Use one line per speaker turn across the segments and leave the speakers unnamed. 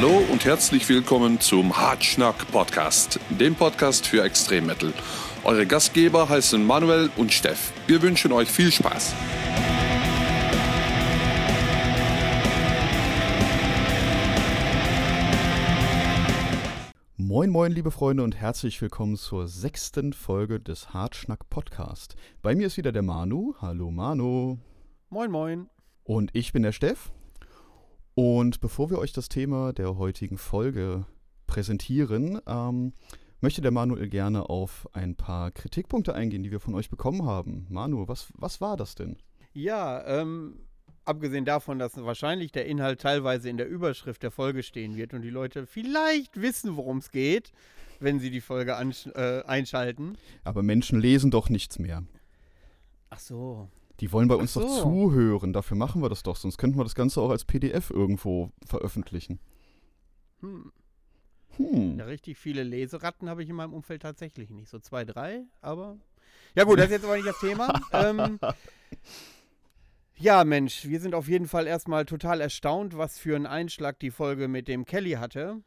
Hallo und herzlich willkommen zum Hartschnack Podcast, dem Podcast für Extremmetal. Eure Gastgeber heißen Manuel und Steff. Wir wünschen euch viel Spaß.
Moin, moin, liebe Freunde und herzlich willkommen zur sechsten Folge des Hartschnack Podcast. Bei mir ist wieder der Manu. Hallo Manu.
Moin, moin.
Und ich bin der Steff. Und bevor wir euch das Thema der heutigen Folge präsentieren, ähm, möchte der Manuel gerne auf ein paar Kritikpunkte eingehen, die wir von euch bekommen haben. Manu, was, was war das denn?
Ja, ähm, abgesehen davon, dass wahrscheinlich der Inhalt teilweise in der Überschrift der Folge stehen wird und die Leute vielleicht wissen, worum es geht, wenn sie die Folge äh, einschalten.
Aber Menschen lesen doch nichts mehr.
Ach so.
Die wollen bei uns so. doch zuhören. Dafür machen wir das doch. Sonst könnten wir das Ganze auch als PDF irgendwo veröffentlichen.
Hm. Hm. Ja, richtig viele Leseratten habe ich in meinem Umfeld tatsächlich nicht. So zwei, drei, aber. Ja, gut, das ist jetzt aber nicht das Thema. ähm, ja, Mensch, wir sind auf jeden Fall erstmal total erstaunt, was für einen Einschlag die Folge mit dem Kelly hatte.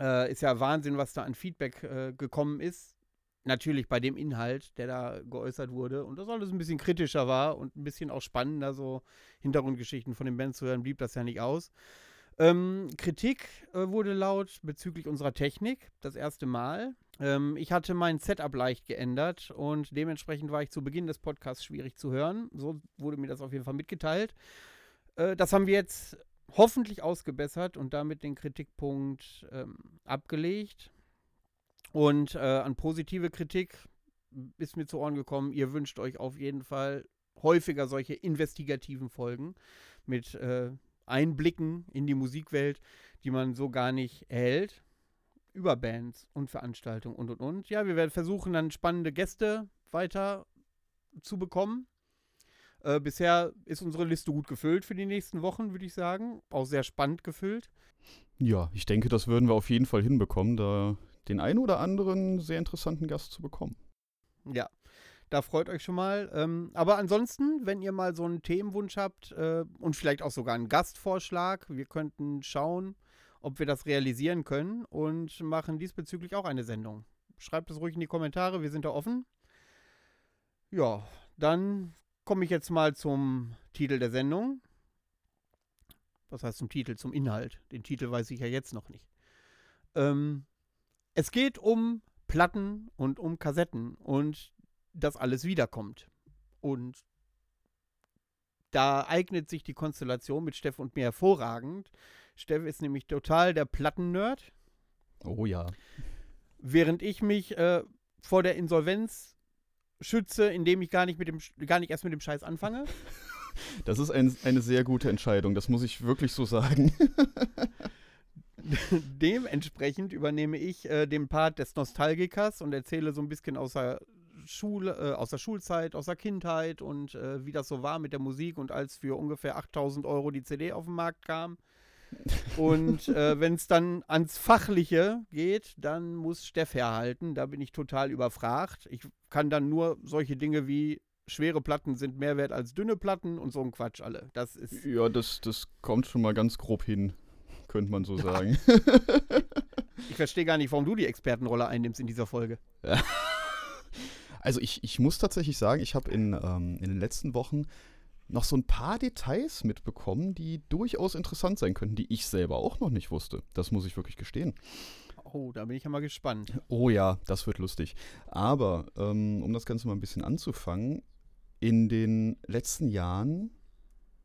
Äh, ist ja Wahnsinn, was da an Feedback äh, gekommen ist natürlich bei dem Inhalt, der da geäußert wurde und das alles ein bisschen kritischer war und ein bisschen auch spannender, so Hintergrundgeschichten von den Bands zu hören, blieb das ja nicht aus. Ähm, Kritik äh, wurde laut bezüglich unserer Technik, das erste Mal. Ähm, ich hatte mein Setup leicht geändert und dementsprechend war ich zu Beginn des Podcasts schwierig zu hören. So wurde mir das auf jeden Fall mitgeteilt. Äh, das haben wir jetzt hoffentlich ausgebessert und damit den Kritikpunkt ähm, abgelegt. Und äh, an positive Kritik ist mir zu Ohren gekommen, ihr wünscht euch auf jeden Fall häufiger solche investigativen Folgen mit äh, Einblicken in die Musikwelt, die man so gar nicht erhält. Über Bands und Veranstaltungen und und und. Ja, wir werden versuchen, dann spannende Gäste weiter zu bekommen. Äh, bisher ist unsere Liste gut gefüllt für die nächsten Wochen, würde ich sagen. Auch sehr spannend gefüllt.
Ja, ich denke, das würden wir auf jeden Fall hinbekommen. Da den einen oder anderen sehr interessanten Gast zu bekommen.
Ja, da freut euch schon mal. Ähm, aber ansonsten, wenn ihr mal so einen Themenwunsch habt äh, und vielleicht auch sogar einen Gastvorschlag, wir könnten schauen, ob wir das realisieren können und machen diesbezüglich auch eine Sendung. Schreibt es ruhig in die Kommentare, wir sind da offen. Ja, dann komme ich jetzt mal zum Titel der Sendung. Was heißt zum Titel? Zum Inhalt. Den Titel weiß ich ja jetzt noch nicht. Ähm, es geht um Platten und um Kassetten und das alles wiederkommt. Und da eignet sich die Konstellation mit Steff und mir hervorragend. Steff ist nämlich total der Platten-Nerd.
Oh ja.
Während ich mich äh, vor der Insolvenz schütze, indem ich gar nicht, mit dem, gar nicht erst mit dem Scheiß anfange.
Das ist ein, eine sehr gute Entscheidung, das muss ich wirklich so sagen.
dementsprechend übernehme ich äh, den Part des Nostalgikers und erzähle so ein bisschen aus der Schule, äh, aus der Schulzeit, aus der Kindheit und äh, wie das so war mit der Musik und als für ungefähr 8000 Euro die CD auf den Markt kam. Und äh, wenn es dann ans Fachliche geht, dann muss Steff herhalten. Da bin ich total überfragt. Ich kann dann nur solche Dinge wie schwere Platten sind mehr wert als dünne Platten und so ein Quatsch alle. Das ist.
Ja, das, das kommt schon mal ganz grob hin könnte man so sagen.
ich verstehe gar nicht, warum du die Expertenrolle einnimmst in dieser Folge.
Also ich, ich muss tatsächlich sagen, ich habe in, ähm, in den letzten Wochen noch so ein paar Details mitbekommen, die durchaus interessant sein könnten, die ich selber auch noch nicht wusste. Das muss ich wirklich gestehen.
Oh, da bin ich ja mal gespannt.
Oh ja, das wird lustig. Aber ähm, um das Ganze mal ein bisschen anzufangen, in den letzten Jahren,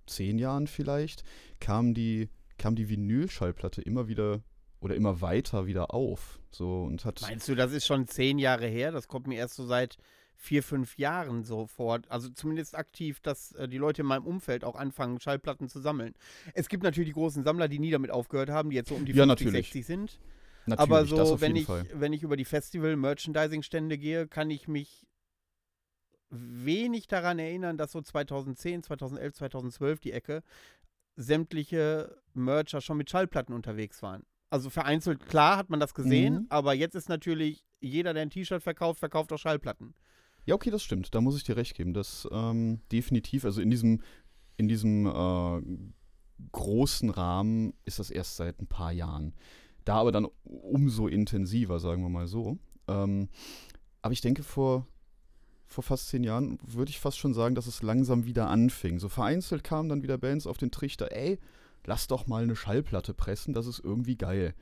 zehn Jahren vielleicht, kam die kam die Vinylschallplatte immer wieder oder immer weiter wieder auf. So und hat.
Meinst du, das ist schon zehn Jahre her? Das kommt mir erst so seit vier, fünf Jahren so vor. Also zumindest aktiv, dass äh, die Leute in meinem Umfeld auch anfangen, Schallplatten zu sammeln. Es gibt natürlich die großen Sammler, die nie damit aufgehört haben, die jetzt so um die ja, 50, natürlich. 60 sind. Natürlich, Aber so, wenn ich, wenn ich über die Festival-Merchandising-Stände gehe, kann ich mich wenig daran erinnern, dass so 2010, 2011, 2012 die Ecke sämtliche Mercher schon mit Schallplatten unterwegs waren. Also vereinzelt, klar hat man das gesehen, mhm. aber jetzt ist natürlich jeder, der ein T-Shirt verkauft, verkauft auch Schallplatten.
Ja, okay, das stimmt. Da muss ich dir recht geben. Das ähm, definitiv, also in diesem, in diesem äh, großen Rahmen ist das erst seit ein paar Jahren. Da aber dann umso intensiver, sagen wir mal so. Ähm, aber ich denke, vor, vor fast zehn Jahren würde ich fast schon sagen, dass es langsam wieder anfing. So vereinzelt kamen dann wieder Bands auf den Trichter, ey, lass doch mal eine Schallplatte pressen, das ist irgendwie geil.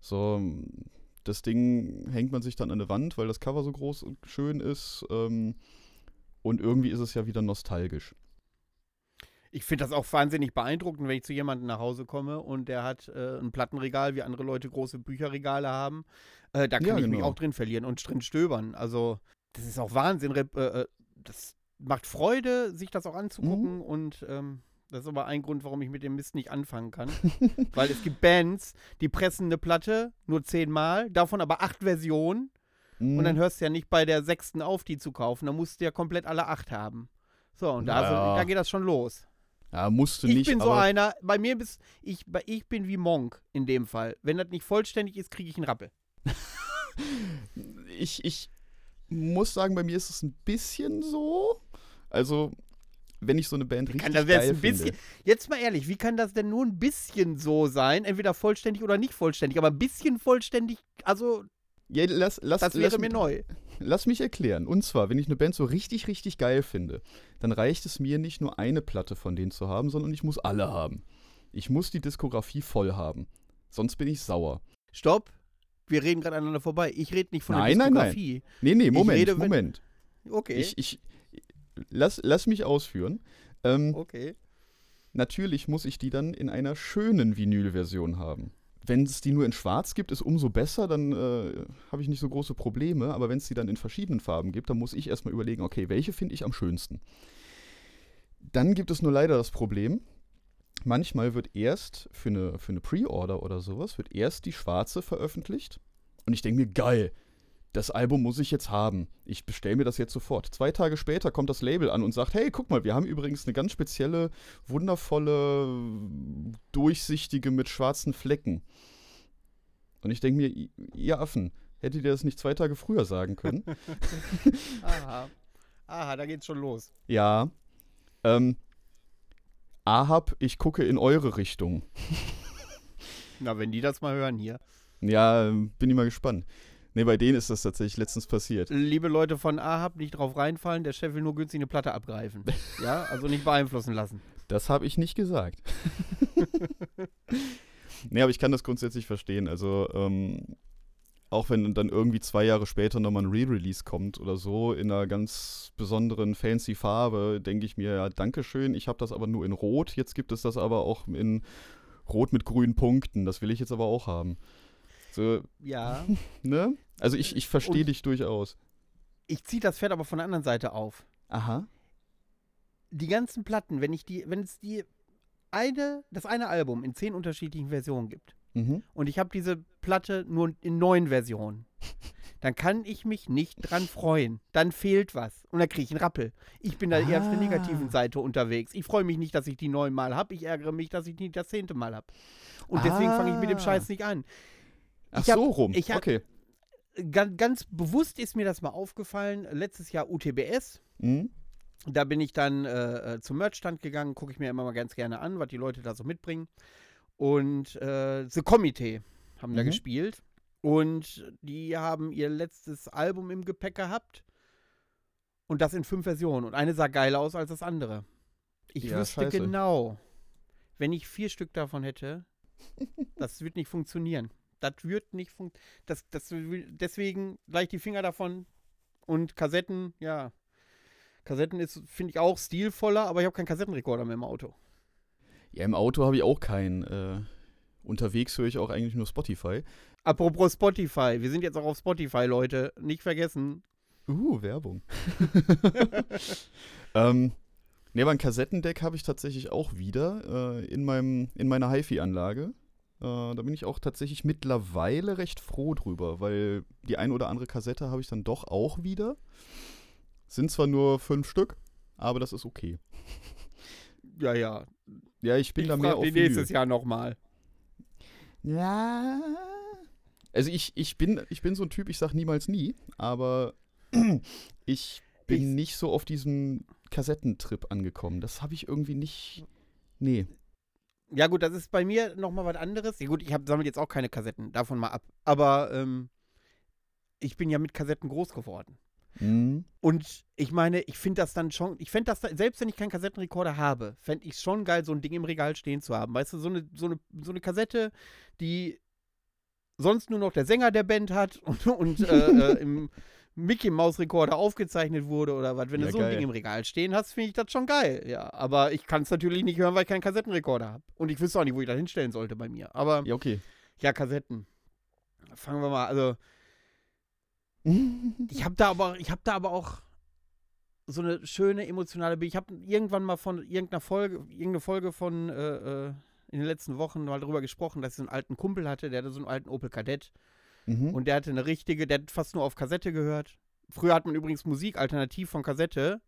So, das Ding hängt man sich dann an eine Wand, weil das Cover so groß und schön ist. Ähm, und irgendwie ist es ja wieder nostalgisch.
Ich finde das auch wahnsinnig beeindruckend, wenn ich zu jemandem nach Hause komme und der hat äh, ein Plattenregal, wie andere Leute große Bücherregale haben. Äh, da kann ja, ich genau. mich auch drin verlieren und drin stöbern. Also, das ist auch Wahnsinn. Äh, äh, das macht Freude, sich das auch anzugucken mhm. und ähm, das ist aber ein Grund, warum ich mit dem Mist nicht anfangen kann. Weil es gibt Bands, die pressen eine Platte nur zehnmal, davon aber acht Versionen. Mhm. Und dann hörst du ja nicht bei der sechsten auf, die zu kaufen. Da musst du ja komplett alle acht haben. So, und da, ja. da geht das schon los.
Ja, musst du nicht.
Ich bin so einer, bei mir bist ich, ich bin wie Monk in dem Fall. Wenn das nicht vollständig ist, kriege ich einen Rappel.
ich, ich muss sagen, bei mir ist es ein bisschen so. Also, wenn ich so eine Band richtig kann geil ein bisschen, finde.
Jetzt mal ehrlich, wie kann das denn nur ein bisschen so sein? Entweder vollständig oder nicht vollständig, aber ein bisschen vollständig, also
ja, lass, lass,
das wäre lass, mir neu.
Lass mich erklären. Und zwar, wenn ich eine Band so richtig, richtig geil finde, dann reicht es mir nicht nur eine Platte von denen zu haben, sondern ich muss alle haben. Ich muss die Diskografie voll haben. Sonst bin ich sauer.
Stopp. Wir reden gerade aneinander vorbei. Ich rede nicht von
nein,
der Diskografie.
Nein, nein. Nee, nee, Moment, rede, Moment.
Okay.
Ich, ich, lass, lass mich ausführen. Ähm,
okay.
Natürlich muss ich die dann in einer schönen Vinylversion haben. Wenn es die nur in Schwarz gibt, ist umso besser, dann äh, habe ich nicht so große Probleme. Aber wenn es die dann in verschiedenen Farben gibt, dann muss ich erstmal überlegen, okay, welche finde ich am schönsten. Dann gibt es nur leider das Problem, manchmal wird erst für eine, für eine Pre-Order oder sowas, wird erst die schwarze veröffentlicht. Und ich denke mir, geil, das Album muss ich jetzt haben. Ich bestelle mir das jetzt sofort. Zwei Tage später kommt das Label an und sagt, hey, guck mal, wir haben übrigens eine ganz spezielle, wundervolle, durchsichtige mit schwarzen Flecken. Und ich denke mir, ihr Affen, hättet ihr das nicht zwei Tage früher sagen können?
Aha. Aha, da geht's schon los.
Ja. Ähm, Ahab, ich gucke in eure Richtung.
Na, wenn die das mal hören hier.
Ja, bin ich mal gespannt. Nee, bei denen ist das tatsächlich letztens passiert.
Liebe Leute von Ahab, nicht drauf reinfallen, der Chef will nur günstig eine Platte abgreifen. ja, also nicht beeinflussen lassen.
Das habe ich nicht gesagt. nee, aber ich kann das grundsätzlich verstehen. Also, ähm, auch wenn dann irgendwie zwei Jahre später nochmal ein Re-Release kommt oder so in einer ganz besonderen fancy Farbe, denke ich mir, ja, Dankeschön, ich habe das aber nur in Rot, jetzt gibt es das aber auch in Rot mit grünen Punkten, das will ich jetzt aber auch haben. So,
ja.
Ne? Also ich, ich verstehe dich durchaus.
Ich ziehe das Pferd aber von der anderen Seite auf.
Aha.
Die ganzen Platten, wenn ich die, wenn es die eine, das eine Album in zehn unterschiedlichen Versionen gibt mhm. und ich habe diese Platte nur in neun Versionen, dann kann ich mich nicht dran freuen. Dann fehlt was. Und dann kriege ich einen Rappel. Ich bin da ah. eher auf der ah. negativen Seite unterwegs. Ich freue mich nicht, dass ich die neun Mal habe. Ich ärgere mich, dass ich die das zehnte Mal habe. Und ah. deswegen fange ich mit dem Scheiß nicht an.
Ach hab, so rum.
Ich hab, okay. Ganz, ganz, bewusst ist mir das mal aufgefallen. Letztes Jahr UTBS. Mhm. Da bin ich dann äh, äh, zum Merchstand gegangen, gucke ich mir immer mal ganz gerne an, was die Leute da so mitbringen. Und äh, The Committee haben mhm. da gespielt. Und die haben ihr letztes Album im Gepäck gehabt. Und das in fünf Versionen. Und eine sah geiler aus als das andere. Ich ja, wüsste scheiße. genau, wenn ich vier Stück davon hätte, das wird nicht funktionieren. Das wird nicht funktionieren. Deswegen gleich die Finger davon. Und Kassetten, ja. Kassetten ist, finde ich, auch stilvoller, aber ich habe keinen Kassettenrekorder mehr im Auto.
Ja, im Auto habe ich auch keinen. Äh, unterwegs höre ich auch eigentlich nur Spotify.
Apropos Spotify, wir sind jetzt auch auf Spotify, Leute. Nicht vergessen.
Uh, Werbung. ähm, ne, aber ein Kassettendeck habe ich tatsächlich auch wieder äh, in, meinem, in meiner HiFi-Anlage. Äh, da bin ich auch tatsächlich mittlerweile recht froh drüber, weil die ein oder andere Kassette habe ich dann doch auch wieder. Sind zwar nur fünf Stück, aber das ist okay.
Ja, ja.
Ja, ich bin ich da mehr auf
nächstes Jahr nochmal.
Ja. Also ich, ich, bin, ich bin so ein Typ, ich sag niemals nie, aber ich bin ich, nicht so auf diesem Kassettentrip angekommen. Das habe ich irgendwie nicht. Nee.
Ja, gut, das ist bei mir nochmal was anderes. Ja, gut, ich sammle jetzt auch keine Kassetten, davon mal ab. Aber ähm, ich bin ja mit Kassetten groß geworden.
Mhm.
Und ich meine, ich finde das dann schon, ich fände das, da, selbst wenn ich keinen Kassettenrekorder habe, fände ich es schon geil, so ein Ding im Regal stehen zu haben. Weißt du, so eine, so eine, so eine Kassette, die sonst nur noch der Sänger der Band hat und, und äh, äh, im Mickey Maus Rekorder aufgezeichnet wurde oder was. Wenn
Ja,
du so ein
geil.
Ding im Regal stehen hast, finde ich das schon geil. Ja, aber ich kann es natürlich nicht hören, weil ich keinen Kassettenrekorder habe. Und ich wüsste auch nicht, wo ich das hinstellen sollte bei mir. Aber
Ja, okay.
ja, Kassetten. Fangen wir mal, also ich habe da aber, ich habe da aber auch so eine schöne emotionale Bild. Ich habe irgendwann mal von irgendeiner Folge, irgendeine Folge von äh, äh, in den letzten Wochen mal darüber gesprochen, dass ich so einen alten Kumpel hatte, der hatte so einen alten Opel Kadett
Mhm.
und der hatte eine richtige, der hat fast nur auf Kassette gehört. Früher hat man übrigens Musik alternativ von Kassette,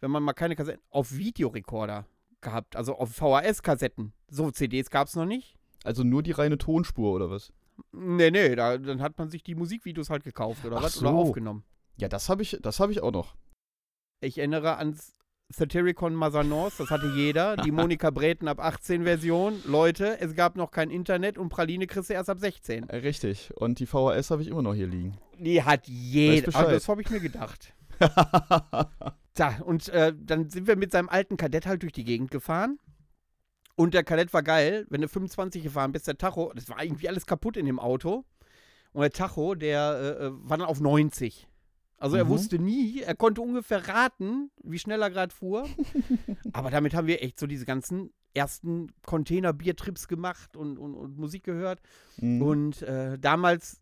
wenn man mal keine Kassetten, auf Videorekorder gehabt, also auf VHS-Kassetten. So CDs gab es noch nicht.
Also nur die reine Tonspur oder was?
Nee, nee, da, dann hat man sich die Musikvideos halt gekauft oder
Ach
was oder
so.
aufgenommen.
Ja, das habe ich, das habe ich auch noch.
Ich erinnere ans Satyricon Mazanos, das hatte jeder. Die Monika Breten ab 18 Version. Leute, es gab noch kein Internet und Praline kriegst du erst ab 16.
Äh, Richtig. Und die VHS habe ich immer noch hier liegen.
Die hat jeder. Also das habe ich mir gedacht. Da, und äh, dann sind wir mit seinem alten Kadett halt durch die Gegend gefahren. Und der Kadett war geil, wenn du 25 gefahren bist, der Tacho, das war irgendwie alles kaputt in dem Auto. Und der Tacho, der äh, äh, war dann auf 90. Also er
Mhm.
wusste nie, er konnte ungefähr raten, wie schnell er gerade fuhr. Aber damit haben wir echt so diese ganzen ersten Container-Biertrips gemacht und, und, und Musik gehört.
Mhm.
Und äh, damals,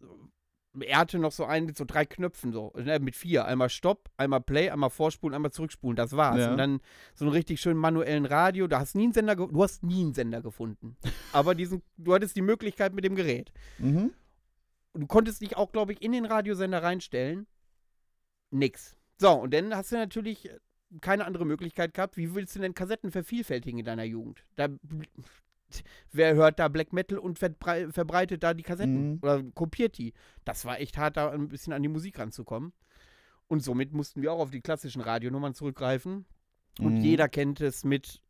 er hatte noch so einen mit so drei Knöpfen, so, ne, mit vier. Einmal Stopp, einmal Play, einmal Vorspulen, einmal Zurückspulen. Das war's.
Ja.
Und dann so einen richtig schönen manuellen Radio. Da hast nie einen Sender, du hast nie einen Sender gefunden. Aber diesen, du hattest die Möglichkeit mit dem Gerät.
Mhm.
Und du konntest dich auch, glaube ich, in den Radiosender reinstellen. Nix. So, und dann hast du natürlich keine andere Möglichkeit gehabt. Wie willst du denn Kassetten vervielfältigen in deiner Jugend? Da, wer hört da Black Metal und verbrei verbreitet da die Kassetten
Mhm.
oder kopiert die? Das war echt hart, da ein bisschen an die Musik ranzukommen. Und somit mussten wir auch auf die klassischen Radionummern zurückgreifen. Und
Mhm.
jeder kennt es mit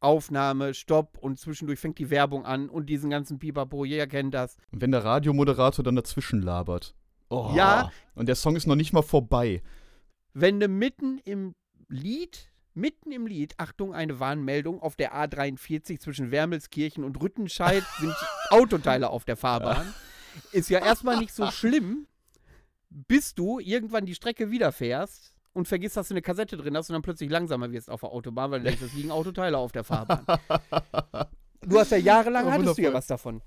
Aufnahme, Stopp und zwischendurch fängt die Werbung an und diesen ganzen Pipapo, jeder kennt das.
Und wenn der Radiomoderator dann dazwischen labert. Oh.
Ja.
Und der Song ist noch nicht mal vorbei.
wenn du mitten im Lied, mitten im Lied, Achtung, eine Warnmeldung, auf der A43 zwischen Wermelskirchen und Rüttenscheid sind Autoteile auf der Fahrbahn. Ist ja erstmal nicht so schlimm, bis du irgendwann die Strecke wiederfährst und vergisst, dass du eine Kassette drin hast und dann plötzlich langsamer wirst auf der Autobahn, weil du denkst, es liegen Autoteile auf der Fahrbahn. Du hast ja jahrelang,
Oh,
hattest du ja
wundervoll.
was davon.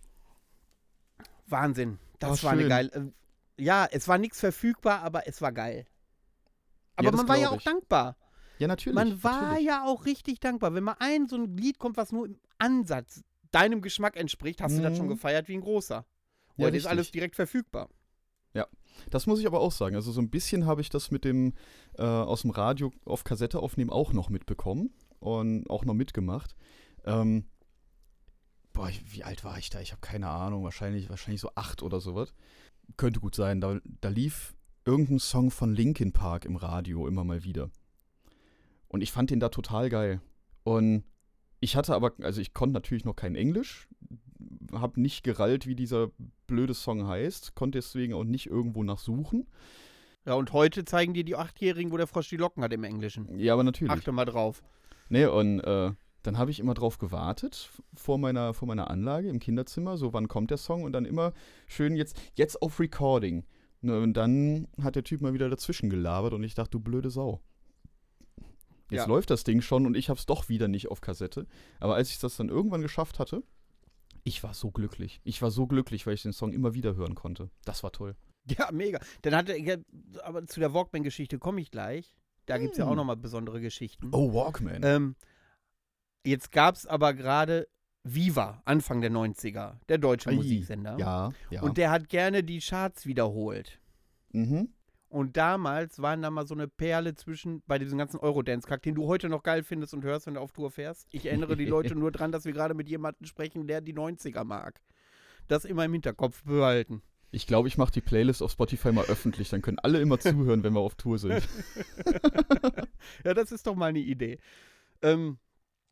Wahnsinn. Das
Oh,
war eine geile. äh, Ja, es war nichts verfügbar, aber es war geil. Aber
Ja,
man war ja auch
ich.
dankbar.
Ja, natürlich.
Man war
natürlich.
ja auch richtig dankbar. Wenn mal ein so ein Lied kommt, was nur im Ansatz deinem Geschmack entspricht, hast du das schon
Mhm.
gefeiert wie ein großer.
Ja,
Heute ist alles direkt verfügbar.
Das muss ich aber auch sagen. Also so ein bisschen habe ich das mit dem äh, aus dem Radio auf Kassette aufnehmen auch noch mitbekommen und auch noch mitgemacht. Ähm, boah, ich- wie alt war ich da? Ich habe keine Ahnung. Wahrscheinlich, wahrscheinlich so acht oder sowas. Könnte gut sein. Da, da lief irgendein Song von Linkin Park im Radio immer mal wieder. Und ich fand den da total geil. Und ich hatte aber, also ich konnte natürlich noch kein Englisch, habe nicht gerallt, wie dieser blöde Song heißt, konnte deswegen auch nicht irgendwo nachsuchen.
Ja, und heute zeigen dir die Achtjährigen, wo der Frosch die Locken hat im Englischen.
Ja, aber natürlich.
Achte mal drauf.
Nee, und äh, dann habe ich immer drauf gewartet vor meiner, vor meiner Anlage im Kinderzimmer, so wann kommt der Song und dann immer schön jetzt, jetzt auf Recording. Ne, und dann hat der Typ mal wieder dazwischen gelabert und ich dachte, du blöde Sau. Jetzt
Ja.
läuft das Ding schon und ich habe es doch wieder nicht auf Kassette. Aber als ich das dann irgendwann geschafft hatte, ich war so glücklich. Ich war so glücklich, weil ich den Song immer wieder hören konnte. Das war toll.
Ja, mega. Dann hatte aber zu der Walkman-Geschichte komme ich gleich. Da gibt es ja auch
Hm.
nochmal besondere Geschichten.
Oh, Walkman.
Ähm, jetzt gab es aber gerade Viva, Anfang der 90er, der deutsche Musiksender.
ja, ja.
Und der hat gerne die Charts wiederholt.
mhm.
Und damals waren da mal so eine Perle zwischen, bei diesem ganzen Eurodance-Kack, den du heute noch geil findest und hörst, wenn du auf Tour fährst. Ich erinnere die Leute nur dran, dass wir gerade mit jemandem sprechen, der die 90er mag. Das immer im Hinterkopf behalten.
Ich glaube, ich mache die Playlist auf Spotify mal öffentlich, dann können alle immer zuhören, wenn wir auf Tour sind.
ja, das ist doch mal eine Idee. Ähm,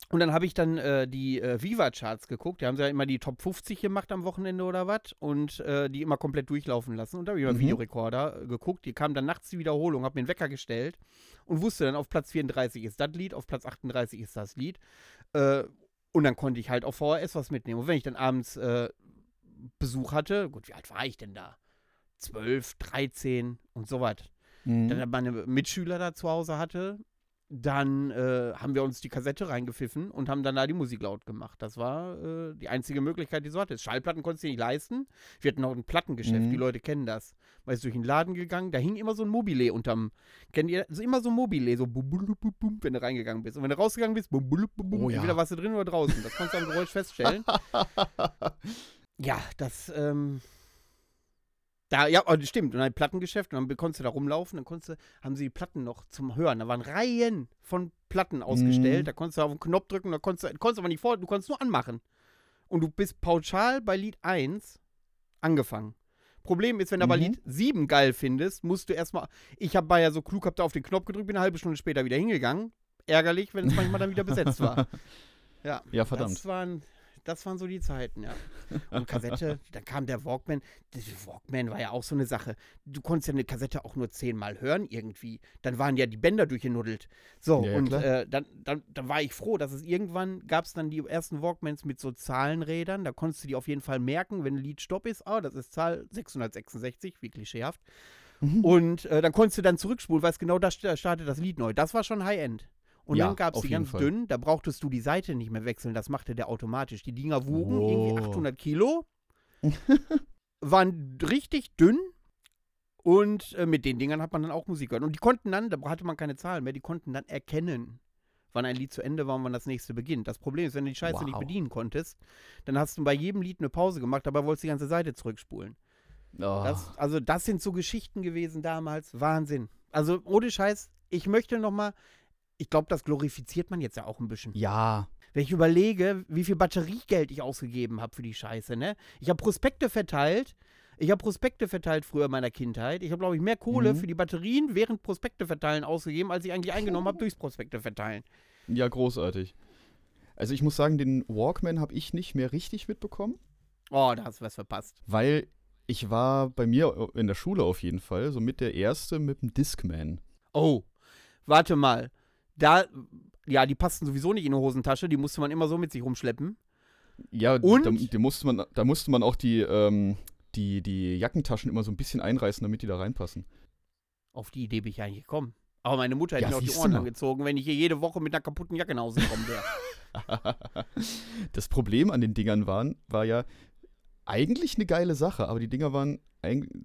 Und dann habe ich dann äh, die äh, Viva-Charts geguckt. Die haben sie ja immer die Top 50 gemacht am Wochenende oder was und äh, die immer komplett durchlaufen lassen. Und da habe ich mal mhm. Videorekorder äh, geguckt. Die kam dann nachts die Wiederholung, habe mir einen Wecker gestellt und wusste dann, auf Platz 34 ist das Lied, auf Platz 38 ist das Lied. Äh, und dann konnte ich halt auf VHS was mitnehmen. Und wenn ich dann abends äh, Besuch hatte, gut, wie alt war ich denn da? 12, 13 und so was. Mhm. Dann meine Mitschüler da zu Hause hatte, dann äh, haben wir uns die Kassette reingepfiffen und haben dann da die Musik laut gemacht. Das war äh, die einzige Möglichkeit, die so hatte. Schallplatten konntest du nicht leisten. Wir hatten auch ein Plattengeschäft, mhm. die Leute kennen das. Weil es durch den Laden gegangen, da hing immer so ein Mobile unterm, kennt ihr, also immer so ein Mobile, so bum, bum, bum, wenn du reingegangen bist. Und wenn du rausgegangen bist, bum, bum, bum, bum, oh, ja. entweder warst du drin oder draußen. Das konntest du am Geräusch feststellen. ja, das, ähm, da, ja, oh, stimmt. Und ein Plattengeschäft, und dann konntest du da rumlaufen, dann konntest du, haben sie die Platten noch zum Hören. Da waren Reihen von Platten ausgestellt. Mm. Da konntest du auf den Knopf drücken, da konntest du, konntest aber nicht vor, du konntest nur anmachen. Und du bist pauschal bei Lied 1 angefangen. Problem ist, wenn du mhm. aber Lied 7 geil findest, musst du erstmal. Ich habe bei ja so klug, hab da auf den Knopf gedrückt, bin eine halbe Stunde später wieder hingegangen. Ärgerlich, wenn es manchmal dann wieder besetzt war. Ja,
ja verdammt.
Das waren, das waren so die Zeiten, ja. Und Kassette, dann kam der Walkman. Der Walkman war ja auch so eine Sache. Du konntest ja eine Kassette auch nur zehnmal hören irgendwie. Dann waren ja die Bänder durchgenuddelt. So, ja, und äh, dann, dann, dann war ich froh, dass es irgendwann gab es dann die ersten Walkmans mit so Zahlenrädern. Da konntest du die auf jeden Fall merken, wenn ein Lied Stopp ist. Ah, das ist Zahl 666, wie klischeehaft. Mhm. Und äh, dann konntest du dann zurückspulen, weil es genau da startet das Lied neu. Das war schon High-End. Und ja, dann gab es die ganz Fall. dünn, da brauchtest du die Seite nicht mehr wechseln, das machte der automatisch. Die Dinger wogen oh. irgendwie 800 Kilo, waren richtig dünn und äh, mit den Dingern hat man dann auch Musik gehört. Und die konnten dann, da hatte man keine Zahlen mehr, die konnten dann erkennen, wann ein Lied zu Ende war und wann das nächste beginnt. Das Problem ist, wenn du die Scheiße wow. nicht bedienen konntest, dann hast du bei jedem Lied eine Pause gemacht, aber wolltest die ganze Seite zurückspulen. Oh. Das, also das sind so Geschichten gewesen damals, Wahnsinn. Also ohne Scheiß, ich möchte noch mal, ich glaube, das glorifiziert man jetzt ja auch ein bisschen.
Ja.
Wenn ich überlege, wie viel Batteriegeld ich ausgegeben habe für die Scheiße, ne? Ich habe Prospekte verteilt. Ich habe Prospekte verteilt früher in meiner Kindheit. Ich habe, glaube ich, mehr Kohle mhm. für die Batterien während Prospekte verteilen ausgegeben, als ich eigentlich eingenommen habe durchs Prospekte verteilen.
Ja, großartig. Also ich muss sagen, den Walkman habe ich nicht mehr richtig mitbekommen.
Oh, da hast du was verpasst.
Weil ich war bei mir in der Schule auf jeden Fall so mit der erste mit dem Discman.
Oh, warte mal da, ja, die passten sowieso nicht in die Hosentasche, die musste man immer so mit sich rumschleppen.
Ja, und da, da musste man, da musste man auch die, ähm, die, die Jackentaschen immer so ein bisschen einreißen, damit die da reinpassen.
Auf die Idee bin ich eigentlich gekommen. Aber meine Mutter hätte ja, mir auch die Ohren angezogen, wenn ich hier jede Woche mit einer kaputten Jacke nach Hause gekommen wäre.
das Problem an den Dingern waren, war ja eigentlich eine geile Sache, aber die Dinger waren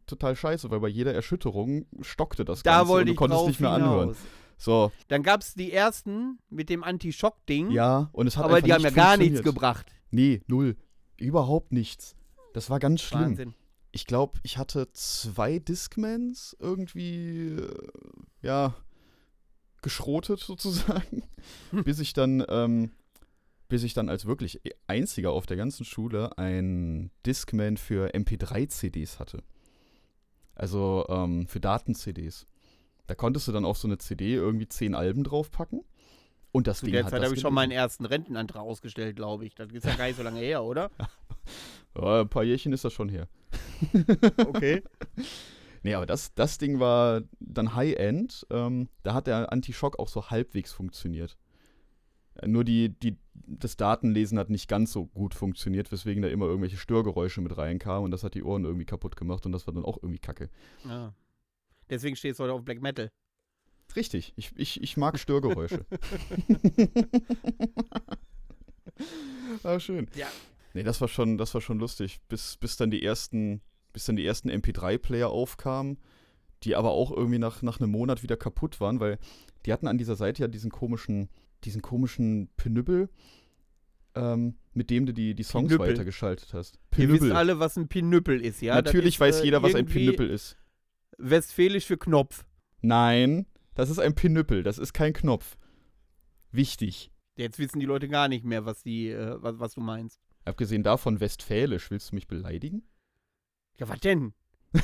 total scheiße, weil bei jeder Erschütterung stockte das
da
Ganze
wollte und
du konntest nicht mehr hinaus. anhören. So.
Dann gab es die ersten mit dem Anti-Schock-Ding.
Ja, und es hat
Aber die haben ja gar nichts gebracht.
Nee, null. Überhaupt nichts. Das war ganz schlimm. Wahnsinn. Ich glaube, ich hatte zwei Discmans irgendwie, äh, ja, geschrotet sozusagen, bis ich dann, ähm, bis ich dann als wirklich einziger auf der ganzen Schule ein Discman für MP3-CDs hatte. Also ähm, für Daten-CDs. Da konntest du dann auf so eine CD irgendwie zehn Alben draufpacken. Und das
Zu
Ding
der Zeit habe ich schon meinen ersten Rentenantrag ausgestellt, glaube ich. Das ist ja gar nicht so lange her, oder?
ja, ein paar Jährchen ist das schon her.
okay.
Nee, aber das, das Ding war dann High-End. Ähm, da hat der Anti-Schock auch so halbwegs funktioniert. Nur die, die, das Datenlesen hat nicht ganz so gut funktioniert, weswegen da immer irgendwelche Störgeräusche mit reinkamen und das hat die Ohren irgendwie kaputt gemacht und das war dann auch irgendwie kacke.
Ja. Ah. Deswegen stehst du heute auf Black Metal.
Richtig, ich, ich, ich mag Störgeräusche. ah, schön.
Ja.
Nee, das war schon, das war schon lustig, bis, bis dann die ersten, bis dann die ersten MP3-Player aufkamen, die aber auch irgendwie nach, nach einem Monat wieder kaputt waren, weil die hatten an dieser Seite ja diesen komischen, diesen komischen Pinüppel, ähm, mit dem du die, die Songs Pinüppel. weitergeschaltet hast.
Pinüppel. Ihr wisst alle, was ein Pinüppel ist, ja?
Natürlich ist, weiß äh, jeder, was ein Pinüppel ist.
Westfälisch für Knopf.
Nein, das ist ein Pinüppel, das ist kein Knopf. Wichtig.
Jetzt wissen die Leute gar nicht mehr, was, die, äh, was, was du meinst.
Abgesehen davon, Westfälisch, willst du mich beleidigen?
Ja, was denn?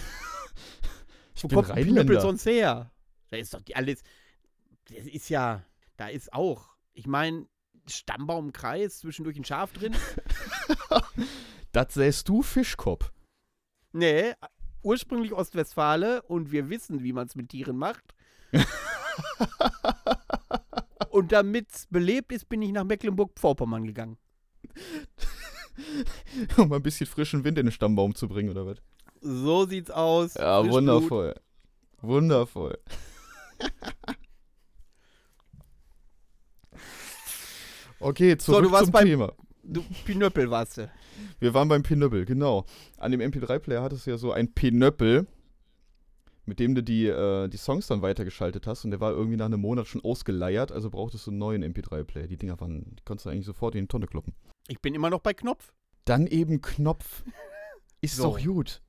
ich Wo kommt ein Pinüppel
sonst her? Da ist doch die alles. Das ist ja, da ist auch. Ich meine, Stammbaumkreis, zwischendurch ein Schaf drin.
das säst du Fischkopf.
Nee, ursprünglich Ostwestfale und wir wissen, wie man es mit Tieren macht. und damit es belebt ist, bin ich nach Mecklenburg-Vorpommern gegangen.
um ein bisschen frischen Wind in den Stammbaum zu bringen, oder was?
So sieht's aus.
Ja, Frischblut. wundervoll. Wundervoll. okay, zurück so, zum Thema.
Du, Pinöppel warst du.
Wir waren beim Pinöppel, genau. An dem MP3-Player hattest du ja so ein Pinöppel, mit dem du die, äh, die Songs dann weitergeschaltet hast und der war irgendwie nach einem Monat schon ausgeleiert, also brauchtest du einen neuen MP3-Player. Die Dinger waren, die konntest du eigentlich sofort in die Tonne kloppen.
Ich bin immer noch bei Knopf.
Dann eben Knopf. Ist so. doch gut.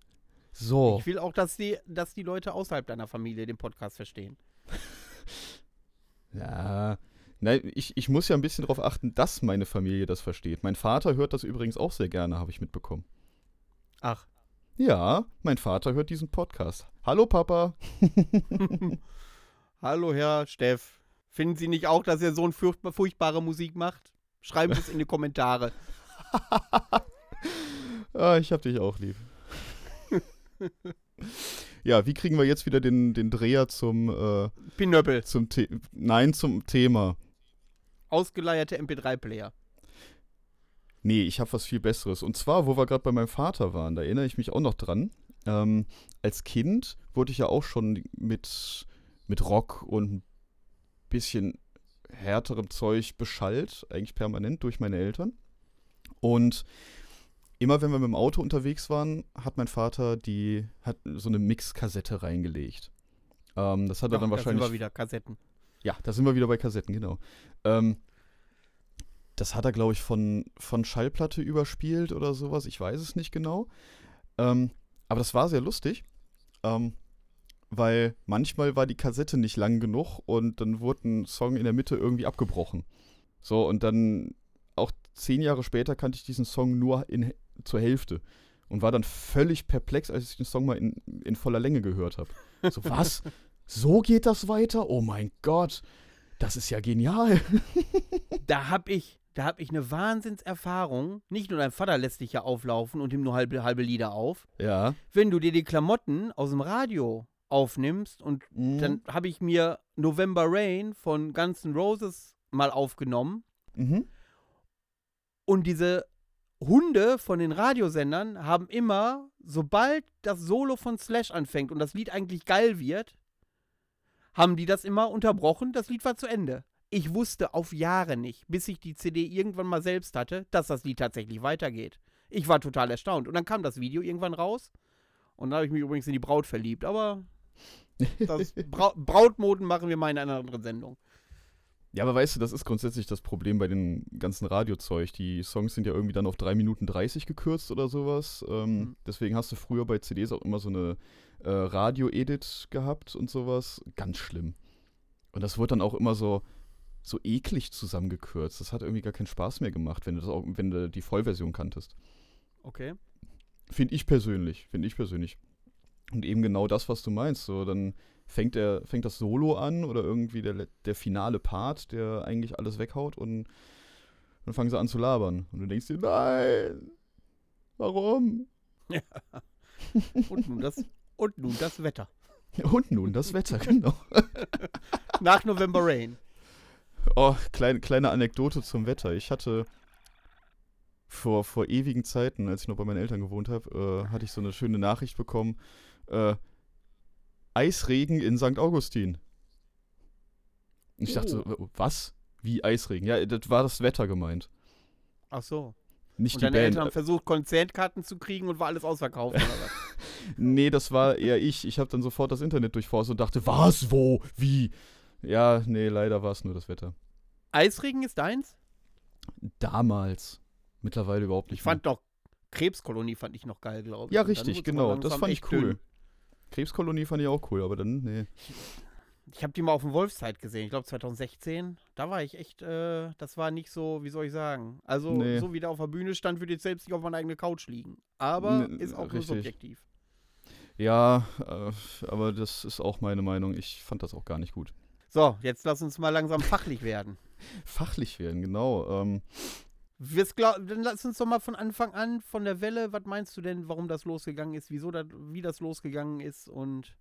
So.
Ich will auch, dass die, dass die Leute außerhalb deiner Familie den Podcast verstehen.
ja. Nein, ich, ich muss ja ein bisschen darauf achten, dass meine Familie das versteht. Mein Vater hört das übrigens auch sehr gerne, habe ich mitbekommen.
Ach.
Ja, mein Vater hört diesen Podcast. Hallo Papa.
Hallo Herr Steff. Finden Sie nicht auch, dass Ihr Sohn furchtbar, furchtbare Musik macht? Schreiben Sie es in die Kommentare.
ah, ich hab dich auch lieb. ja, wie kriegen wir jetzt wieder den, den Dreher zum äh,
Pinöppel.
Zum The Nein, zum Thema.
Ausgeleierte MP3-Player.
Nee, ich habe was viel Besseres. Und zwar, wo wir gerade bei meinem Vater waren, da erinnere ich mich auch noch dran. Ähm, als Kind wurde ich ja auch schon mit, mit Rock und ein bisschen härterem Zeug beschallt, eigentlich permanent durch meine Eltern. Und immer wenn wir mit dem Auto unterwegs waren, hat mein Vater die, hat so eine Mix-Kassette reingelegt. Ähm, das hat er Ach, dann wahrscheinlich. Da
sind wir wieder Kassetten.
Ja, da sind wir wieder bei Kassetten, genau. Ähm, das hat er, glaube ich, von, von Schallplatte überspielt oder sowas. Ich weiß es nicht genau. Ähm, aber das war sehr lustig. Ähm, weil manchmal war die Kassette nicht lang genug und dann wurde ein Song in der Mitte irgendwie abgebrochen. So, und dann auch zehn Jahre später kannte ich diesen Song nur in, zur Hälfte und war dann völlig perplex, als ich den Song mal in, in voller Länge gehört habe. So, was? So geht das weiter? Oh mein Gott, das ist ja genial.
da habe ich, da habe ich eine Wahnsinnserfahrung. Nicht nur dein Vater lässt dich ja auflaufen und ihm nur halbe, halbe Lieder auf.
Ja.
Wenn du dir die Klamotten aus dem Radio aufnimmst und mhm. dann habe ich mir November Rain von Guns N' Roses mal aufgenommen. Mhm. Und diese Hunde von den Radiosendern haben immer, sobald das Solo von Slash anfängt und das Lied eigentlich geil wird, haben die das immer unterbrochen, das Lied war zu Ende. Ich wusste auf Jahre nicht, bis ich die CD irgendwann mal selbst hatte, dass das Lied tatsächlich weitergeht. Ich war total erstaunt. Und dann kam das Video irgendwann raus. Und dann habe ich mich übrigens in die Braut verliebt. Aber Bra Brautmoden machen wir mal in einer anderen Sendung.
Ja, aber weißt du, das ist grundsätzlich das Problem bei den ganzen Radiozeug. Die Songs sind ja irgendwie dann auf 3 Minuten 30 gekürzt oder sowas. Ähm, mhm. Deswegen hast du früher bei CDs auch immer so eine äh, Radio-Edit gehabt und sowas. Ganz schlimm. Und das wurde dann auch immer so, so eklig zusammengekürzt. Das hat irgendwie gar keinen Spaß mehr gemacht, wenn du, das auch, wenn du die Vollversion kanntest.
Okay.
Finde ich persönlich. Finde ich persönlich. Und eben genau das, was du meinst. So, dann fängt, der, fängt das Solo an oder irgendwie der, der finale Part, der eigentlich alles weghaut und dann fangen sie an zu labern. Und du denkst dir, nein, warum?
Ja. Und nun das, und nun das Wetter.
Und nun das Wetter, genau.
Nach November Rain.
Oh, klein, kleine Anekdote zum Wetter. Ich hatte vor, vor ewigen Zeiten, als ich noch bei meinen Eltern gewohnt habe, äh, hatte ich so eine schöne Nachricht bekommen äh, Eisregen in St. Augustin. Ich dachte, oh. was? Wie Eisregen? Ja, das war das Wetter gemeint.
Ach so.
Nicht
und
die
deine
Band.
Eltern haben versucht, Konzertkarten zu kriegen und war alles ausverkauft, oder was?
nee, das war eher ich. Ich habe dann sofort das Internet durchforstet und dachte, was, wo, wie? Ja, nee, leider war es nur das Wetter.
Eisregen ist deins?
Damals. Mittlerweile überhaupt nicht.
Ich fand mehr. doch Krebskolonie fand ich noch geil, glaube ich.
Ja, richtig, genau. Das fand ich cool. Dünn. Krebskolonie fand ich auch cool, aber dann, nee.
Ich habe die mal auf dem Wolfszeit gesehen, ich glaube 2016. Da war ich echt, äh, das war nicht so, wie soll ich sagen? Also, nee. so wie der auf der Bühne stand, würde ich selbst nicht auf meiner eigenen Couch liegen. Aber nee, ist auch richtig. nur subjektiv.
Ja, äh, aber das ist auch meine Meinung. Ich fand das auch gar nicht gut.
So, jetzt lass uns mal langsam fachlich werden.
Fachlich werden, genau. Ähm,
glaub, dann lass uns doch mal von Anfang an, von der Welle, was meinst du denn, warum das losgegangen ist, wieso das, wie das losgegangen ist und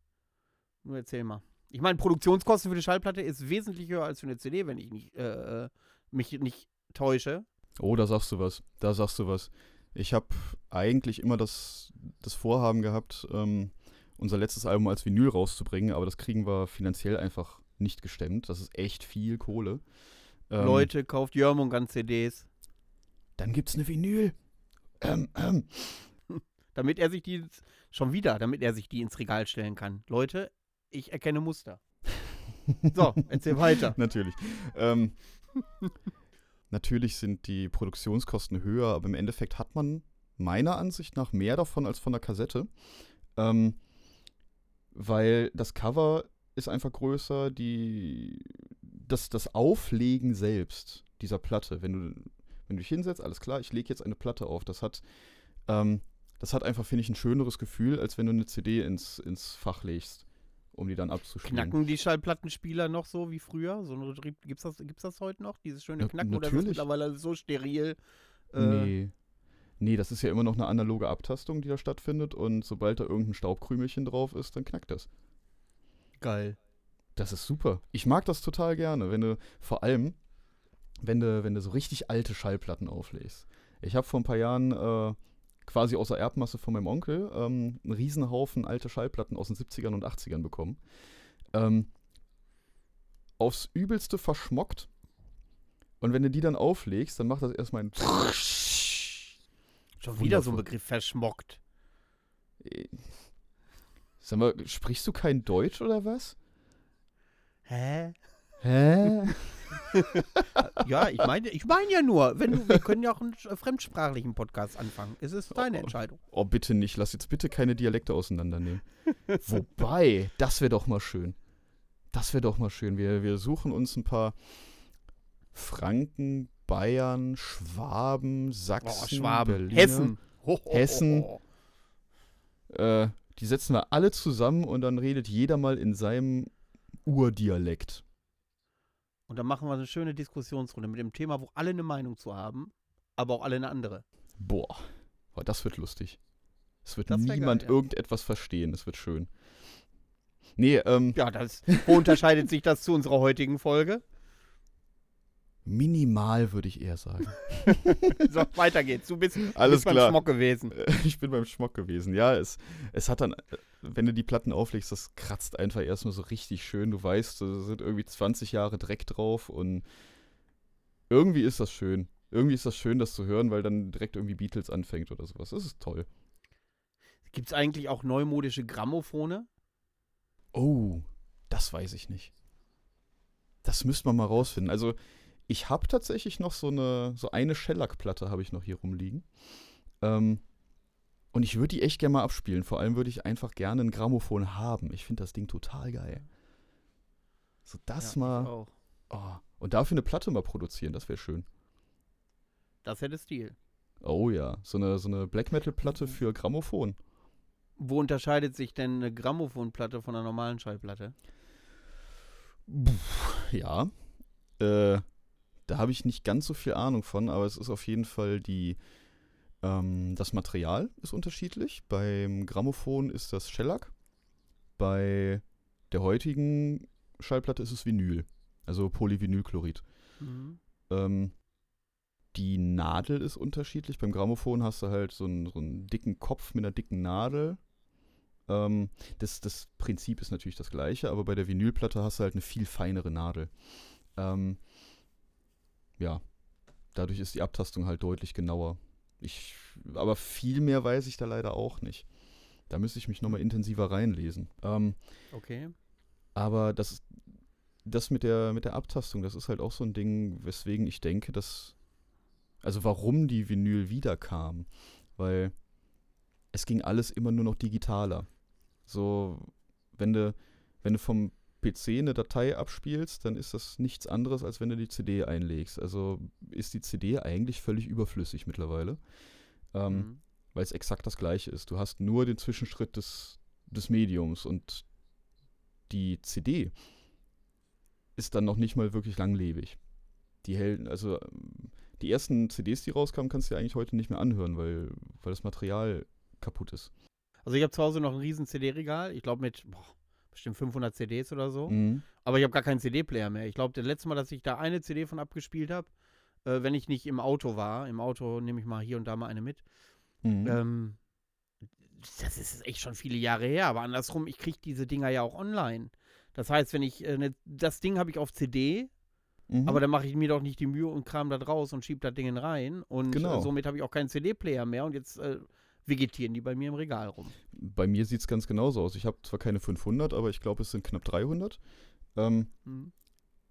nur erzähl mal. Ich meine, Produktionskosten für die Schallplatte ist wesentlich höher als für eine CD, wenn ich nicht, äh, äh, mich nicht täusche.
Oh, da sagst du was. Da sagst du was. Ich habe eigentlich immer das, das Vorhaben gehabt, ähm, unser letztes Album als Vinyl rauszubringen, aber das kriegen wir finanziell einfach nicht gestemmt. Das ist echt viel Kohle.
Ähm, Leute, kauft Jörmung CDs.
Dann gibt's eine Vinyl. Ähm, ähm.
damit er sich die schon wieder, damit er sich die ins Regal stellen kann. Leute, ich erkenne Muster. So, erzähl weiter.
natürlich. Ähm, natürlich sind die Produktionskosten höher, aber im Endeffekt hat man meiner Ansicht nach mehr davon als von der Kassette. Ähm, weil das Cover ist einfach größer, die, das, das Auflegen selbst dieser Platte, wenn du, wenn du dich hinsetzt, alles klar, ich lege jetzt eine Platte auf, das hat, ähm, das hat einfach, finde ich, ein schöneres Gefühl, als wenn du eine CD ins, ins Fach legst, um die dann abzuspielen.
Knacken die Schallplattenspieler noch so wie früher? So Gibt es das, gibt's das heute noch, dieses schöne ja, Knacken?
Natürlich.
Oder ist das mittlerweile so steril?
Äh, nee. Nee, das ist ja immer noch eine analoge Abtastung, die da stattfindet und sobald da irgendein Staubkrümelchen drauf ist, dann knackt das.
Geil.
Das ist super. Ich mag das total gerne, wenn du, vor allem, wenn du, wenn du so richtig alte Schallplatten auflegst. Ich habe vor ein paar Jahren äh, quasi aus der Erbmasse von meinem Onkel ähm, einen Riesenhaufen alte Schallplatten aus den 70ern und 80ern bekommen. Ähm, aufs Übelste verschmockt. Und wenn du die dann auflegst, dann macht das erstmal ein.
Schon wieder so ein Begriff verschmockt.
Äh, Sag mal, sprichst du kein Deutsch oder was?
Hä?
Hä?
ja, ich meine ich mein ja nur, wenn du, wir können ja auch einen fremdsprachlichen Podcast anfangen. Es ist deine
oh,
Entscheidung.
Oh, bitte nicht. Lass jetzt bitte keine Dialekte auseinandernehmen. Wobei, das wäre doch mal schön. Das wäre doch mal schön. Wir, wir suchen uns ein paar Franken, Bayern, Schwaben, Sachsen, oh, Schwaben. Berliner,
Hessen.
Ho, ho, Hessen. Äh, die setzen wir alle zusammen und dann redet jeder mal in seinem Urdialekt.
Und dann machen wir eine schöne Diskussionsrunde mit dem Thema, wo alle eine Meinung zu haben, aber auch alle eine andere.
Boah, Boah das wird lustig. Es wird niemand geil, ja. irgendetwas verstehen. Es wird schön. Nee, ähm.
Ja, das, wo unterscheidet sich das zu unserer heutigen Folge?
Minimal, würde ich eher sagen.
so, weiter geht's. Du bist,
Alles
bist beim
klar.
Schmock gewesen.
Ich bin beim Schmock gewesen. Ja, es, es hat dann, wenn du die Platten auflegst, das kratzt einfach erstmal so richtig schön. Du weißt, da sind irgendwie 20 Jahre Dreck drauf und irgendwie ist das schön. Irgendwie ist das schön, das zu hören, weil dann direkt irgendwie Beatles anfängt oder sowas. Das ist toll.
Gibt es eigentlich auch neumodische Grammophone?
Oh, das weiß ich nicht. Das müsste man mal rausfinden. Also, ich habe tatsächlich noch so eine, so eine Shellac-Platte habe ich noch hier rumliegen. Ähm, und ich würde die echt gerne mal abspielen. Vor allem würde ich einfach gerne ein Grammophon haben. Ich finde das Ding total geil. So das ja, mal. Oh, und dafür eine Platte mal produzieren, das wäre schön.
Das hätte Stil.
Oh ja, so eine, so eine Black Metal-Platte mhm. für Grammophon.
Wo unterscheidet sich denn eine Grammophonplatte von einer normalen Schallplatte?
Ja. Äh, da habe ich nicht ganz so viel Ahnung von, aber es ist auf jeden Fall die, ähm, das Material ist unterschiedlich. Beim Grammophon ist das Shellac. Bei der heutigen Schallplatte ist es Vinyl, also Polyvinylchlorid. Mhm. Ähm, die Nadel ist unterschiedlich. Beim Grammophon hast du halt so einen, so einen dicken Kopf mit einer dicken Nadel. Ähm, das, das Prinzip ist natürlich das gleiche, aber bei der Vinylplatte hast du halt eine viel feinere Nadel. Ähm, ja, dadurch ist die Abtastung halt deutlich genauer. Ich, aber viel mehr weiß ich da leider auch nicht. Da müsste ich mich nochmal intensiver reinlesen. Ähm,
okay.
Aber das, das mit der, mit der Abtastung, das ist halt auch so ein Ding, weswegen ich denke, dass. Also warum die Vinyl wiederkam. Weil es ging alles immer nur noch digitaler. So, wenn du, wenn du vom PC eine Datei abspielst, dann ist das nichts anderes, als wenn du die CD einlegst. Also ist die CD eigentlich völlig überflüssig mittlerweile, ähm, mhm. weil es exakt das gleiche ist. Du hast nur den Zwischenschritt des, des Mediums und die CD ist dann noch nicht mal wirklich langlebig. die hält, also die ersten CDs, die rauskamen, kannst du ja eigentlich heute nicht mehr anhören, weil, weil das Material kaputt ist.
Also ich habe zu Hause noch ein riesen CD-Regal, ich glaube mit boah, bestimmt 500 CDs oder so.
Mhm.
Aber ich habe gar keinen CD-Player mehr. Ich glaube, das letzte Mal, dass ich da eine CD von abgespielt habe, äh, wenn ich nicht im Auto war, im Auto nehme ich mal hier und da mal eine mit.
Mhm.
Ähm, das ist echt schon viele Jahre her, aber andersrum, ich kriege diese Dinger ja auch online. Das heißt, wenn ich, äh, ne, das Ding habe ich auf CD,
Mhm.
aber dann mache ich mir doch nicht die Mühe und kram da draus und schiebe das Ding rein. Und
Genau.
äh, somit habe ich auch keinen CD-Player mehr und jetzt äh, vegetieren die bei mir im Regal rum.
Bei mir sieht es ganz genauso aus. Ich habe zwar keine 500, aber ich glaube, es sind knapp 300. Ähm,
Hm.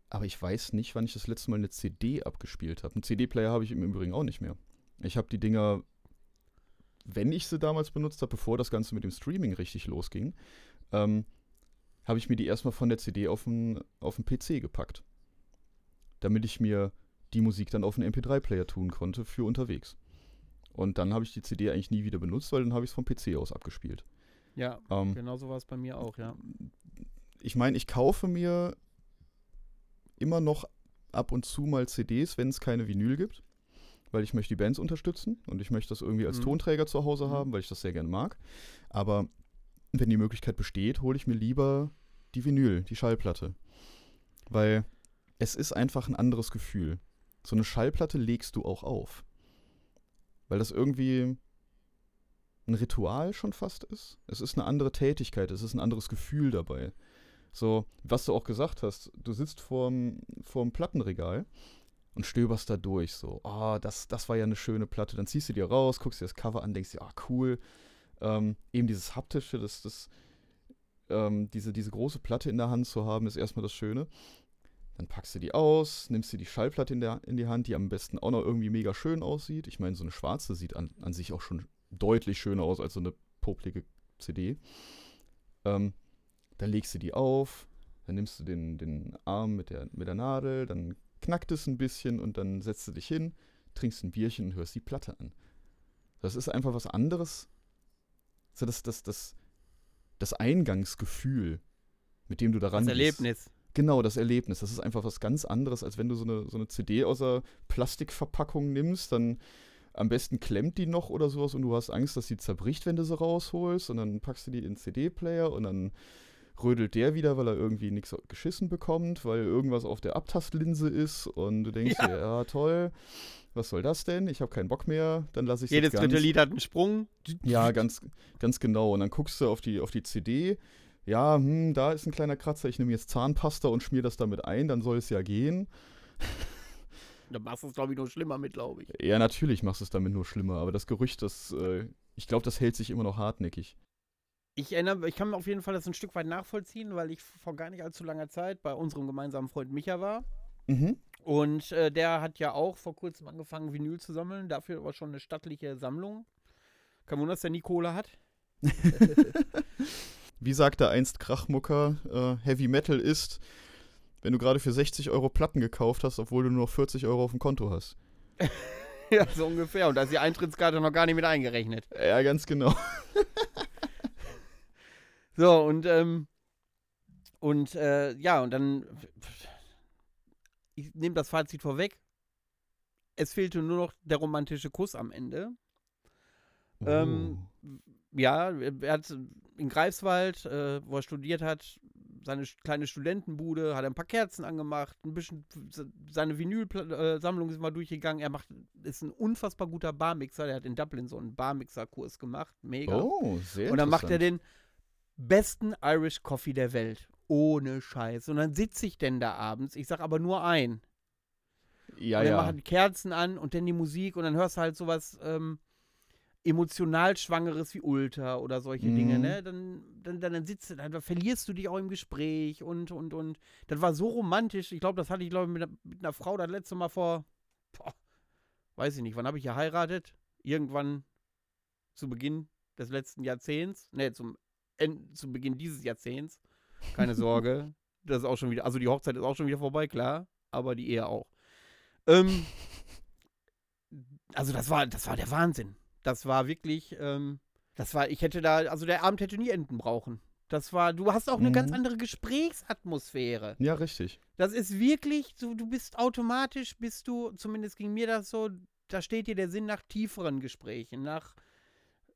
aber ich weiß nicht, wann ich das letzte Mal eine CD abgespielt habe. Einen CD-Player habe ich im Übrigen auch nicht mehr. Ich habe die Dinger, wenn ich sie damals benutzt habe, bevor das Ganze mit dem Streaming richtig losging, ähm, habe ich mir die erstmal von der CD auf den, auf den PC gepackt. Damit ich mir die Musik dann auf den MP3-Player tun konnte für unterwegs. Und dann habe ich die CD eigentlich nie wieder benutzt, weil dann habe ich es vom PC aus abgespielt.
Ja,
Ähm,
genau so war es bei mir auch, ja.
ich meine, ich kaufe mir immer noch ab und zu mal CDs, wenn es keine Vinyl gibt, weil ich möchte die Bands unterstützen und ich möchte das irgendwie als
Mhm.
Tonträger zu Hause
Mhm.
haben, weil ich das sehr gerne mag. Aber wenn die Möglichkeit besteht, hole ich mir lieber die Vinyl, die Schallplatte. Weil es ist einfach ein anderes Gefühl. So eine Schallplatte legst du auch auf. Weil das irgendwie ein Ritual schon fast ist. Es ist eine andere Tätigkeit, es ist ein anderes Gefühl dabei. So, was du auch gesagt hast, du sitzt vorm, vorm Plattenregal und stöberst da durch. So, ah, das, das war ja eine schöne Platte. Dann ziehst du dir raus, guckst dir das Cover an, denkst dir, ah, cool. Ähm, eben dieses haptische, das, das, ähm, diese, diese große Platte in der Hand zu haben, ist erstmal das Schöne. Dann packst du die aus, nimmst dir die Schallplatte in, der, in die Hand, die am besten auch noch irgendwie mega schön aussieht. Ich meine, so eine schwarze sieht an, an sich auch schon deutlich schöner aus als so eine poplige CD. Ähm, dann legst du die auf, dann nimmst du den, den Arm mit der, mit der Nadel, dann knackt es ein bisschen und dann setzt du dich hin, trinkst ein Bierchen und hörst die Platte an. Das ist einfach was anderes. So das, das, das, das Eingangsgefühl, mit dem du daran
Das. Erlebnis.
Genau, das Erlebnis. Das ist einfach was ganz anderes, als wenn du so eine, so eine CD aus der Plastikverpackung nimmst, dann am besten klemmt die noch oder sowas und du hast Angst, dass sie zerbricht, wenn du sie rausholst und dann packst du die in den CD-Player und dann rödelt der wieder, weil er irgendwie nichts geschissen bekommt, weil irgendwas auf der Abtastlinse ist und du denkst
Ja.
dir, ja toll, was soll das denn? Ich habe keinen Bock mehr, dann lasse ich
Jedes
das ganz.
dritte Lied hat einen Sprung.
Ja, ganz, ganz genau. Und dann guckst du auf die, auf die CD. Ja, hm, da ist ein kleiner Kratzer. Ich nehme jetzt Zahnpasta und schmier das damit ein. Dann soll es ja gehen.
Da machst du es, glaube ich, nur schlimmer mit, glaube ich.
Ja, natürlich machst du es damit nur schlimmer. Aber das Gerücht, das, äh, ich glaube, das hält sich immer noch hartnäckig.
Ich erinnere, ich kann auf jeden Fall das ein Stück weit nachvollziehen, weil ich vor gar nicht allzu langer Zeit bei unserem gemeinsamen Freund Micha war.
Mhm.
Und äh, der hat ja auch vor kurzem angefangen, Vinyl zu sammeln. Dafür aber schon eine stattliche Sammlung. Kein Wunder, dass der nie Kohle hat.
Wie sagte einst Krachmucker, äh, Heavy Metal ist, wenn du gerade für 60 Euro Platten gekauft hast, obwohl du nur noch 40 Euro auf dem Konto hast.
ja, so ungefähr. Und da ist die Eintrittskarte noch gar nicht mit eingerechnet.
Ja, ganz genau.
So, und, ähm, und, äh, ja, und dann, ich nehme das Fazit vorweg. Es fehlte nur noch der romantische Kuss am Ende. Ähm, ja, er hat in Greifswald, äh, wo er studiert hat, seine kleine Studentenbude, hat ein paar Kerzen angemacht, ein bisschen seine Vinylsammlung ist mal durchgegangen. Er macht, ist ein unfassbar guter Barmixer. Der hat in Dublin so einen Barmixer-Kurs gemacht. Mega.
oh, sehr
Und dann macht er den besten Irish Coffee der Welt. Ohne Scheiß. Und dann sitze ich denn da abends. Ich sag aber nur ein.
Ja,
und dann
ja.
machen Kerzen an und dann die Musik und dann hörst du halt sowas ähm, emotional Schwangeres wie Ultra oder solche
Mhm.
Dinge, ne? Dann, dann, dann, dann sitzt du, da, da verlierst du dich auch im Gespräch und, und, und. Das war so romantisch. Ich glaube, das hatte ich, glaube ich, mit, einer- mit einer Frau das letzte Mal vor, boah, weiß ich nicht, wann habe ich geheiratet? Irgendwann zu Beginn des letzten Jahrzehnts. Ne, zum, End, zu Beginn dieses Jahrzehnts. Keine Sorge. Das ist auch schon wieder, also die Hochzeit ist auch schon wieder vorbei, klar, aber die Ehe auch. Ähm, also das war, das war der Wahnsinn. Das war wirklich, ähm, das war, ich hätte da, also der Abend hätte nie enden brauchen. Das war, du hast auch eine mhm. ganz andere Gesprächsatmosphäre.
Ja, richtig.
Das ist wirklich, du, du bist automatisch, bist du, zumindest ging mir das so, da steht dir der Sinn nach tieferen Gesprächen, nach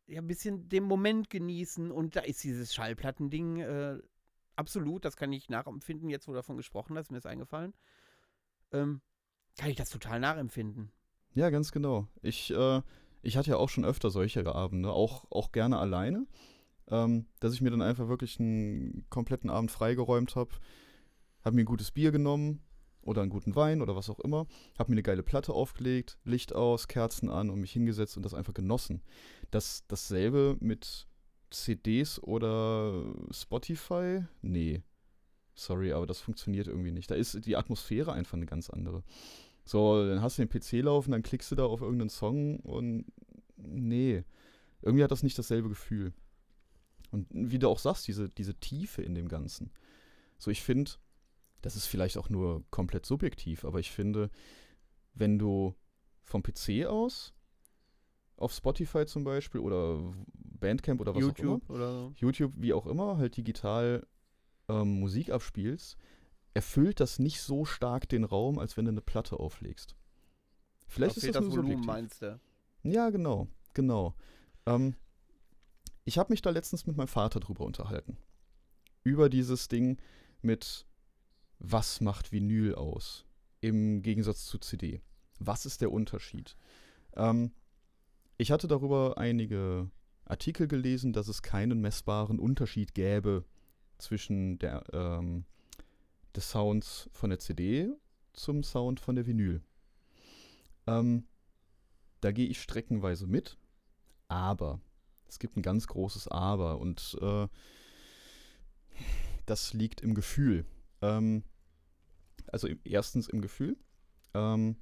ja, ein bisschen dem Moment genießen und da ist dieses Schallplattending äh, absolut, das kann ich nachempfinden, jetzt wo du davon gesprochen hast, mir ist eingefallen. Ähm, kann ich das total nachempfinden.
Ja, ganz genau. Ich, äh, ich hatte ja auch schon öfter solche Abende, auch, auch gerne alleine, ähm, dass ich mir dann einfach wirklich einen kompletten Abend freigeräumt habe, habe mir ein gutes Bier genommen oder einen guten Wein oder was auch immer, habe mir eine geile Platte aufgelegt, Licht aus, Kerzen an und mich hingesetzt und das einfach genossen. Das, dasselbe mit CDs oder Spotify? Nee. Sorry, aber das funktioniert irgendwie nicht. Da ist die Atmosphäre einfach eine ganz andere. So, dann hast du den PC laufen, dann klickst du da auf irgendeinen Song und nee, irgendwie hat das nicht dasselbe Gefühl. Und wie du auch sagst, diese, diese Tiefe in dem Ganzen. So, ich finde, das ist vielleicht auch nur komplett subjektiv, aber ich finde, wenn du vom PC aus auf Spotify zum Beispiel oder Bandcamp oder was
YouTube
auch immer,
oder
YouTube, wie auch immer, halt digital ähm, Musik abspielst, erfüllt das nicht so stark den Raum, als wenn du eine Platte auflegst. Vielleicht ist das, das nur Volumen, subjektiv. meinst du? Ja, genau, genau. Ähm, ich habe mich da letztens mit meinem Vater drüber unterhalten. Über dieses Ding mit, was macht Vinyl aus im Gegensatz zu CD? Was ist der Unterschied? Ähm, ich hatte darüber einige Artikel gelesen, dass es keinen messbaren Unterschied gäbe zwischen der ähm, des Sounds von der CD zum Sound von der Vinyl. Ähm, da gehe ich streckenweise mit, aber es gibt ein ganz großes Aber und äh, das liegt im Gefühl. Ähm, also im, erstens im Gefühl, ähm,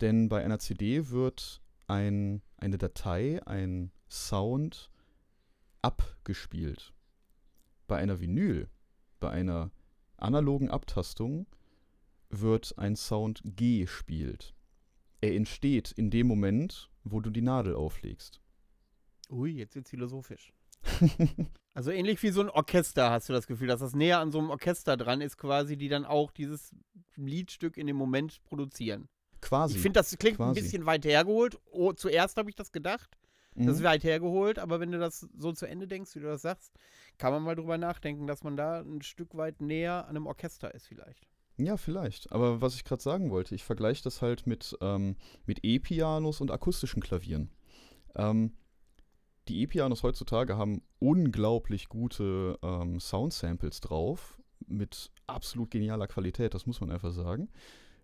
denn bei einer CD wird ein, eine Datei, ein Sound abgespielt. Bei einer Vinyl, bei einer analogen Abtastung wird ein Sound gespielt. Er entsteht in dem Moment, wo du die Nadel auflegst.
Ui, jetzt wird's philosophisch. also ähnlich wie so ein Orchester hast du das Gefühl, dass das näher an so einem Orchester dran ist, quasi, die dann auch dieses Liedstück in dem Moment produzieren.
Quasi.
Ich finde, das klingt quasi. ein bisschen weit hergeholt. Oh, zuerst habe ich das gedacht. Mhm. Das ist weit hergeholt, aber wenn du das so zu Ende denkst, wie du das sagst, kann man mal drüber nachdenken, dass man da ein Stück weit näher an einem Orchester ist, vielleicht.
Ja, vielleicht. Aber was ich gerade sagen wollte, ich vergleiche das halt mit, ähm, mit E-Pianos und akustischen Klavieren. Ähm, die E-Pianos heutzutage haben unglaublich gute ähm, Sound-Samples drauf, mit absolut genialer Qualität, das muss man einfach sagen.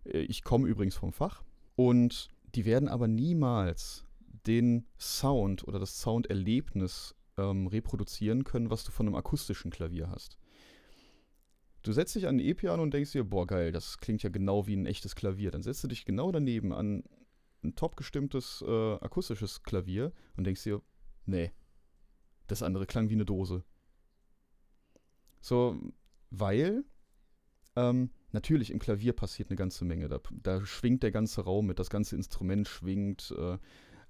Äh, ich komme übrigens vom Fach. Und die werden aber niemals den Sound oder das Sounderlebnis ähm, reproduzieren können, was du von einem akustischen Klavier hast. Du setzt dich an ein E-Piano und denkst dir, boah, geil, das klingt ja genau wie ein echtes Klavier. Dann setzt du dich genau daneben an ein top gestimmtes äh, akustisches Klavier und denkst dir, nee, das andere klang wie eine Dose. So, weil ähm, natürlich im Klavier passiert eine ganze Menge. Da, da, schwingt der ganze Raum mit, das ganze Instrument schwingt. Äh,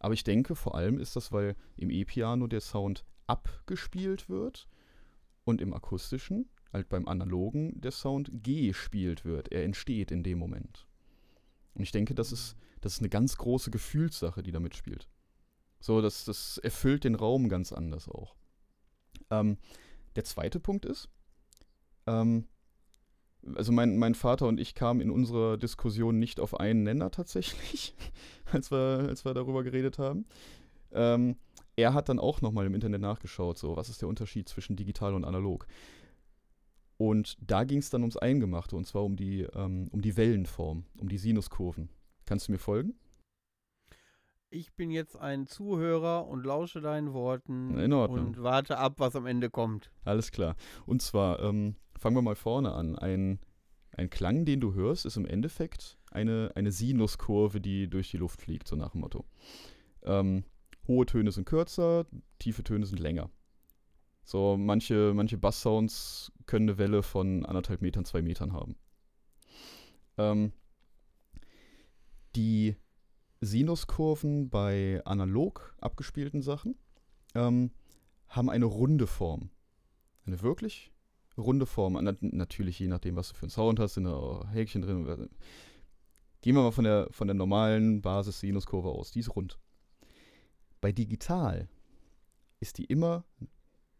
aber ich denke, vor allem ist das, weil im E-Piano der Sound abgespielt wird und im akustischen, halt beim analogen, der Sound gespielt wird. Er entsteht in dem Moment. Und ich denke, das ist, das ist eine ganz große Gefühlssache, die da mitspielt. So, das, das erfüllt den Raum ganz anders auch. Ähm, der zweite Punkt ist, ähm, also mein, mein Vater und ich kamen in unserer Diskussion nicht auf einen Nenner tatsächlich, als wir, als wir darüber geredet haben. Ähm, er hat dann auch nochmal im Internet nachgeschaut, so, was ist der Unterschied zwischen digital und analog. Und da ging es dann ums Eingemachte, und zwar um die, ähm, um die Wellenform, um die Sinuskurven. Kannst du mir folgen?
Ich bin jetzt ein Zuhörer und lausche deinen Worten und warte ab, was am Ende kommt.
Alles klar. Und zwar, ähm, fangen wir mal vorne an. Ein, ein Klang, den du hörst, ist im Endeffekt eine, eine Sinuskurve, die durch die Luft fliegt, so nach dem Motto. Ähm, hohe Töne sind kürzer, tiefe Töne sind länger. So, manche, manche Basssounds können eine Welle von anderthalb Metern, zwei Metern haben. Ähm, die Sinuskurven bei analog abgespielten Sachen ähm, haben eine runde Form. Eine wirklich runde Form. Na, natürlich, je nachdem, was du für einen Sound hast, sind da auch Häkchen drin. Gehen wir mal von der, von der normalen Basis-Sinuskurve aus. Die ist rund. Bei digital ist die immer ein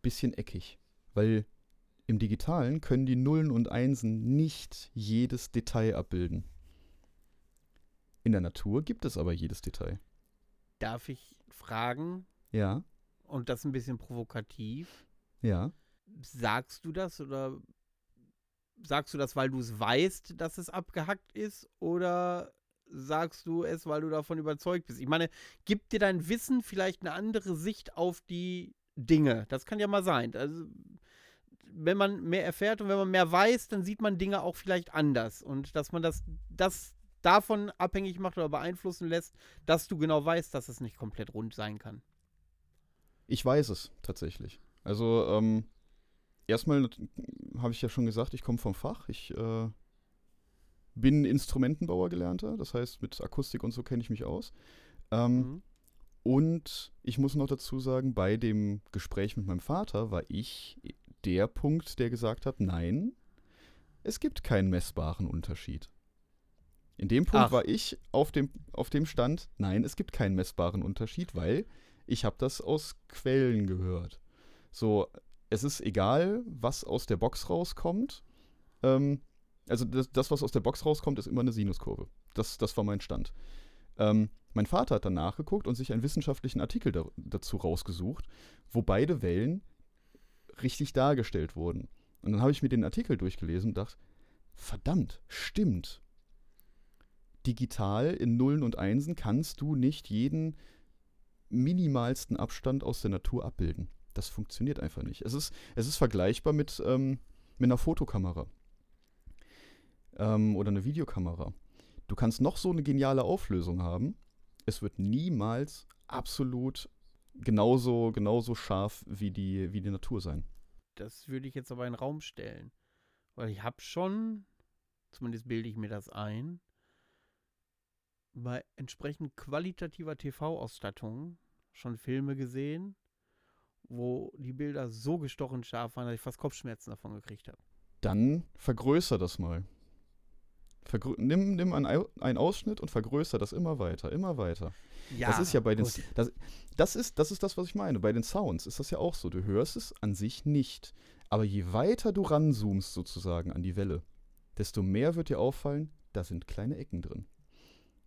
bisschen eckig, weil im Digitalen können die Nullen und Einsen nicht jedes Detail abbilden. In der Natur gibt es aber jedes Detail.
Darf ich fragen?
Ja.
Und das ein bisschen provokativ.
Ja.
Sagst du das oder sagst du das, weil du es weißt, dass es abgehackt ist? Oder sagst du es, weil du davon überzeugt bist? Ich meine, gibt dir dein Wissen vielleicht eine andere Sicht auf die Dinge? Das kann ja mal sein. Also, wenn man mehr erfährt und wenn man mehr weiß, dann sieht man Dinge auch vielleicht anders. Und dass man das, das davon abhängig macht oder beeinflussen lässt, dass du genau weißt, dass es nicht komplett rund sein kann.
Ich weiß es tatsächlich. Also, ähm, erstmal habe ich ja schon gesagt, ich komme vom Fach. Ich äh, bin Instrumentenbauer gelernter, das heißt, mit Akustik und so kenne ich mich aus. Ähm, mhm. Und ich muss noch dazu sagen, bei dem Gespräch mit meinem Vater war ich der Punkt, der gesagt hat, nein, es gibt keinen messbaren Unterschied. In dem Punkt Ach. war ich auf dem, auf dem Stand, nein, es gibt keinen messbaren Unterschied, weil ich habe das aus Quellen gehört. So, es ist egal, was aus der Box rauskommt. Ähm, also das, das, was aus der Box rauskommt, ist immer eine Sinuskurve. Das, das war mein Stand. Ähm, mein Vater hat dann nachgeguckt und sich einen wissenschaftlichen Artikel da, dazu rausgesucht, wo beide Wellen richtig dargestellt wurden. Und dann habe ich mir den Artikel durchgelesen und dachte, verdammt, stimmt. Digital in Nullen und Einsen kannst du nicht jeden minimalsten Abstand aus der Natur abbilden. Das funktioniert einfach nicht. Es ist, es ist vergleichbar mit, ähm, mit einer Fotokamera ähm, oder einer Videokamera. Du kannst noch so eine geniale Auflösung haben. Es wird niemals absolut genauso, genauso scharf wie die, wie die Natur sein.
Das würde ich jetzt aber in den Raum stellen. Weil ich habe schon, zumindest bilde ich mir das ein, bei entsprechend qualitativer TV-Ausstattung schon Filme gesehen, wo die Bilder so gestochen scharf waren, dass ich fast Kopfschmerzen davon gekriegt habe.
Dann vergrößer das mal. Vergrö nimm nimm einen Ausschnitt und vergrößer das immer weiter, immer weiter. Ja, das ist ja bei den. Das, das, ist, das ist das, was ich meine. Bei den Sounds ist das ja auch so. Du hörst es an sich nicht. Aber je weiter du ranzoomst sozusagen an die Welle, desto mehr wird dir auffallen, da sind kleine Ecken drin.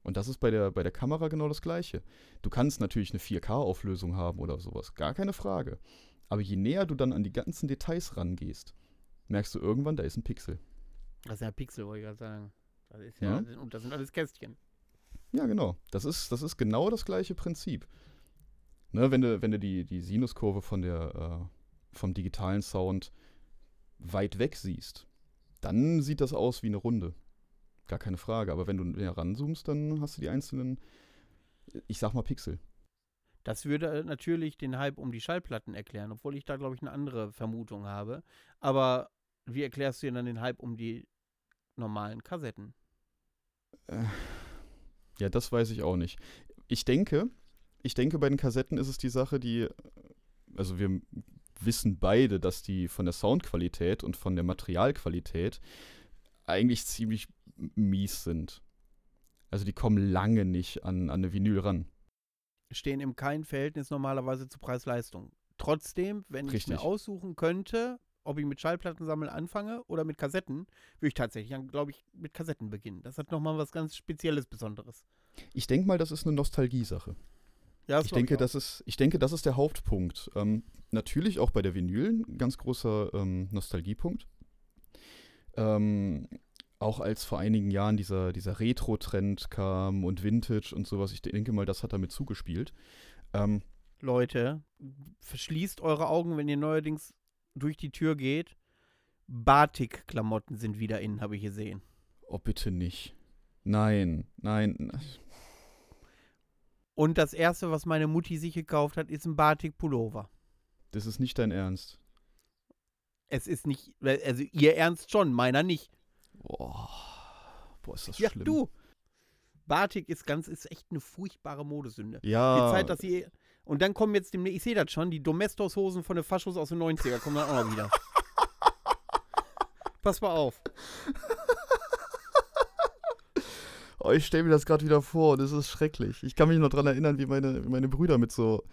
Und das ist bei der, bei der Kamera genau das Gleiche. Du kannst natürlich eine 4K-Auflösung haben oder sowas, gar keine Frage. Aber je näher du dann an die ganzen Details rangehst, merkst du irgendwann, da ist ein Pixel.
Das ist ja Pixel, wollte ich gerade sagen. Das ist ja, ja, und das sind alles Kästchen.
Ja, genau. Das ist, das ist genau das gleiche Prinzip. Ne, wenn du, wenn du die, die Sinuskurve von der, äh, vom digitalen Sound weit weg siehst, dann sieht das aus wie eine Runde. Gar keine Frage. Aber wenn du näher ranzoomst, dann hast du die einzelnen, ich sag mal, Pixel.
Das würde natürlich den Hype um die Schallplatten erklären, obwohl ich da, glaube ich, eine andere Vermutung habe. Aber wie erklärst du denn dann den Hype um die normalen Kassetten?
Äh, ja, das weiß ich auch nicht. Ich denke, ich denke, bei den Kassetten ist es die Sache, die, also wir wissen beide, dass die von der Soundqualität und von der Materialqualität eigentlich ziemlich mies sind. Also die kommen lange nicht an, an eine Vinyl ran.
Stehen im kein Verhältnis normalerweise zu Preis-Leistung. Trotzdem, wenn Richtig. ich mir aussuchen könnte, ob ich mit Schallplattensammeln anfange oder mit Kassetten, würde ich tatsächlich, glaube ich, mit Kassetten beginnen. Das hat nochmal was ganz Spezielles, Besonderes.
Ich denke mal, das ist eine Nostalgiesache. Ja, ich denke, ich das ist, ich denke, das ist der Hauptpunkt. Ähm, natürlich auch bei der Vinyl ein ganz großer ähm, Nostalgiepunkt. Ähm, auch als vor einigen Jahren dieser, dieser Retro-Trend kam und Vintage und sowas, ich denke mal, das hat damit zugespielt. Ähm,
Leute, verschließt eure Augen, wenn ihr neuerdings durch die Tür geht. Batik-Klamotten sind wieder innen, habe ich gesehen.
Oh, bitte nicht. Nein, nein.
Und das erste, was meine Mutti sich gekauft hat, ist ein Batik-Pullover.
Das ist nicht dein Ernst.
Es ist nicht, also ihr Ernst schon, meiner nicht.
Boah, boah ist das
ja,
schlimm.
du. Batik ist ganz, ist echt eine furchtbare Modesünde.
Ja.
Die Zeit, dass ihr. Und dann kommen jetzt demnächst, ich sehe das schon, die Domestos-Hosen von den Faschos aus den 90er kommen dann auch noch wieder. Pass mal auf.
oh, ich stelle mir das gerade wieder vor und es ist schrecklich. Ich kann mich noch daran erinnern, wie meine, wie meine Brüder mit so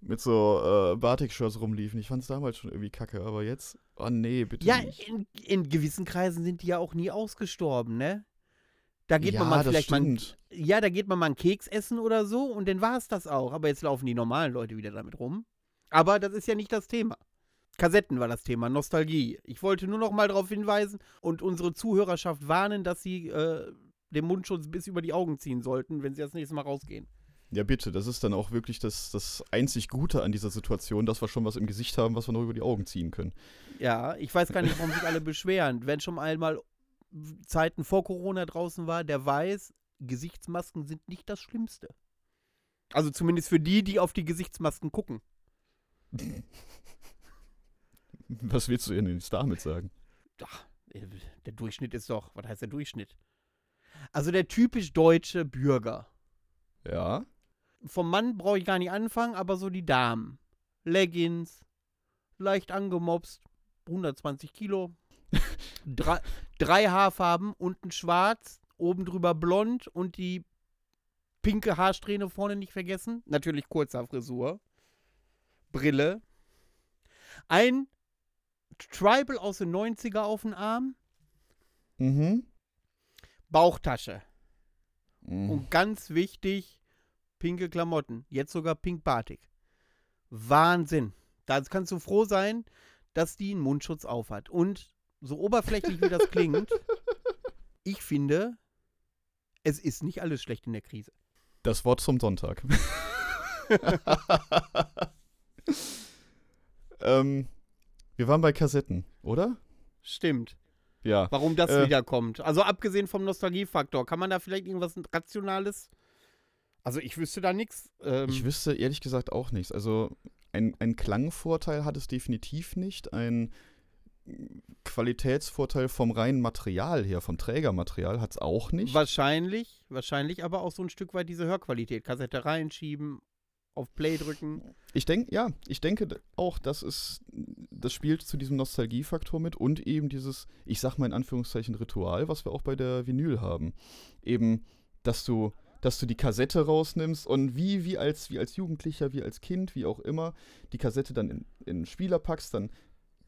mit so äh, Batik-Shirts rumliefen. Ich fand es damals schon irgendwie kacke, aber jetzt, oh nee, bitte
Ja,
nicht.
in, in gewissen Kreisen sind die ja auch nie ausgestorben, ne? Da geht
ja,
man mal vielleicht mal, ja, da geht man mal einen Keks essen oder so und dann war es das auch. Aber jetzt laufen die normalen Leute wieder damit rum. Aber das ist ja nicht das Thema. Kassetten war das Thema, Nostalgie. Ich wollte nur noch mal darauf hinweisen und unsere Zuhörerschaft warnen, dass sie äh, den Mundschutz bis über die Augen ziehen sollten, wenn sie das nächste Mal rausgehen.
Ja, bitte, das ist dann auch wirklich das, das einzig Gute an dieser Situation, dass wir schon was im Gesicht haben, was wir noch über die Augen ziehen können.
Ja, ich weiß gar nicht, warum sich alle beschweren. Wenn schon einmal Zeiten vor Corona draußen war, der weiß, Gesichtsmasken sind nicht das Schlimmste. Also zumindest für die, die auf die Gesichtsmasken gucken.
Was willst du denn jetzt damit sagen?
Ach, äh, der Durchschnitt ist doch, was heißt der Durchschnitt? Also der typisch deutsche Bürger.
Ja.
Vom Mann brauche ich gar nicht anfangen, aber so die Damen. Leggings, leicht angemopst, 120 Kilo, drei, drei Haarfarben, unten schwarz, oben drüber blond und die pinke Haarsträhne vorne nicht vergessen. Natürlich kurzer Frisur. Brille. Ein Tribal aus den 90er auf den Arm.
Mhm.
Bauchtasche.
mhm.
Und ganz wichtig, pinke Klamotten. Jetzt sogar pink Batik. Wahnsinn. Da kannst du froh sein, dass die einen Mundschutz aufhat. Und so oberflächlich wie das klingt, ich finde, es ist nicht alles schlecht in der Krise.
Das Wort zum Sonntag. ähm, wir waren bei Kassetten, oder?
Stimmt.
Ja.
Warum das
Äh.
wiederkommt. Also abgesehen vom Nostalgiefaktor, kann man da vielleicht irgendwas Rationales? Also ich wüsste da nichts. Ähm,
Ich wüsste ehrlich gesagt auch nichts. Also ein, ein Klangvorteil hat es definitiv nicht. Ein Qualitätsvorteil vom reinen Material her, vom Trägermaterial hat es auch nicht.
wahrscheinlich, wahrscheinlich aber auch so ein Stück weit diese Hörqualität. Kassette reinschieben, auf Play drücken.
Ich denke, ja, ich denke auch, das ist, das spielt zu diesem Nostalgiefaktor mit und eben dieses, ich sag mal in Anführungszeichen Ritual, was wir auch bei der Vinyl haben. Eben, dass du, dass du die Kassette rausnimmst und wie, wie als, wie als Jugendlicher, wie als Kind, wie auch immer, die Kassette dann in, in den Spieler packst, dann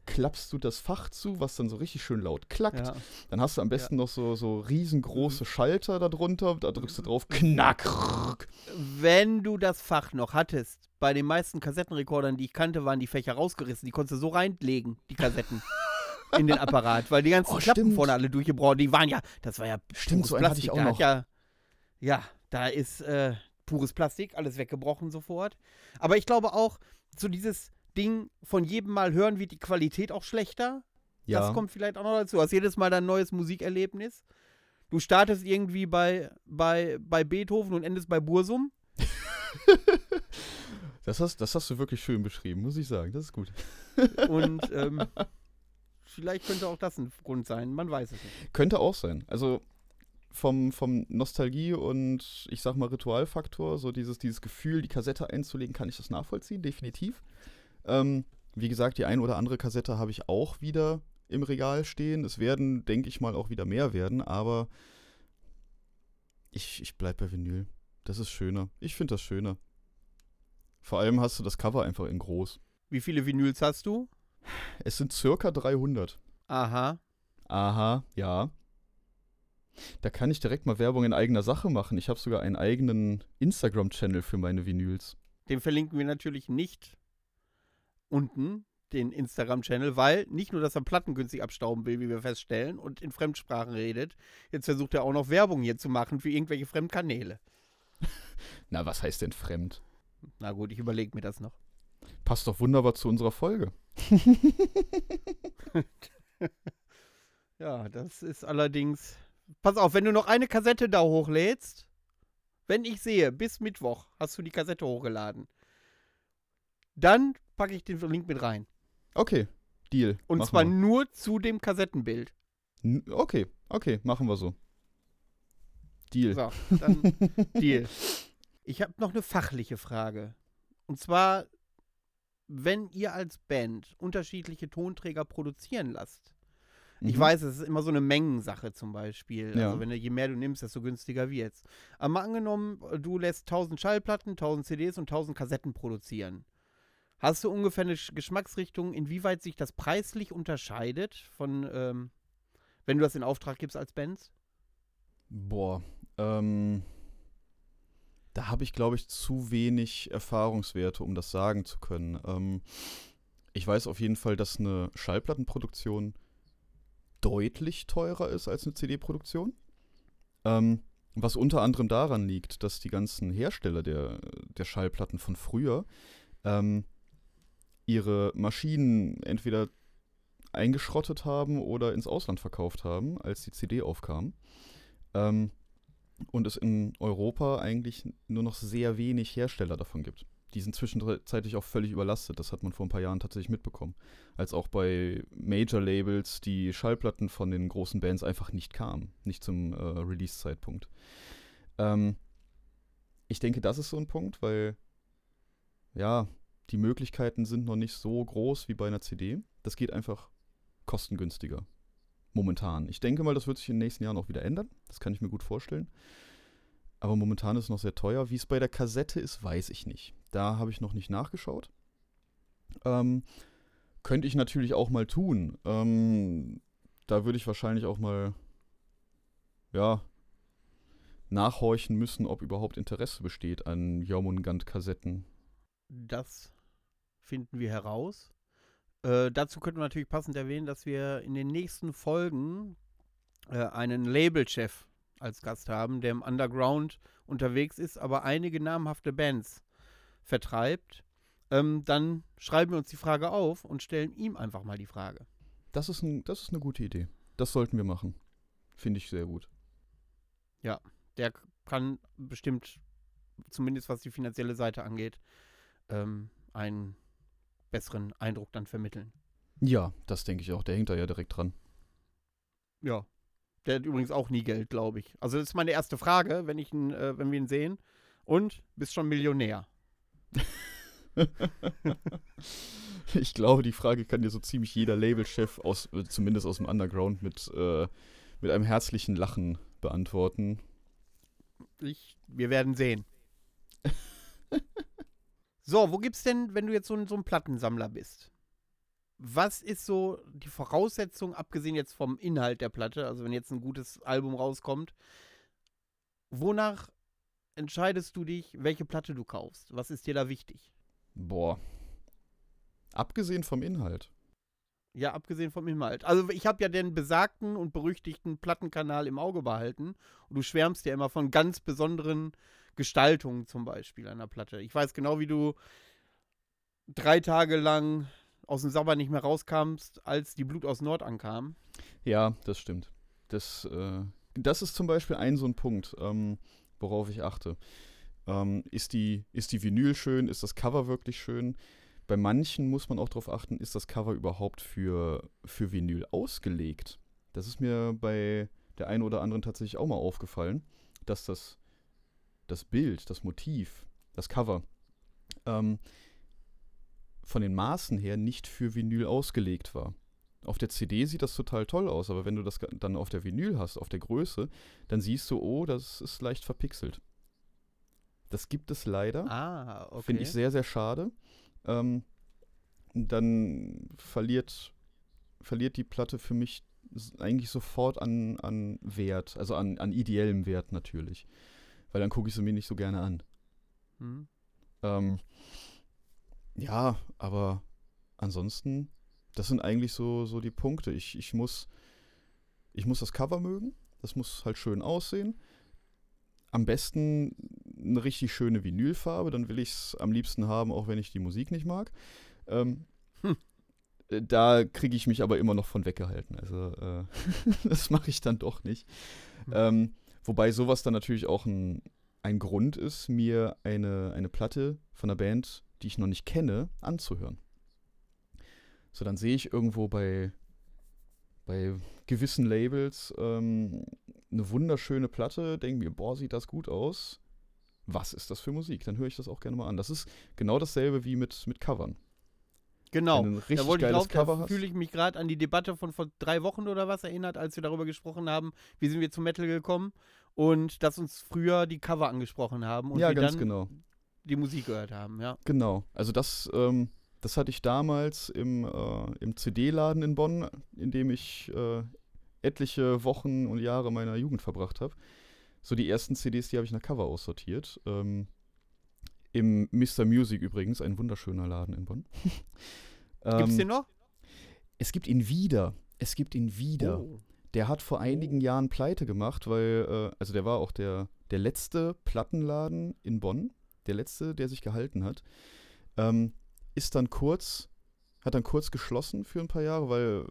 klappst du das Fach zu, was dann so richtig schön laut klackt.
Ja.
Dann hast du am besten noch so, so riesengroße Schalter darunter, da drückst du drauf, knack.
Wenn du das Fach noch hattest, bei den meisten Kassettenrekordern, die ich kannte, waren die Fächer rausgerissen. Die konntest du so reinlegen, die Kassetten. in den Apparat, weil die ganzen
Oh,
Klappen
stimmt.
vorne alle durchgebrochen, die waren ja, das war ja
Stimmt, so einen hatte ich
Plastik,
auch noch.
Ja, ja, da ist äh, pures Plastik, alles weggebrochen sofort. Aber ich glaube auch, so dieses Ding von jedem Mal hören wird die Qualität auch schlechter.
Ja.
Das kommt vielleicht auch noch dazu. Du hast jedes Mal dein neues Musikerlebnis. Du startest irgendwie bei, bei, bei Beethoven und endest bei Bursum.
Das hast, das hast du wirklich schön beschrieben, muss ich sagen. Das ist gut.
Und ähm, vielleicht könnte auch das ein Grund sein. Man weiß es nicht.
Könnte auch sein. Also vom, vom Nostalgie und ich sag mal Ritualfaktor, so dieses, dieses Gefühl, die Kassette einzulegen, kann ich das nachvollziehen, definitiv. Ähm, wie gesagt, die ein oder andere Kassette habe ich auch wieder im Regal stehen. Es werden, denke ich mal, auch wieder mehr werden, aber ich, ich bleib bei Vinyl. Das ist schöner. Ich finde das schöner. Vor allem hast du das Cover einfach in groß.
Wie viele Vinyls hast du?
Es sind circa 300.
Aha.
Aha, ja. Da kann ich direkt mal Werbung in eigener Sache machen. Ich habe sogar einen eigenen Instagram-Channel für meine Vinyls.
Den verlinken wir natürlich nicht unten, den Instagram-Channel, weil nicht nur, dass er Platten günstig abstauben will, wie wir feststellen, und in Fremdsprachen redet, jetzt versucht er auch noch Werbung hier zu machen für irgendwelche Fremdkanäle.
Na, was heißt denn fremd?
Na gut, ich überlege mir das noch.
Passt doch wunderbar zu unserer Folge.
Ja, das ist allerdings. Pass auf, wenn du noch eine Kassette da hochlädst, wenn ich sehe, bis Mittwoch hast du die Kassette hochgeladen, dann packe ich den Link mit rein.
Okay, Deal.
Und
Machen
zwar
wir.
nur zu dem Kassettenbild.
Okay, okay, machen wir so. Deal.
So, dann Deal. Ich habe noch eine fachliche Frage. Und zwar, wenn ihr als Band unterschiedliche Tonträger produzieren lasst, Ich
Mhm.
weiß, es ist immer so eine Mengensache zum Beispiel.
Ja.
Also wenn du, je mehr du nimmst, desto günstiger wird's. Aber mal angenommen, du lässt 1000 Schallplatten, 1000 CDs und 1000 Kassetten produzieren. Hast du ungefähr eine Sch- Geschmacksrichtung, inwieweit sich das preislich unterscheidet von, ähm, wenn du das in Auftrag gibst als Bands?
Boah, ähm, da habe ich, glaube ich, zu wenig Erfahrungswerte, um das sagen zu können. Ähm, ich weiß auf jeden Fall, dass eine Schallplattenproduktion deutlich teurer ist als eine CD-Produktion. Ähm, was unter anderem daran liegt, dass die ganzen Hersteller der, der Schallplatten von früher ähm, ihre Maschinen entweder eingeschrottet haben oder ins Ausland verkauft haben, als die CD aufkam. Ähm, und es in Europa eigentlich nur noch sehr wenig Hersteller davon gibt. Die sind zwischenzeitlich auch völlig überlastet. Das hat man vor ein paar Jahren tatsächlich mitbekommen. Als auch bei Major-Labels die Schallplatten von den großen Bands einfach nicht kamen. Nicht zum äh, Release-Zeitpunkt. Ähm, ich denke, das ist so ein Punkt, weil ja, die Möglichkeiten sind noch nicht so groß wie bei einer CD. Das geht einfach kostengünstiger. Momentan. Ich denke mal, das wird sich in den nächsten Jahren auch wieder ändern. Das kann ich mir gut vorstellen. Aber momentan ist es noch sehr teuer. Wie es bei der Kassette ist, weiß ich nicht. Da habe ich noch nicht nachgeschaut. Ähm, könnte ich natürlich auch mal tun. Ähm, da würde ich wahrscheinlich auch mal, ja, nachhorchen müssen, ob überhaupt Interesse besteht an Jormungand-Kassetten.
Das finden wir heraus. Äh, dazu könnte man natürlich passend erwähnen, dass wir in den nächsten Folgen äh, einen Labelchef als Gast haben, der im Underground unterwegs ist, aber einige namhafte Bands vertreibt. Ähm, dann schreiben wir uns die Frage auf und stellen ihm einfach mal die Frage.
Das ist, ein, das ist eine gute Idee. Das sollten wir machen. Finde ich sehr gut.
Der k- kann bestimmt, zumindest was die finanzielle Seite angeht, ähm, einen besseren Eindruck dann vermitteln.
Ja, das denke ich auch. Der hängt da ja direkt dran.
Ja. Der hat übrigens auch nie Geld, glaube ich. Also das ist meine erste Frage, wenn, ich ihn, äh, wenn wir ihn sehen. Und bist schon Millionär.
ich glaube, die Frage kann dir so ziemlich jeder Labelchef, aus, äh, zumindest aus dem Underground, mit, äh, mit einem herzlichen Lachen beantworten.
Ich, wir werden sehen. so, wo gibt's denn, wenn du jetzt so ein, so ein Plattensammler bist? Was ist so die Voraussetzung, abgesehen jetzt vom Inhalt der Platte, also wenn jetzt ein gutes Album rauskommt, wonach entscheidest du dich, welche Platte du kaufst? Was ist dir da wichtig?
Boah. Abgesehen vom Inhalt.
Ja, abgesehen vom Inhalt. Also ich habe ja den besagten und berüchtigten Plattenkanal im Auge behalten und du schwärmst ja immer von ganz besonderen Gestaltungen zum Beispiel einer Platte. Ich weiß genau, wie du drei Tage lang aus dem Sabber nicht mehr rauskamst, als die Blut aus Nord ankam.
Ja, das stimmt. Das, äh, das ist zum Beispiel ein so ein Punkt, ähm, worauf ich achte. Ähm, ist, die, ist die Vinyl schön? Ist das Cover wirklich schön? Bei manchen muss man auch darauf achten, ist das Cover überhaupt für, für Vinyl ausgelegt? Das ist mir bei der einen oder anderen tatsächlich auch mal aufgefallen, dass das, das Bild, das Motiv, das Cover ähm, von den Maßen her nicht für Vinyl ausgelegt war. Auf der CD sieht das total toll aus, aber wenn du das dann auf der Vinyl hast, auf der Größe, dann siehst du, oh, das ist leicht verpixelt. Das gibt es leider.
Ah, okay.
Finde ich sehr, sehr schade. Ähm, dann verliert, verliert die Platte für mich eigentlich sofort an, an Wert, also an, an ideellem Wert natürlich. Weil dann gucke ich sie mir nicht so gerne an.
Hm.
Ähm, ja, aber ansonsten, das sind eigentlich so, so die Punkte. Ich, ich, muss, ich muss das Cover mögen. Das muss halt schön aussehen. Am besten eine richtig schöne Vinylfarbe. Dann will ich es am liebsten haben, auch wenn ich die Musik nicht mag. Ähm,
Hm.
Da kriege ich mich aber immer noch von weggehalten. Also äh, das mache ich dann doch nicht.
Hm.
Ähm, wobei sowas dann natürlich auch ein, ein Grund ist, mir eine, eine Platte von einer Band, die ich noch nicht kenne, anzuhören. So, dann sehe ich irgendwo bei, bei gewissen Labels ähm, eine wunderschöne Platte, denke mir, boah, sieht das gut aus. Was ist das für Musik? Dann höre ich das auch gerne mal an. Das ist genau dasselbe wie mit, mit Covern.
Genau.
Wenn du ein richtig
da wollte ich
Cover
da fühle ich mich gerade an die Debatte von vor drei Wochen oder was erinnert, als wir darüber gesprochen haben, wie sind wir zu Metal gekommen und dass uns früher die Cover angesprochen haben und
ja,
wir
ganz
dann
genau.
die Musik gehört haben, ja.
Genau. Also das, ähm, das hatte ich damals im, äh, im CD-Laden in Bonn, in dem ich äh, etliche Wochen und Jahre meiner Jugend verbracht habe. So die ersten CDs, die habe ich nach Cover aussortiert. Ähm, Im Mr. Music übrigens, ein wunderschöner Laden in Bonn.
Gibt's
Ähm,
den noch?
Es gibt ihn wieder. Es gibt ihn wieder.
Oh.
Der hat vor einigen Jahren pleite gemacht, weil, äh, also der war auch der, der letzte Plattenladen in Bonn, der letzte, der sich gehalten hat. Ähm, ist dann kurz, hat dann kurz geschlossen für ein paar Jahre, weil,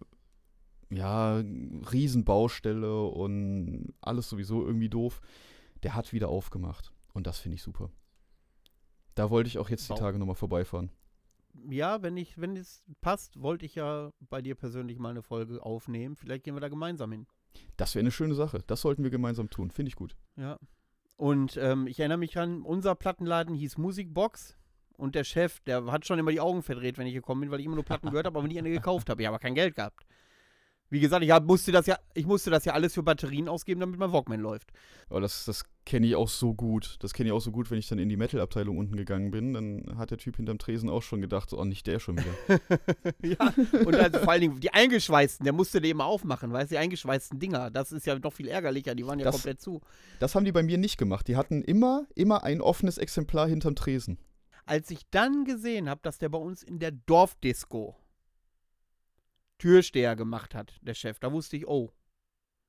ja, Riesenbaustelle und alles sowieso irgendwie doof. Der hat wieder aufgemacht. Und das finde ich super. Da wollte ich auch jetzt die Tage nochmal vorbeifahren.
Ja, wenn ich, wenn es passt, wollte ich ja bei dir persönlich mal eine Folge aufnehmen. Vielleicht gehen wir da gemeinsam hin.
Das wäre eine schöne Sache. Das sollten wir gemeinsam tun. Finde ich gut.
Ja. Und ähm, ich erinnere mich an, unser Plattenladen hieß Musikbox. Und der Chef, der hat schon immer die Augen verdreht, wenn ich gekommen bin, weil ich immer nur Platten gehört habe, aber nie eine gekauft habe. Ich habe aber kein Geld gehabt. Wie gesagt, ich hab, musste das ja, ich musste das ja alles für Batterien ausgeben, damit mein Walkman läuft.
Aber das, das kenne ich auch so gut. Das kenne ich auch so gut, wenn ich dann in die Metal-Abteilung unten gegangen bin. Dann hat der Typ hinterm Tresen auch schon gedacht, so, oh, nicht der schon wieder.
ja. Und also vor allen Dingen die eingeschweißten, der musste die immer aufmachen, weißt du, die eingeschweißten Dinger. Das ist ja noch viel ärgerlicher, die waren ja
Das-
komplett zu.
Das haben die bei mir nicht gemacht. Die hatten immer, immer ein offenes Exemplar hinterm Tresen.
Als ich dann gesehen habe, dass der bei uns in der Dorfdisco Türsteher gemacht hat, der Chef, da wusste ich, oh,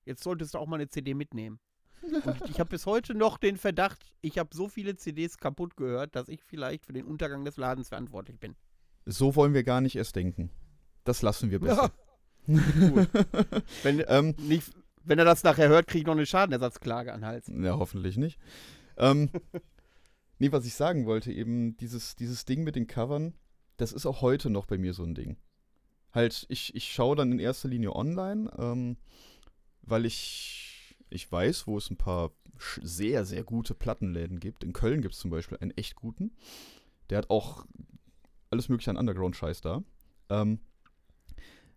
jetzt solltest du auch mal eine CD mitnehmen. Und ich habe bis heute noch den Verdacht, ich habe so viele CDs kaputt gehört, dass ich vielleicht für den Untergang des Ladens verantwortlich bin.
So wollen wir gar nicht erst denken. Das lassen wir besser.
Gut. Wenn,
ähm,
nicht, wenn er das nachher hört, kriege ich noch eine Schadenersatzklage an Hals.
ja, hoffentlich nicht. Ähm, nee, was ich sagen wollte, eben dieses, dieses Ding mit den Covern, das ist auch heute noch bei mir so ein Ding. Halt, ich, ich schaue dann in erster Linie online, ähm, weil ich, ich weiß, wo es ein paar sehr, sehr gute Plattenläden gibt. In Köln gibt es zum Beispiel einen echt guten. Der hat auch alles mögliche an Underground-Scheiß da. Ähm,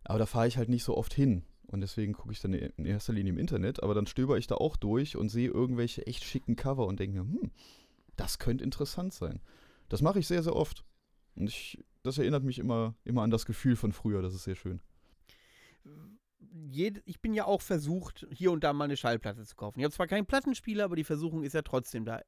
aber da fahre ich halt nicht so oft hin. Und deswegen gucke ich dann in erster Linie im Internet, aber dann stöber ich da auch durch und sehe irgendwelche echt schicken Cover und denke mir, hm, das könnte interessant sein. Das mache ich sehr, sehr oft. Und ich, das erinnert mich immer, immer an das Gefühl von früher, das ist sehr schön.
Ich bin ja auch versucht, hier und da mal eine Schallplatte zu kaufen. Ich habe zwar keinen Plattenspieler, aber die Versuchung ist ja trotzdem da.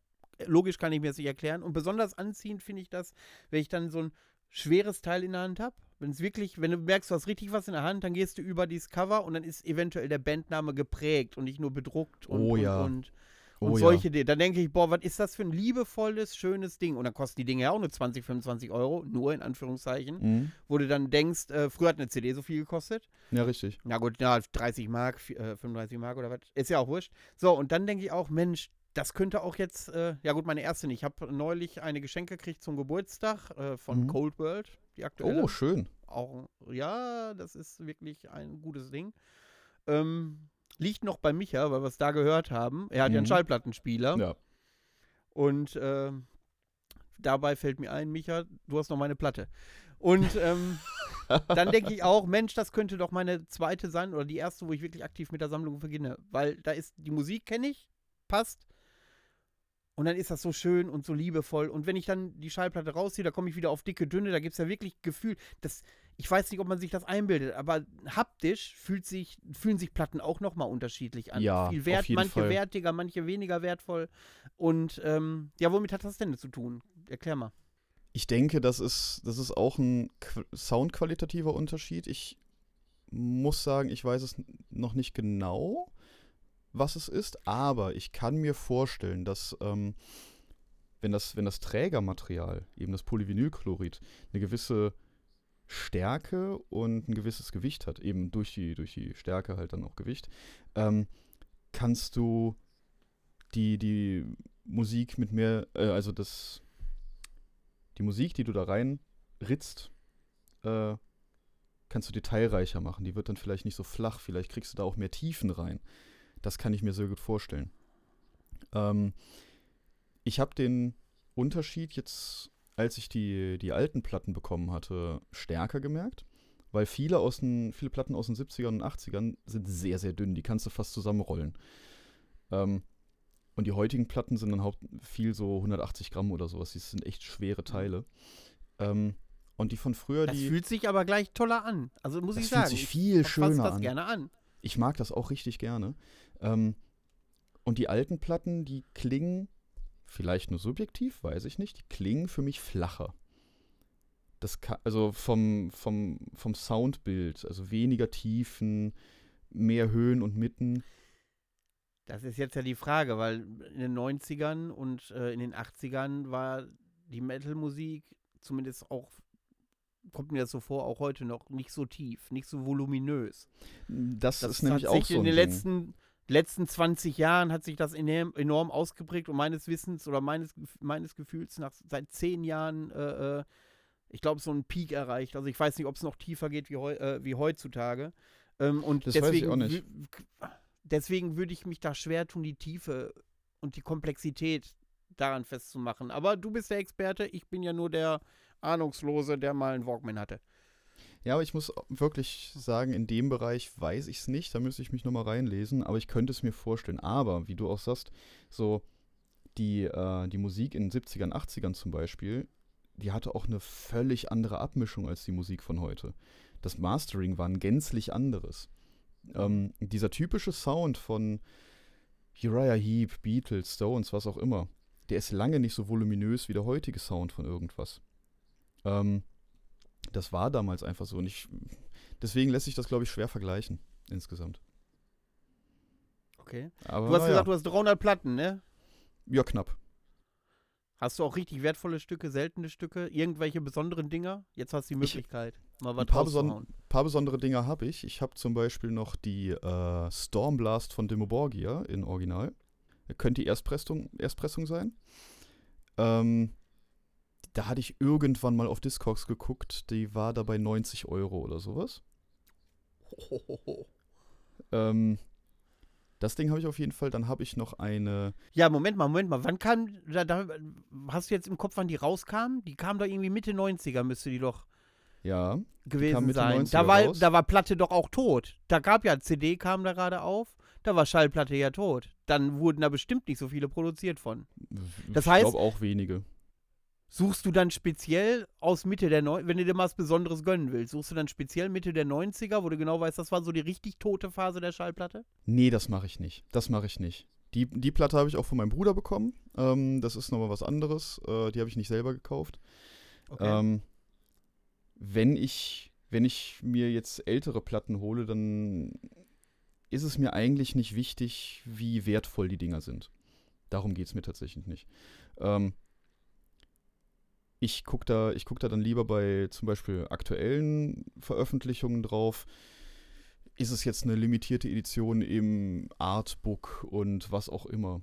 Logisch kann ich mir das nicht erklären. Und besonders anziehend finde ich das, wenn ich dann so ein schweres Teil in der Hand habe. Wenn es wirklich, wenn du merkst, du hast richtig was in der Hand, dann gehst du über dieses Cover und dann ist eventuell der Bandname geprägt und nicht nur bedruckt und,
Oh
und,
ja.
und, und
Oh ja.
solche Dinge. Dann denke ich, boah, was ist das für ein liebevolles, schönes Ding? Und dann kosten die Dinge ja auch nur 20, 25 Euro, nur in Anführungszeichen,
Mhm.
wo du dann denkst, äh, früher hat eine CD so viel gekostet.
Ja, richtig.
Na gut, ja, 30 Mark, äh, 35 Mark oder was. Ist ja auch wurscht. So, und dann denke ich auch, Mensch, das könnte auch jetzt, äh, ja gut, meine erste nicht. Ich habe neulich eine Geschenke gekriegt zum Geburtstag äh, von
Mhm.
Cold World, die aktuelle.
Oh, schön.
Auch, ja, das ist wirklich ein gutes Ding. Ähm, liegt noch bei Micha, weil wir es da gehört haben. Er hat ja einen
Mhm.
Schallplattenspieler.
Ja.
Und ähm, dabei fällt mir ein, Micha, du hast noch meine Platte. Und ähm, dann denke ich auch, Mensch, das könnte doch meine zweite sein oder die erste, wo ich wirklich aktiv mit der Sammlung beginne. Weil da ist die Musik, kenne ich, passt. Und dann ist das so schön und so liebevoll. Und wenn ich dann die Schallplatte rausziehe, da komme ich wieder auf dicke, dünne. Da gibt es ja wirklich Gefühl. Das, ich weiß nicht, ob man sich das einbildet, aber haptisch fühlt sich, fühlen sich Platten auch nochmal unterschiedlich an.
Ja,
Viel
auf
wert,
jeden
manche
Fall.
wertiger, manche weniger wertvoll. Und ähm, ja, womit hat das denn zu tun? Erklär mal.
Ich denke, das ist, das ist auch ein qu- soundqualitativer Unterschied. Ich muss sagen, ich weiß es noch nicht genau, was es ist, aber ich kann mir vorstellen, dass ähm, wenn, das, wenn das Trägermaterial, eben das Polyvinylchlorid, eine gewisse Stärke und ein gewisses Gewicht hat, eben durch die, durch die Stärke halt dann auch Gewicht, ähm, kannst du die, die Musik mit mehr, äh, also das, die Musik, die du da rein ritzt, äh, kannst du detailreicher machen. Die wird dann vielleicht nicht so flach, vielleicht kriegst du da auch mehr Tiefen rein. Das kann ich mir sehr gut vorstellen. Ähm, ich habe den Unterschied jetzt als ich die, die alten Platten bekommen hatte, stärker gemerkt. Weil viele, aus den, viele Platten aus den 70ern und 80ern sind sehr, sehr dünn. Die kannst du fast zusammenrollen. Ähm, und die heutigen Platten sind dann haupt viel so 180 Gramm oder sowas. Die sind echt schwere Teile. Ähm, und die von früher,
das
die.
fühlt sich aber gleich toller an. Also muss
das
ich sagen.
fühlt sich viel
ich
schöner
das
an.
gerne an.
Ich mag das auch richtig gerne. Ähm, und die alten Platten, die klingen, vielleicht nur subjektiv, weiß ich nicht, die klingen für mich flacher. Das kann, also vom, vom, vom Soundbild, also weniger Tiefen, mehr Höhen und Mitten.
Das ist jetzt ja die Frage, weil in den 90ern und äh, in den 80ern war die Metal-Musik zumindest auch, kommt mir das so vor, auch heute noch nicht so tief, nicht so voluminös.
Das,
Das
ist nämlich auch so
in den
Ding.
letzten, letzten 20 Jahren hat sich das enorm, enorm ausgeprägt und meines Wissens oder meines, meines Gefühls nach seit zehn Jahren, äh, äh, ich glaube, so einen Peak erreicht. Also ich weiß nicht, ob es noch tiefer geht wie, heu, äh, wie heutzutage. Ähm, und
Das weiß ich
deswegen,
auch nicht.
deswegen würde ich mich da schwer tun, die Tiefe und die Komplexität daran festzumachen. Aber du bist der Experte, ich bin ja nur der Ahnungslose, der mal einen Walkman hatte.
Ja, aber ich muss wirklich sagen, in dem Bereich weiß ich es nicht. Da müsste ich mich nochmal reinlesen, aber ich könnte es mir vorstellen. Aber, wie du auch sagst, so die, äh, die Musik in den 70ern, 80ern zum Beispiel, die hatte auch eine völlig andere Abmischung als die Musik von heute. Das Mastering war ein gänzlich anderes. Ähm, dieser typische Sound von Uriah Heep, Beatles, Stones, was auch immer, der ist lange nicht so voluminös wie der heutige Sound von irgendwas. Ähm, das war damals einfach so. Und ich, deswegen lässt sich das, glaube ich, schwer vergleichen insgesamt.
Okay.
Aber
Du hast gesagt, du hast 300 Platten, ne?
ja, knapp.
Hast du auch richtig wertvolle Stücke, seltene Stücke, irgendwelche besonderen Dinger? Jetzt hast du die
Ich-
Möglichkeit, mal was
ein paar, beson paar besondere Dinge habe ich. Ich habe zum Beispiel noch die äh, Stormblast von Demoborgia in Original. Könnte die Erstpressung, Erstpressung sein. Ähm, da hatte ich irgendwann mal auf Discogs geguckt. Die war da bei 90 Euro oder sowas. Ähm, das Ding habe ich auf jeden Fall. Dann habe ich noch eine
Ja, Moment mal, Moment mal. Wann kam, da, da, hast du jetzt im Kopf, wann die rauskamen? Die kam doch irgendwie Mitte 90er, müsste die doch
Ja,
gewesen sein.
90er
Da war,
raus.
da war Platte doch auch tot. Da gab ja CD, kam da gerade auf. Da war Schallplatte ja tot. Dann wurden da bestimmt nicht so viele produziert von. Das
ich
heißt-
glaube auch wenige.
Suchst du dann speziell aus Mitte der 90er, wenn du dir mal was Besonderes gönnen willst, suchst du dann speziell Mitte der 90er, wo du genau weißt, das war so die richtig tote Phase der Schallplatte?
Nee, das mache ich nicht. Das mache ich nicht. Die, die Platte habe ich auch von meinem Bruder bekommen. Ähm, das ist nochmal was anderes. Äh, die habe ich nicht selber gekauft. Ähm, wenn, ich, wenn ich mir jetzt ältere Platten hole, dann ist es mir eigentlich nicht wichtig, wie wertvoll die Dinger sind. Darum geht es mir tatsächlich nicht. Ähm, ich gucke da, ich guck da dann lieber bei zum Beispiel aktuellen Veröffentlichungen drauf. Ist es jetzt eine limitierte Edition im Artbook und was auch immer?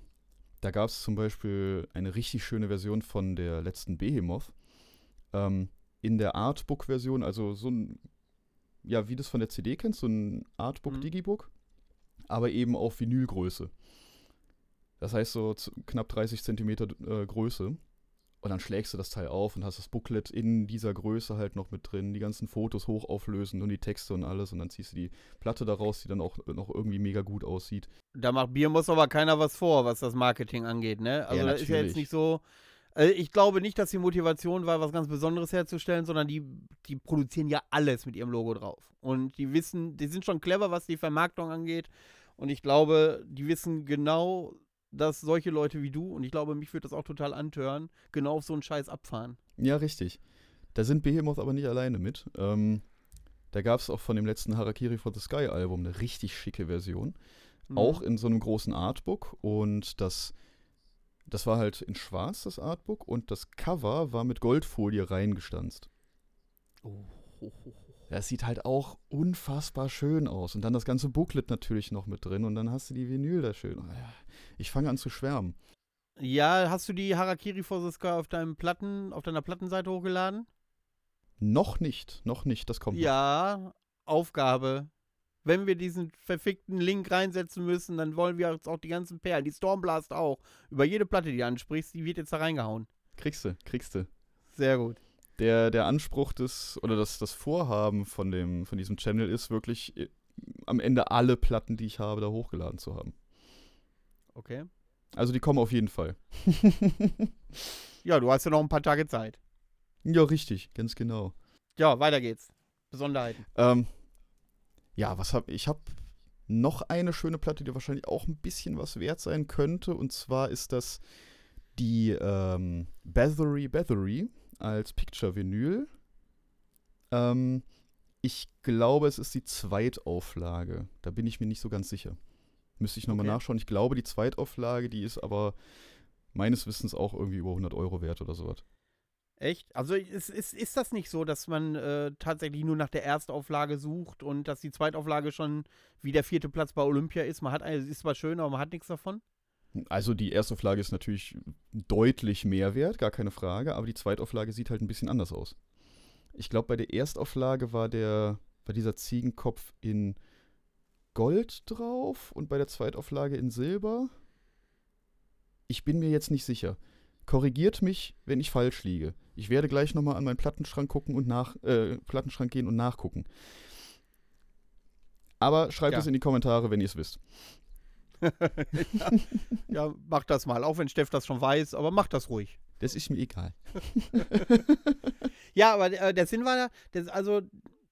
Da gab es zum Beispiel eine richtig schöne Version von der letzten Behemoth. Ähm, in der Artbook-Version, also so ein, ja, wie du es von der CD kennst, so ein
Mhm.
Artbook-Digibook, aber eben auf Vinylgröße. Das heißt so knapp 30 Zentimeter äh, Größe. Und dann schlägst du das Teil auf und hast das Booklet in dieser Größe halt noch mit drin, die ganzen Fotos hochauflösend und die Texte und alles. Und dann ziehst du die Platte daraus, die dann auch noch irgendwie mega gut aussieht.
Da macht Biermus aber keiner was vor, was das Marketing angeht, ne? Also
Ja,
das ist ja jetzt nicht so. äh, Ich glaube nicht, dass die Motivation war, was ganz Besonderes herzustellen, sondern die, die produzieren ja alles mit ihrem Logo drauf. Und die wissen, die sind schon clever, was die Vermarktung angeht. Und ich glaube, die wissen genau, dass solche Leute wie du, und ich glaube, mich würde das auch total antören, genau auf so einen Scheiß abfahren.
Ja, richtig. Da sind Behemoth aber nicht alleine mit. Ähm, da gab es auch von dem letzten Harakiri for the Sky Album eine richtig schicke Version.
Mhm.
Auch in so einem großen Artbook. Und das, das war halt in schwarz, das Artbook. Und das Cover war mit Goldfolie reingestanzt.
Oh.
Das sieht halt auch unfassbar schön aus. Und dann das ganze Booklet natürlich noch mit drin. Und dann hast du die Vinyl da schön. Ja, Ich fange an zu schwärmen.
Ja, hast du die Harakiri for the Sky auf deinem Platten, auf deiner Plattenseite hochgeladen?
Noch nicht, noch nicht. Das kommt. noch.
Ja, Aufgabe. Wenn wir diesen verfickten Link reinsetzen müssen, dann wollen wir jetzt auch die ganzen Perlen, die Stormblast auch. Über jede Platte, die du ansprichst, die wird jetzt da reingehauen.
Kriegst du, kriegst du.
Sehr gut.
Der, der Anspruch des, oder das, das Vorhaben von, dem, von diesem Channel ist wirklich äh, am Ende alle Platten, die ich habe, da hochgeladen zu haben.
Okay.
Also die kommen auf jeden Fall.
ja, du hast ja noch ein paar Tage Zeit.
Ja, richtig, ganz genau.
Ja, weiter geht's. Besonderheiten.
Ähm, ja, was hab ich? habe noch eine schöne Platte, die wahrscheinlich auch ein bisschen was wert sein könnte. Und zwar ist das die ähm, Bathory Bathory als Picture-Vinyl. Ähm, ich glaube, es ist die Zweitauflage. Da bin ich mir nicht so ganz sicher. Müsste ich nochmal okay. nachschauen. Ich glaube, die Zweitauflage, die ist aber meines Wissens auch irgendwie über 100 Euro wert oder sowas.
Echt? Also ist, ist, ist das nicht so, dass man äh, tatsächlich nur nach der Erstauflage sucht und dass die Zweitauflage schon wie der vierte Platz bei Olympia ist? Man hat eine, ist zwar schön, aber man hat nichts davon?
Also die Erstauflage ist natürlich deutlich mehr wert, gar keine Frage, aber die Zweitauflage sieht halt ein bisschen anders aus. Ich glaube, bei der Erstauflage war der, war dieser Ziegenkopf in Gold drauf und bei der Zweitauflage in Silber. Ich bin mir jetzt nicht sicher. Korrigiert mich, wenn ich falsch liege. Ich werde gleich nochmal an meinen Plattenschrank gucken und nach, äh, Plattenschrank gehen und nachgucken. Aber schreibt ja. es in die Kommentare, wenn ihr es wisst.
ja, ja, mach das mal, auch wenn Steff das schon weiß, aber mach das ruhig.
Das ist mir egal.
ja, aber äh, der Sinn war ja, also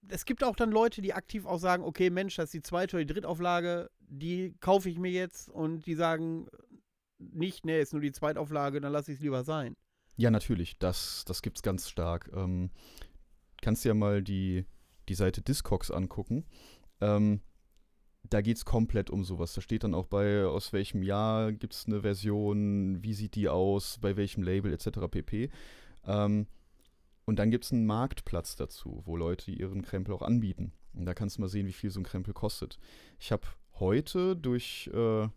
es gibt auch dann Leute, die aktiv auch sagen, okay, Mensch, das ist die zweite oder die Drittauflage, die kaufe ich mir jetzt und die sagen nicht, nee, ist nur die Zweitauflage, dann lasse ich es lieber sein.
Ja, natürlich, das, das gibt es ganz stark. Ähm, kannst ja mal die, die Seite Discogs angucken. Ähm, da geht es komplett um sowas. Da steht dann auch bei, aus welchem Jahr gibt es eine Version, wie sieht die aus, bei welchem Label etc. pp. Ähm, und dann gibt es einen Marktplatz dazu, wo Leute ihren Krempel auch anbieten. Und da kannst du mal sehen, wie viel so ein Krempel kostet. Ich habe heute durch, äh,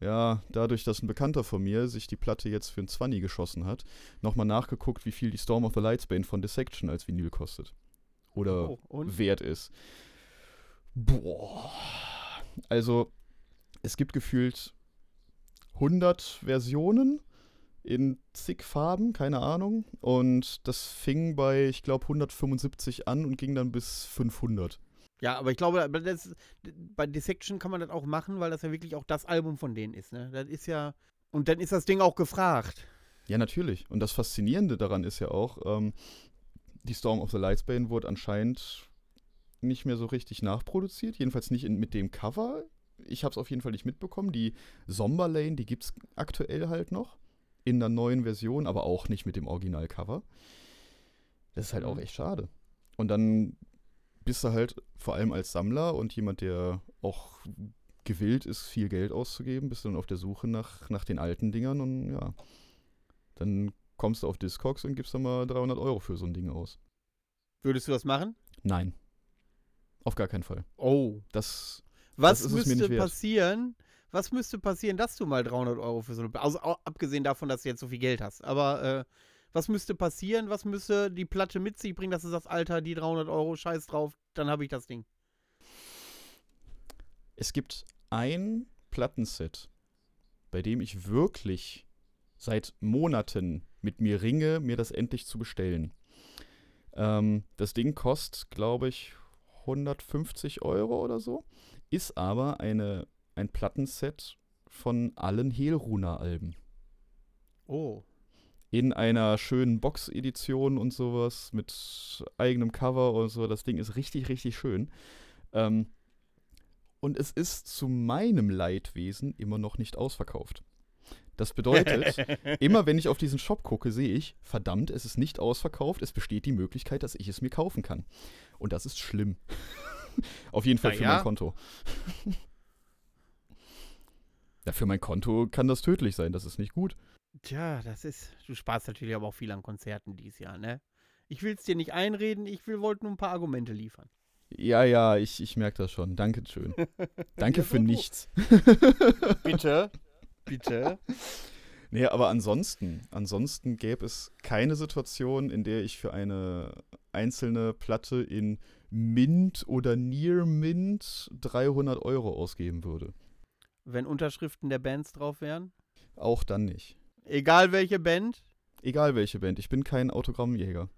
ja, dadurch, dass ein Bekannter von mir sich die Platte jetzt für ein 20 geschossen hat, nochmal nachgeguckt, wie viel die Storm of the Lightsbane von Dissection als Vinyl kostet. Oder oh, wert ist. Boah also es gibt gefühlt 100 Versionen in zig Farben, keine Ahnung. Und das fing bei, ich glaube, 175 an und ging dann bis 500.
Ja, aber ich glaube, das, bei Dissection kann man das auch machen, weil das ja wirklich auch das Album von denen ist. Ne? Das ist ja. Und dann ist das Ding auch gefragt.
Ja, natürlich. Und das Faszinierende daran ist ja auch, ähm, die Storm of the Lightsbane wurde anscheinend nicht mehr so richtig nachproduziert, jedenfalls nicht in, mit dem Cover. Ich habe es auf jeden Fall nicht mitbekommen. Die Somberlane, die gibt es aktuell halt noch in der neuen Version, aber auch nicht mit dem Originalcover. Das ist halt auch mhm. echt schade. Und dann bist du halt vor allem als Sammler und jemand, der auch gewillt ist, viel Geld auszugeben, bist du dann auf der Suche nach, nach den alten Dingern und ja, dann kommst du auf Discogs und gibst dann mal 300 Euro für so ein Ding aus.
Würdest du das machen?
Nein. Auf gar keinen Fall.
Oh.
Das.
Was das müsste passieren? Was müsste passieren, dass du mal 300 Euro für so eine. Also abgesehen davon, dass du jetzt so viel Geld hast. Aber äh, was müsste passieren? Was müsste die Platte mit sich bringen, dass du sagst, Alter, die 300 Euro, scheiß drauf, dann habe ich das Ding.
Es gibt ein Plattenset, bei dem ich wirklich seit Monaten mit mir ringe, mir das endlich zu bestellen. Ähm, das Ding kostet, glaube ich, 150 Euro oder so. Ist aber eine, ein Plattenset von allen Helruna-Alben.
Oh.
In einer schönen Box-Edition und sowas mit eigenem Cover und so. Das Ding ist richtig, richtig schön. Ähm, und es ist zu meinem Leidwesen immer noch nicht ausverkauft. Das bedeutet, immer wenn ich auf diesen Shop gucke, sehe ich, verdammt, es ist nicht ausverkauft, es besteht die Möglichkeit, dass ich es mir kaufen kann. Und das ist schlimm. auf jeden Fall Na für ja. mein Konto. ja, für mein Konto kann das tödlich sein, das ist nicht gut.
Tja, das ist, du sparst natürlich aber auch viel an Konzerten dieses Jahr, ne? Ich will es dir nicht einreden, ich will, wollte nur ein paar Argumente liefern.
Ja, ja, ich, ich merke das schon. Danke schön. Danke ja, für nichts.
Bitte. Bitte.
Nee, aber ansonsten, ansonsten gäbe es keine Situation, in der ich für eine einzelne Platte in Mint oder Near Mint 300 Euro ausgeben würde.
Wenn Unterschriften der Bands drauf wären?
Auch dann nicht.
Egal welche Band?
Egal welche Band, ich bin kein Autogrammjäger.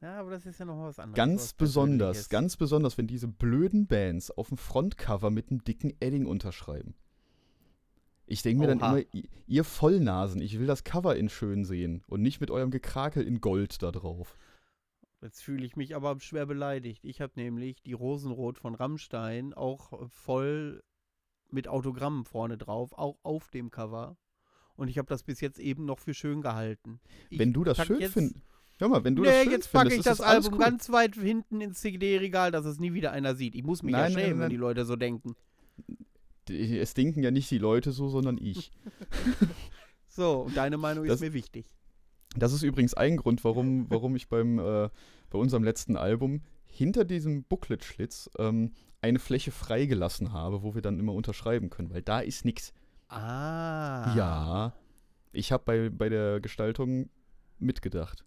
Ja, aber das ist ja noch was anderes.
Ganz
was
besonders, ganz besonders, wenn diese blöden Bands auf dem Frontcover mit einem dicken Edding unterschreiben. Ich denke mir dann immer, ihr Vollnasen, ich will das Cover in schön sehen und nicht mit eurem Gekrakel in Gold da drauf.
Jetzt fühle ich mich aber schwer beleidigt. Ich habe nämlich die Rosenrot von Rammstein auch äh, voll mit Autogrammen vorne drauf, auch auf dem Cover. Und ich habe das bis jetzt eben noch für schön gehalten. Ich
wenn du das schön findest. Hör mal, wenn du das
Nee,
schön
jetzt packe
findest,
ich das
alles
Album
cool.
ganz weit hinten ins CD-Regal, dass es nie wieder einer sieht. Ich muss mich ja
Nein, nein,
schämen,
nein.
wenn die Leute so denken.
Es denken ja nicht die Leute so, sondern ich.
So, und deine Meinung
Das-
ist mir wichtig.
Das ist übrigens ein Grund, warum, warum ich beim, äh, bei unserem letzten Album hinter diesem Booklet-Schlitz ähm, eine Fläche freigelassen habe, wo wir dann immer unterschreiben können, weil da ist nichts.
Ah.
Ja, ich habe bei, bei der Gestaltung mitgedacht.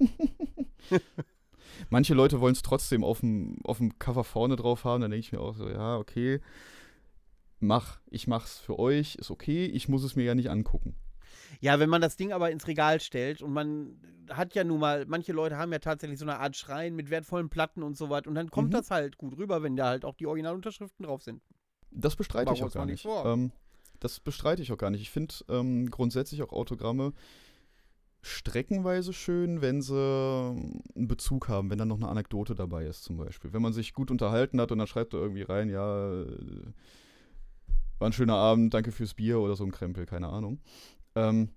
Manche Leute wollen es trotzdem auf dem, auf dem Cover vorne drauf haben, dann denke ich mir auch so, ja, okay, mach, ich mach's für euch, ist okay, ich muss es mir ja nicht angucken.
Ja, wenn man das Ding aber ins Regal stellt und man hat ja nun mal, manche Leute haben ja tatsächlich so eine Art Schrein mit wertvollen Platten und so was und dann kommt
Mhm.
das halt gut rüber, wenn da halt auch die Originalunterschriften drauf sind.
Das bestreite ich auch gar nicht. Ähm, das bestreite ich auch gar nicht. Ich finde ähm, grundsätzlich auch Autogramme streckenweise schön, wenn sie einen Bezug haben, wenn dann noch eine Anekdote dabei ist zum Beispiel. Wenn man sich gut unterhalten hat und dann schreibt er irgendwie rein, ja, äh, war ein schöner Abend, danke fürs Bier oder so ein Krempel, keine Ahnung. Ähm,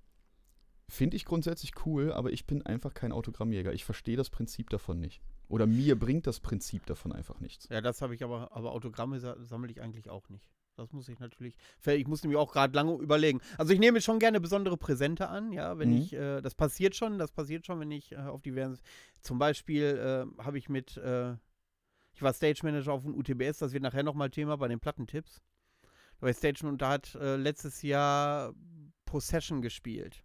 Finde ich grundsätzlich cool, aber ich bin einfach kein Autogrammjäger. Ich verstehe das Prinzip davon nicht. Oder mir bringt das Prinzip davon einfach nichts.
Ja, das habe ich aber, aber Autogramme sa sammle ich eigentlich auch nicht. Das muss ich natürlich. Ich muss nämlich auch gerade lange überlegen. Also ich nehme schon gerne besondere Präsente an, ja, wenn
Mhm.
ich, äh, das passiert schon, das passiert schon, wenn ich äh, auf diversen. Zum Beispiel äh, habe ich mit, äh, ich war Stage Manager auf dem UTBS, das wird nachher nochmal Thema bei den Plattentipps. Ich Stage und da hat äh, letztes Jahr Possession gespielt.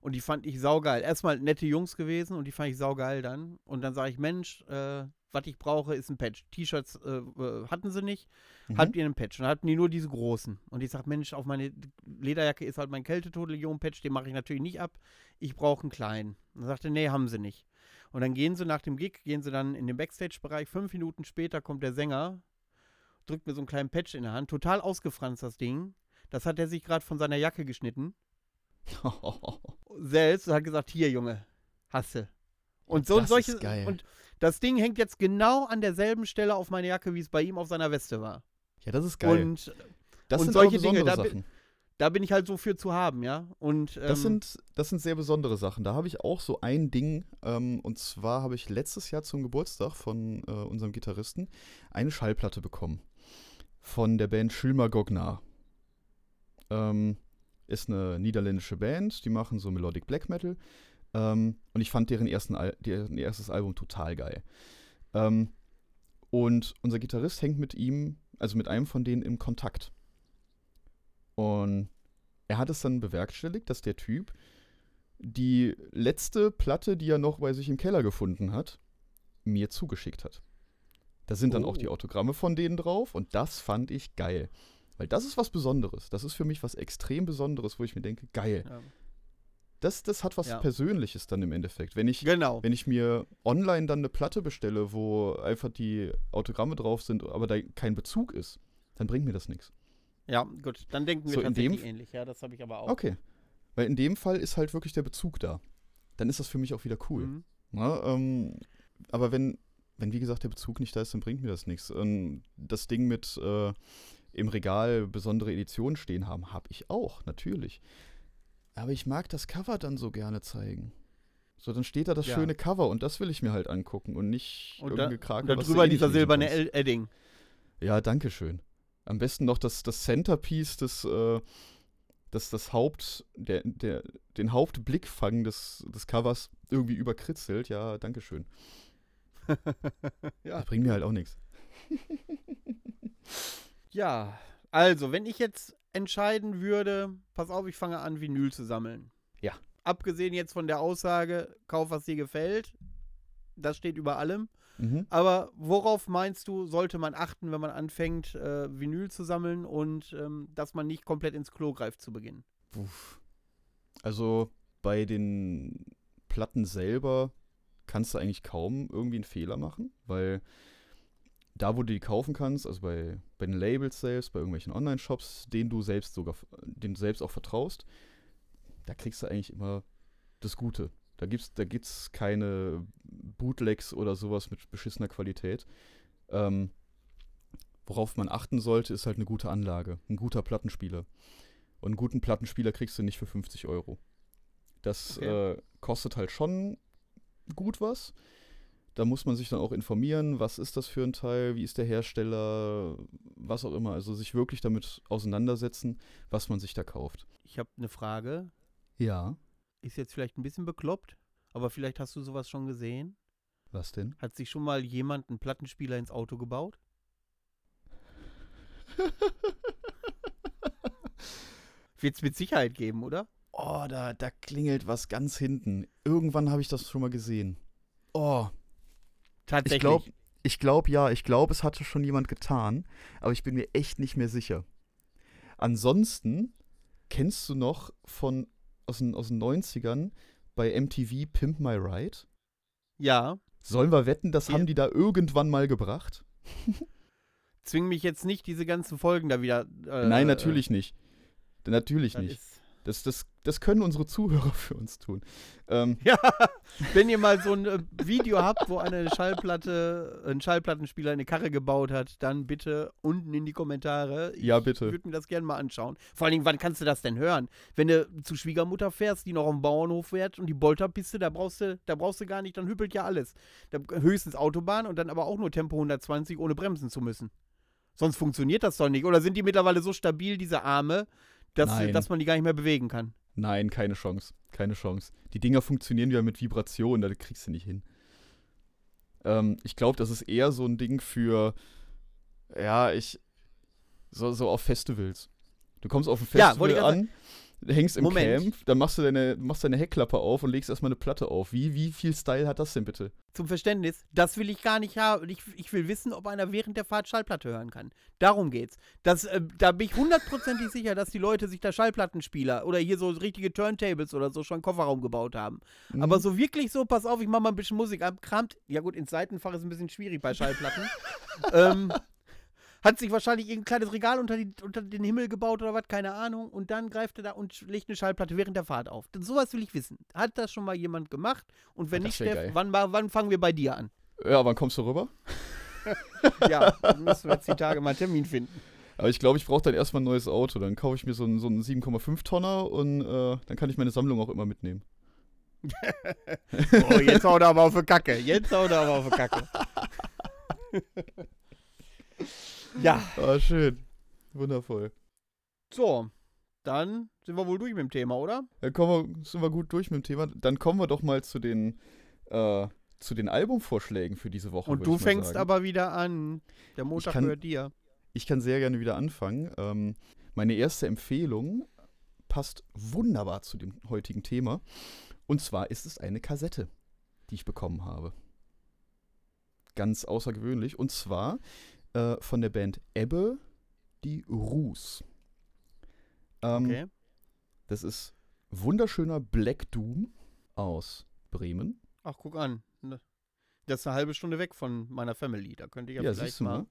Und die fand ich saugeil. Erstmal nette Jungs gewesen und die fand ich saugeil dann. Und dann sage ich, Mensch, äh, was ich brauche, ist ein Patch. T-Shirts äh, äh, hatten sie nicht.
Mhm.
Habt ihr einen Patch? Und dann hatten die nur diese großen. Und ich sage, Mensch, auf meine Lederjacke ist halt mein Kältetod-Legion-Patch, den mache ich natürlich nicht ab. Ich brauche einen kleinen. Und dann sagte, nee, haben sie nicht. Und dann gehen sie nach dem Gig, gehen sie dann in den Backstage-Bereich. Fünf Minuten später kommt der Sänger, drückt mir so einen kleinen Patch in der Hand. Total ausgefranst, das Ding. Das hat er sich gerade von seiner Jacke geschnitten. Selbst und hat gesagt, hier, Junge, hasse. Und so
Das
solche.
ist geil.
Und das Ding hängt jetzt genau an derselben Stelle auf meiner Jacke, wie es bei ihm auf seiner Weste war.
ja, das ist geil.
Und
das
und
sind
solche Dinge, da
Sachen.
da bin ich halt so für zu haben, ja. Und ähm,
Das sind, das sind sehr besondere Sachen. Da habe ich auch so ein Ding. Ähm, und zwar habe ich letztes Jahr zum Geburtstag von äh, unserem Gitarristen eine Schallplatte bekommen. Von der Band Schilmer Gognar. Ähm, ist eine niederländische Band, die machen so Melodic Black Metal. Ähm, und ich fand deren, ersten Al deren erstes Album total geil. Ähm, und unser Gitarrist hängt mit ihm, also mit einem von denen im Kontakt. Und er hat es dann bewerkstelligt, dass der Typ die letzte Platte, die er noch bei sich im Keller gefunden hat, mir zugeschickt hat. Da sind dann auch
Oh.
die Autogramme von denen drauf und das fand ich geil. Weil das ist was Besonderes. Das ist für mich was extrem Besonderes, wo ich mir denke, geil.
ja.
Das, das hat was
Ja.
Persönliches dann im Endeffekt. Wenn ich,
Genau.
wenn ich mir online dann eine Platte bestelle, wo einfach die Autogramme drauf sind, aber da kein Bezug ist, dann bringt mir das nichts.
Ja, gut. Dann denken wir
So, in dem
tatsächlich
F-
ähnlich. Ja, das habe ich aber auch.
Okay. Weil in dem Fall ist halt wirklich der Bezug da. Dann ist das für mich auch wieder cool.
Mhm.
Na, ähm, aber wenn, wenn, wie gesagt, der Bezug nicht da ist, dann bringt mir das nichts. Ähm, das Ding mit äh, im Regal besondere Editionen stehen haben, habe ich auch, natürlich. Aber ich mag das Cover dann so gerne zeigen. So, dann steht da das
Ja.
schöne Cover und das will ich mir halt angucken und nicht
Und,
irgendein Kragen.
und da
was du
drüber
nicht
dieser silberne Edding.
Ja, danke schön. Am besten noch das, das Centerpiece, das, äh, das, das Haupt, der, der, den Hauptblickfang des, des Covers irgendwie überkritzelt. Ja, danke schön.
Ja.
Das bringt mir halt auch nichts.
Ja, also, wenn ich jetzt entscheiden würde, pass auf, ich fange an, Vinyl zu sammeln.
Ja.
Abgesehen jetzt von der Aussage, kauf, was dir gefällt. Das steht über allem.
Mhm.
Aber worauf meinst du, sollte man achten, wenn man anfängt, äh, Vinyl zu sammeln und ähm, dass man nicht komplett ins Klo greift zu Beginn?
Uff. Also, bei den Platten selber kannst du eigentlich kaum irgendwie einen Fehler machen, weil da, wo du die kaufen kannst, also bei, bei den Labels selbst, bei irgendwelchen Online-Shops, denen du selbst sogar, denen du selbst auch vertraust, da kriegst du eigentlich immer das Gute. Da gibt's, da gibt's keine Bootlegs oder sowas mit beschissener Qualität. Ähm, worauf man achten sollte, ist halt eine gute Anlage, ein guter Plattenspieler. Und einen guten Plattenspieler kriegst du nicht für 50 Euro. Das okay. äh, kostet halt schon gut was. Da muss man sich dann auch informieren, was ist das für ein Teil, wie ist der Hersteller, was auch immer. Also sich wirklich damit auseinandersetzen, was man sich da kauft.
Ich habe eine Frage.
Ja.
Ist jetzt vielleicht ein bisschen bekloppt, aber vielleicht hast du sowas schon gesehen.
Was denn?
Hat sich schon mal jemand einen Plattenspieler ins Auto gebaut? Wird es mit Sicherheit geben, oder?
Oh, da, da klingelt was ganz hinten. Irgendwann habe ich das schon mal gesehen. Oh.
Tatsächlich.
Ich glaube, ich glaub, ja, ich glaube, es hatte schon jemand getan, aber ich bin mir echt nicht mehr sicher. Ansonsten kennst du noch von aus den, aus den 90ern bei MTV Pimp My Ride?
Ja.
Sollen wir wetten, das ja. haben die da irgendwann mal gebracht?
Zwing mich jetzt nicht, diese ganzen Folgen da wieder.
Äh, Nein, natürlich äh, nicht. Natürlich nicht. Das, das, das können unsere Zuhörer für uns tun.
Ähm, ja, wenn ihr mal so ein äh, Video habt, wo eine Schallplatte, ein Schallplattenspieler eine Karre gebaut hat, dann bitte unten in die Kommentare.
Ich ja, bitte.
Ich würde mir das gerne mal anschauen. Vor allen Dingen, wann kannst du das denn hören? Wenn du zu Schwiegermutter fährst, die noch dem Bauernhof fährt und die Bolterpiste, da brauchst du, da brauchst du gar nicht, dann hüppelt ja alles. Da, höchstens Autobahn und dann aber auch nur Tempo 120, ohne bremsen zu müssen. Sonst funktioniert das doch nicht. Oder sind die mittlerweile so stabil, diese Arme, dass, dass man die gar nicht mehr bewegen kann?
Nein, keine Chance. Keine Chance. Die Dinger funktionieren ja mit Vibration, da kriegst du nicht hin. Ähm, ich glaube, das ist eher so ein Ding für, ja, ich, so, so auf Festivals. Du kommst auf ein Festival ja, an, hängst im Moment. Camp, dann machst du deine, machst deine Heckklappe auf und legst erstmal eine Platte auf. Wie, wie viel Style hat das denn bitte?
Zum Verständnis, das will ich gar nicht haben. Ich, ich will wissen, ob einer während der Fahrt Schallplatte hören kann. Darum geht's. Das, äh, da bin ich hundertprozentig sicher, dass die Leute sich da Schallplattenspieler oder hier so richtige Turntables oder so schon Kofferraum gebaut haben. Mhm. Aber so wirklich so, pass auf, ich mach mal ein bisschen Musik ab, kramt. Ja gut, ins Seitenfach ist ein bisschen schwierig bei Schallplatten. ähm, hat sich wahrscheinlich irgendein kleines Regal unter, die, unter, den Himmel gebaut oder was, keine Ahnung. Und dann greift er da und legt eine Schallplatte während der Fahrt auf. Sowas will ich wissen. Hat das schon mal jemand gemacht? Und wenn nicht, Steff, wann, wann fangen wir bei dir an?
Ja, wann kommst du rüber?
ja, dann müssen wir jetzt die Tage mal einen Termin finden.
Aber ich glaube, ich brauche dann erstmal ein neues Auto. Dann kaufe ich mir so einen, so einen 7,5 Tonner und äh, dann kann ich meine Sammlung auch immer mitnehmen.
oh, jetzt haut er aber auf die Kacke. Jetzt haut er aber auf die Kacke.
Ja. Oh, schön. Wundervoll.
So, dann sind wir wohl durch mit dem Thema, oder?
Dann kommen wir, sind wir gut durch mit dem Thema. Dann kommen wir doch mal zu den, äh, zu den Albumvorschlägen für diese Woche.
Und du fängst aber wieder an. Der Montag kann, gehört dir.
Ich kann sehr gerne wieder anfangen. Ähm, meine erste Empfehlung passt wunderbar zu dem heutigen Thema. Und zwar ist es eine Kassette, die ich bekommen habe. Ganz außergewöhnlich. Und zwar äh, von der Band Ebbe, die Ruß. Ähm, okay. Das ist wunderschöner Black Doom aus Bremen.
Ach, guck an. Ne, das ist eine halbe Stunde weg von meiner Family. Da könnte ich ja, ja vielleicht mal, mal,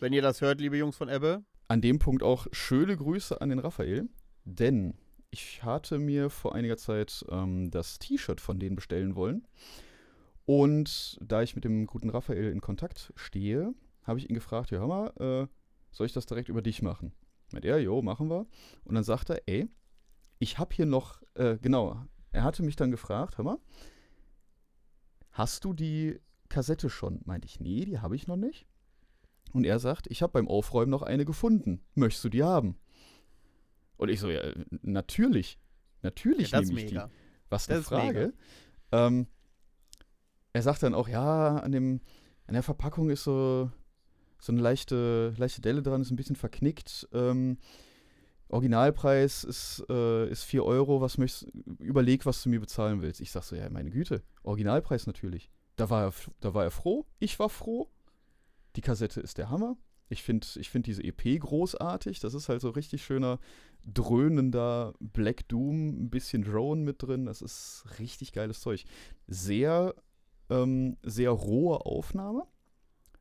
wenn ihr das hört, liebe Jungs von Ebbe.
An dem Punkt auch schöne Grüße an den Raphael, denn ich hatte mir vor einiger Zeit ähm, das T-Shirt von denen bestellen wollen. Und da ich mit dem guten Raphael in Kontakt stehe, habe ich ihn gefragt, ja, hör mal, äh, soll ich das direkt über dich machen? Meint er, jo, machen wir. Und dann sagt er, ey, ich habe hier noch, äh, genau, er hatte mich dann gefragt, hör mal, hast du die Kassette schon? Meinte ich, nee, die habe ich noch nicht. Und er sagt, ich habe beim Aufräumen noch eine gefunden. Möchtest du die haben? Und ich so, ja, natürlich. Natürlich ja, nehme ich mega. die. Was eine Frage. Ähm, er sagt dann auch, ja, an, dem, an der Verpackung ist so, so eine leichte, leichte Delle dran, ist ein bisschen verknickt. Ähm, Originalpreis ist, äh, ist 4 Euro, was möchtest, überleg, was du mir bezahlen willst. Ich sag so, ja, meine Güte, Originalpreis natürlich. Da war, er, da war er froh, ich war froh. Die Kassette ist der Hammer. Ich finde ich find diese EP großartig. Das ist halt so richtig schöner, dröhnender Black Doom, ein bisschen Drone mit drin. Das ist richtig geiles Zeug. Sehr, ähm, sehr rohe Aufnahme.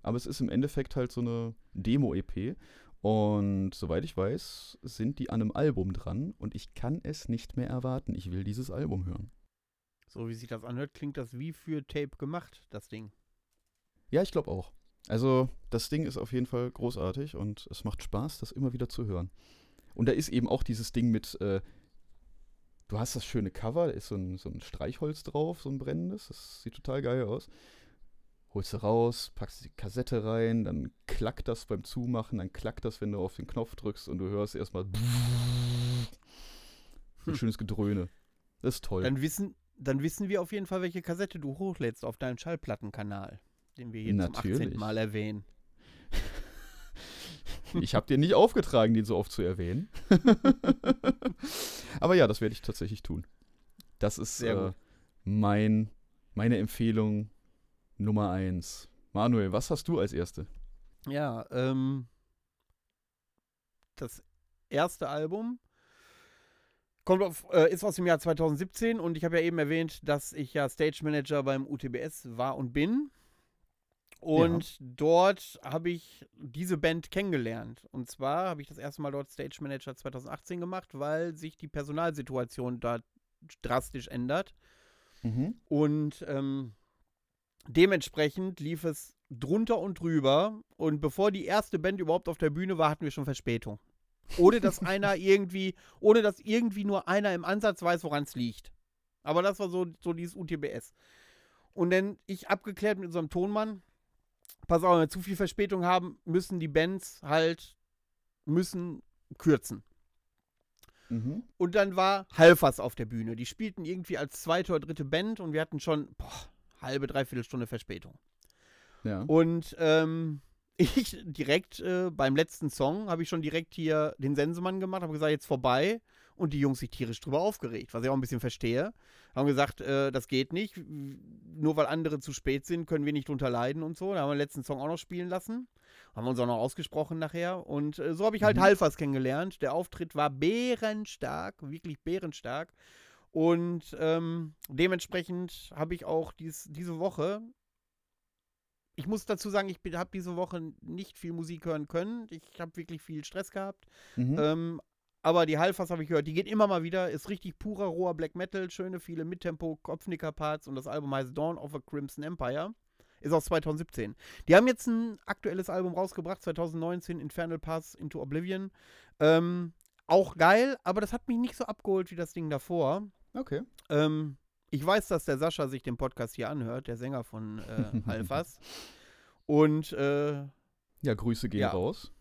Aber es ist im Endeffekt halt so eine Demo-EP. Und soweit ich weiß, sind die an einem Album dran und ich kann es nicht mehr erwarten. Ich will dieses Album hören.
So wie sich das anhört, klingt das wie für Tape gemacht, das Ding.
Ja, ich glaube auch. Also, das Ding ist auf jeden Fall großartig und es macht Spaß, das immer wieder zu hören. Und da ist eben auch dieses Ding mit, äh, du hast das schöne Cover, da ist so ein, so ein Streichholz drauf, so ein brennendes, das sieht total geil aus holst du raus, packst die Kassette rein, dann klackt das beim Zumachen, dann klackt das, wenn du auf den Knopf drückst und du hörst erstmal ein hm. schönes Gedröhne. Das ist toll.
Dann wissen, dann wissen wir auf jeden Fall, welche Kassette du hochlädst auf deinem Schallplattenkanal, den wir hier Natürlich. zum 18. Mal erwähnen.
Ich habe dir nicht aufgetragen, den so oft zu erwähnen. Aber ja, das werde ich tatsächlich tun. Das ist äh, mein, meine Empfehlung Nummer 1. Manuel, was hast du als erste?
Ja, ähm, das erste Album kommt auf, äh, ist aus dem Jahr 2017 und ich habe ja eben erwähnt, dass ich ja Stage Manager beim UTBS war und bin. Und ja. dort habe ich diese Band kennengelernt. Und zwar habe ich das erste Mal dort Stage Manager 2018 gemacht, weil sich die Personalsituation da drastisch ändert. Mhm. Und ähm, Dementsprechend lief es drunter und drüber. Und bevor die erste Band überhaupt auf der Bühne war, hatten wir schon Verspätung. Ohne dass einer irgendwie, ohne dass irgendwie nur einer im Ansatz weiß, woran es liegt. Aber das war so, so dieses UTBS. Und dann ich abgeklärt mit unserem Tonmann, pass auf, wenn wir zu viel Verspätung haben, müssen die Bands halt, müssen kürzen. Mhm. Und dann war Halfers auf der Bühne. Die spielten irgendwie als zweite oder dritte Band und wir hatten schon, boah, halbe, dreiviertel Stunde Verspätung. Ja. Und ähm, ich direkt äh, beim letzten Song habe ich schon direkt hier den Sensemann gemacht, habe gesagt, jetzt vorbei. Und die Jungs sich tierisch drüber aufgeregt, was ich auch ein bisschen verstehe. Haben gesagt, äh, das geht nicht. Nur weil andere zu spät sind, können wir nicht drunter leiden und so. Da haben wir den letzten Song auch noch spielen lassen. Haben wir uns auch noch ausgesprochen nachher. Und äh, so habe ich halt mhm. Halfers kennengelernt. Der Auftritt war bärenstark, wirklich bärenstark. Und ähm, dementsprechend habe ich auch dies, diese Woche, ich muss dazu sagen, ich habe diese Woche nicht viel Musik hören können. Ich habe wirklich viel Stress gehabt. Mhm. Ähm, aber die Halfas habe ich gehört, die geht immer mal wieder, ist richtig purer, roher Black Metal, schöne, viele Mittempo, Kopfnicker-Parts und das Album heißt Dawn of a Crimson Empire. Ist aus 2017. Die haben jetzt ein aktuelles Album rausgebracht, 2019, Infernal Pass into Oblivion. Ähm, auch geil, aber das hat mich nicht so abgeholt wie das Ding davor.
Okay.
Ähm, ich weiß, dass der Sascha sich den Podcast hier anhört, der Sänger von äh, Alphas. Und äh,
ja, Grüße gehen ja. raus.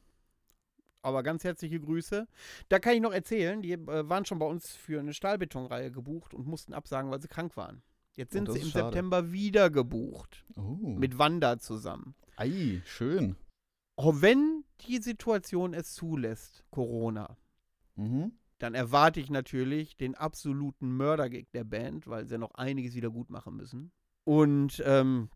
Aber ganz herzliche Grüße. Da kann ich noch erzählen, die äh, waren schon bei uns für eine Stahlbetonreihe gebucht und mussten absagen, weil sie krank waren. Jetzt oh, sind oh, sie im schade. September wieder gebucht. Oh. Mit Wanda zusammen.
Ei, schön.
Auch wenn die Situation es zulässt, Corona, mhm dann erwarte ich natürlich den absoluten Mördergig der Band, weil sie ja noch einiges wieder gut machen müssen. Und ähm,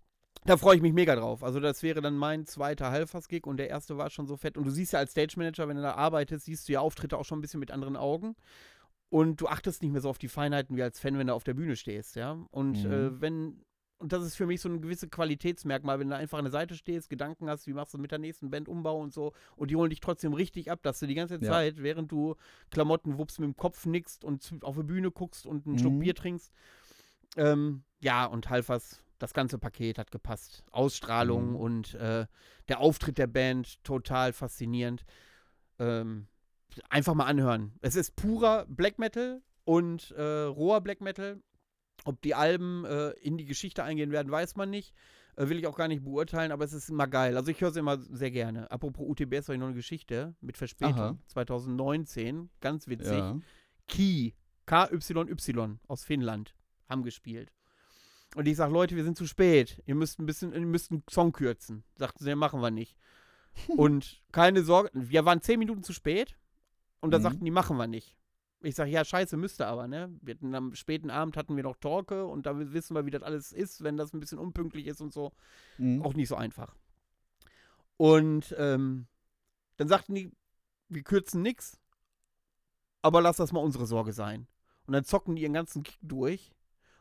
da freue ich mich mega drauf. Also das wäre dann mein zweiter Halfers-Gig und der erste war schon so fett. Und du siehst ja als Stage Manager, wenn du da arbeitest, siehst du ja Auftritte auch schon ein bisschen mit anderen Augen. Und du achtest nicht mehr so auf die Feinheiten wie als Fan, wenn du auf der Bühne stehst, ja. Und mhm. äh, wenn und das ist für mich so ein gewisses Qualitätsmerkmal, wenn du einfach an der Seite stehst, Gedanken hast, wie machst du mit der nächsten Band Umbau und so, und die holen dich trotzdem richtig ab, dass du die ganze Zeit, ja. während du Klamotten wuppst, mit dem Kopf nickst und auf die Bühne guckst und einen mhm. Schluck Bier trinkst. Ähm, ja, und Halfers, das ganze Paket hat gepasst. Ausstrahlung mhm. und äh, der Auftritt der Band, total faszinierend. Ähm, einfach mal anhören. Es ist purer Black Metal und äh, roher Black Metal ob die Alben äh, in die Geschichte eingehen werden, weiß man nicht. Äh, will ich auch gar nicht beurteilen, aber es ist immer geil. Also ich höre es immer sehr gerne. Apropos UTBS habe ich noch eine Geschichte mit Verspätung. Aha. 2019, ganz witzig. Ja. Key, KYY aus Finnland, haben gespielt. Und ich sage, Leute, wir sind zu spät. Ihr müsst ein bisschen, ihr müsst einen Song kürzen. Sagten sie, machen wir nicht. und keine Sorge, wir waren zehn Minuten zu spät. Und dann mhm. sagten die, machen wir nicht. Ich sage, ja, scheiße, müsste aber, ne? Wir hatten, am späten Abend hatten wir noch Torque und da wissen wir, wie das alles ist, wenn das ein bisschen unpünktlich ist und so. Mhm. Auch nicht so einfach. Und ähm, Dann sagten die, wir kürzen nix, aber lass das mal unsere Sorge sein. Und dann zocken die ihren ganzen Kick durch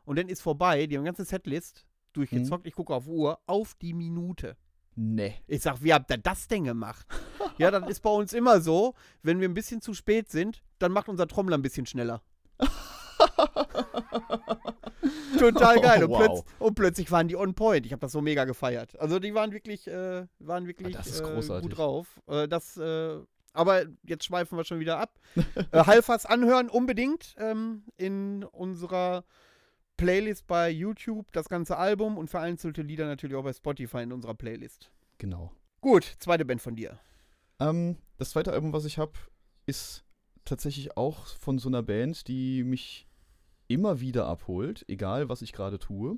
und dann ist vorbei, die haben ganze Setlist durchgezockt,
Mhm.
ich gucke auf Uhr, auf die Minute.
Nee.
Ich sag, wie habt ihr das denn gemacht? ja, das ist bei uns immer so, wenn wir ein bisschen zu spät sind, dann macht unser Trommler ein bisschen schneller. Total geil. Und,
Oh,
plötz
wow.
und plötzlich waren die on point. Ich habe das so mega gefeiert. Also die waren wirklich, äh, waren wirklich
Ah, das ist
äh,
großartig.
gut drauf. Äh, das, äh, aber jetzt schweifen wir schon wieder ab. äh, Halfers anhören unbedingt ähm, in unserer Playlist bei YouTube, das ganze Album und vereinzelte Lieder natürlich auch bei Spotify in unserer Playlist.
Genau.
Gut, zweite Band von dir.
Ähm, das zweite Album, was ich habe, ist tatsächlich auch von so einer Band, die mich immer wieder abholt, egal was ich gerade tue.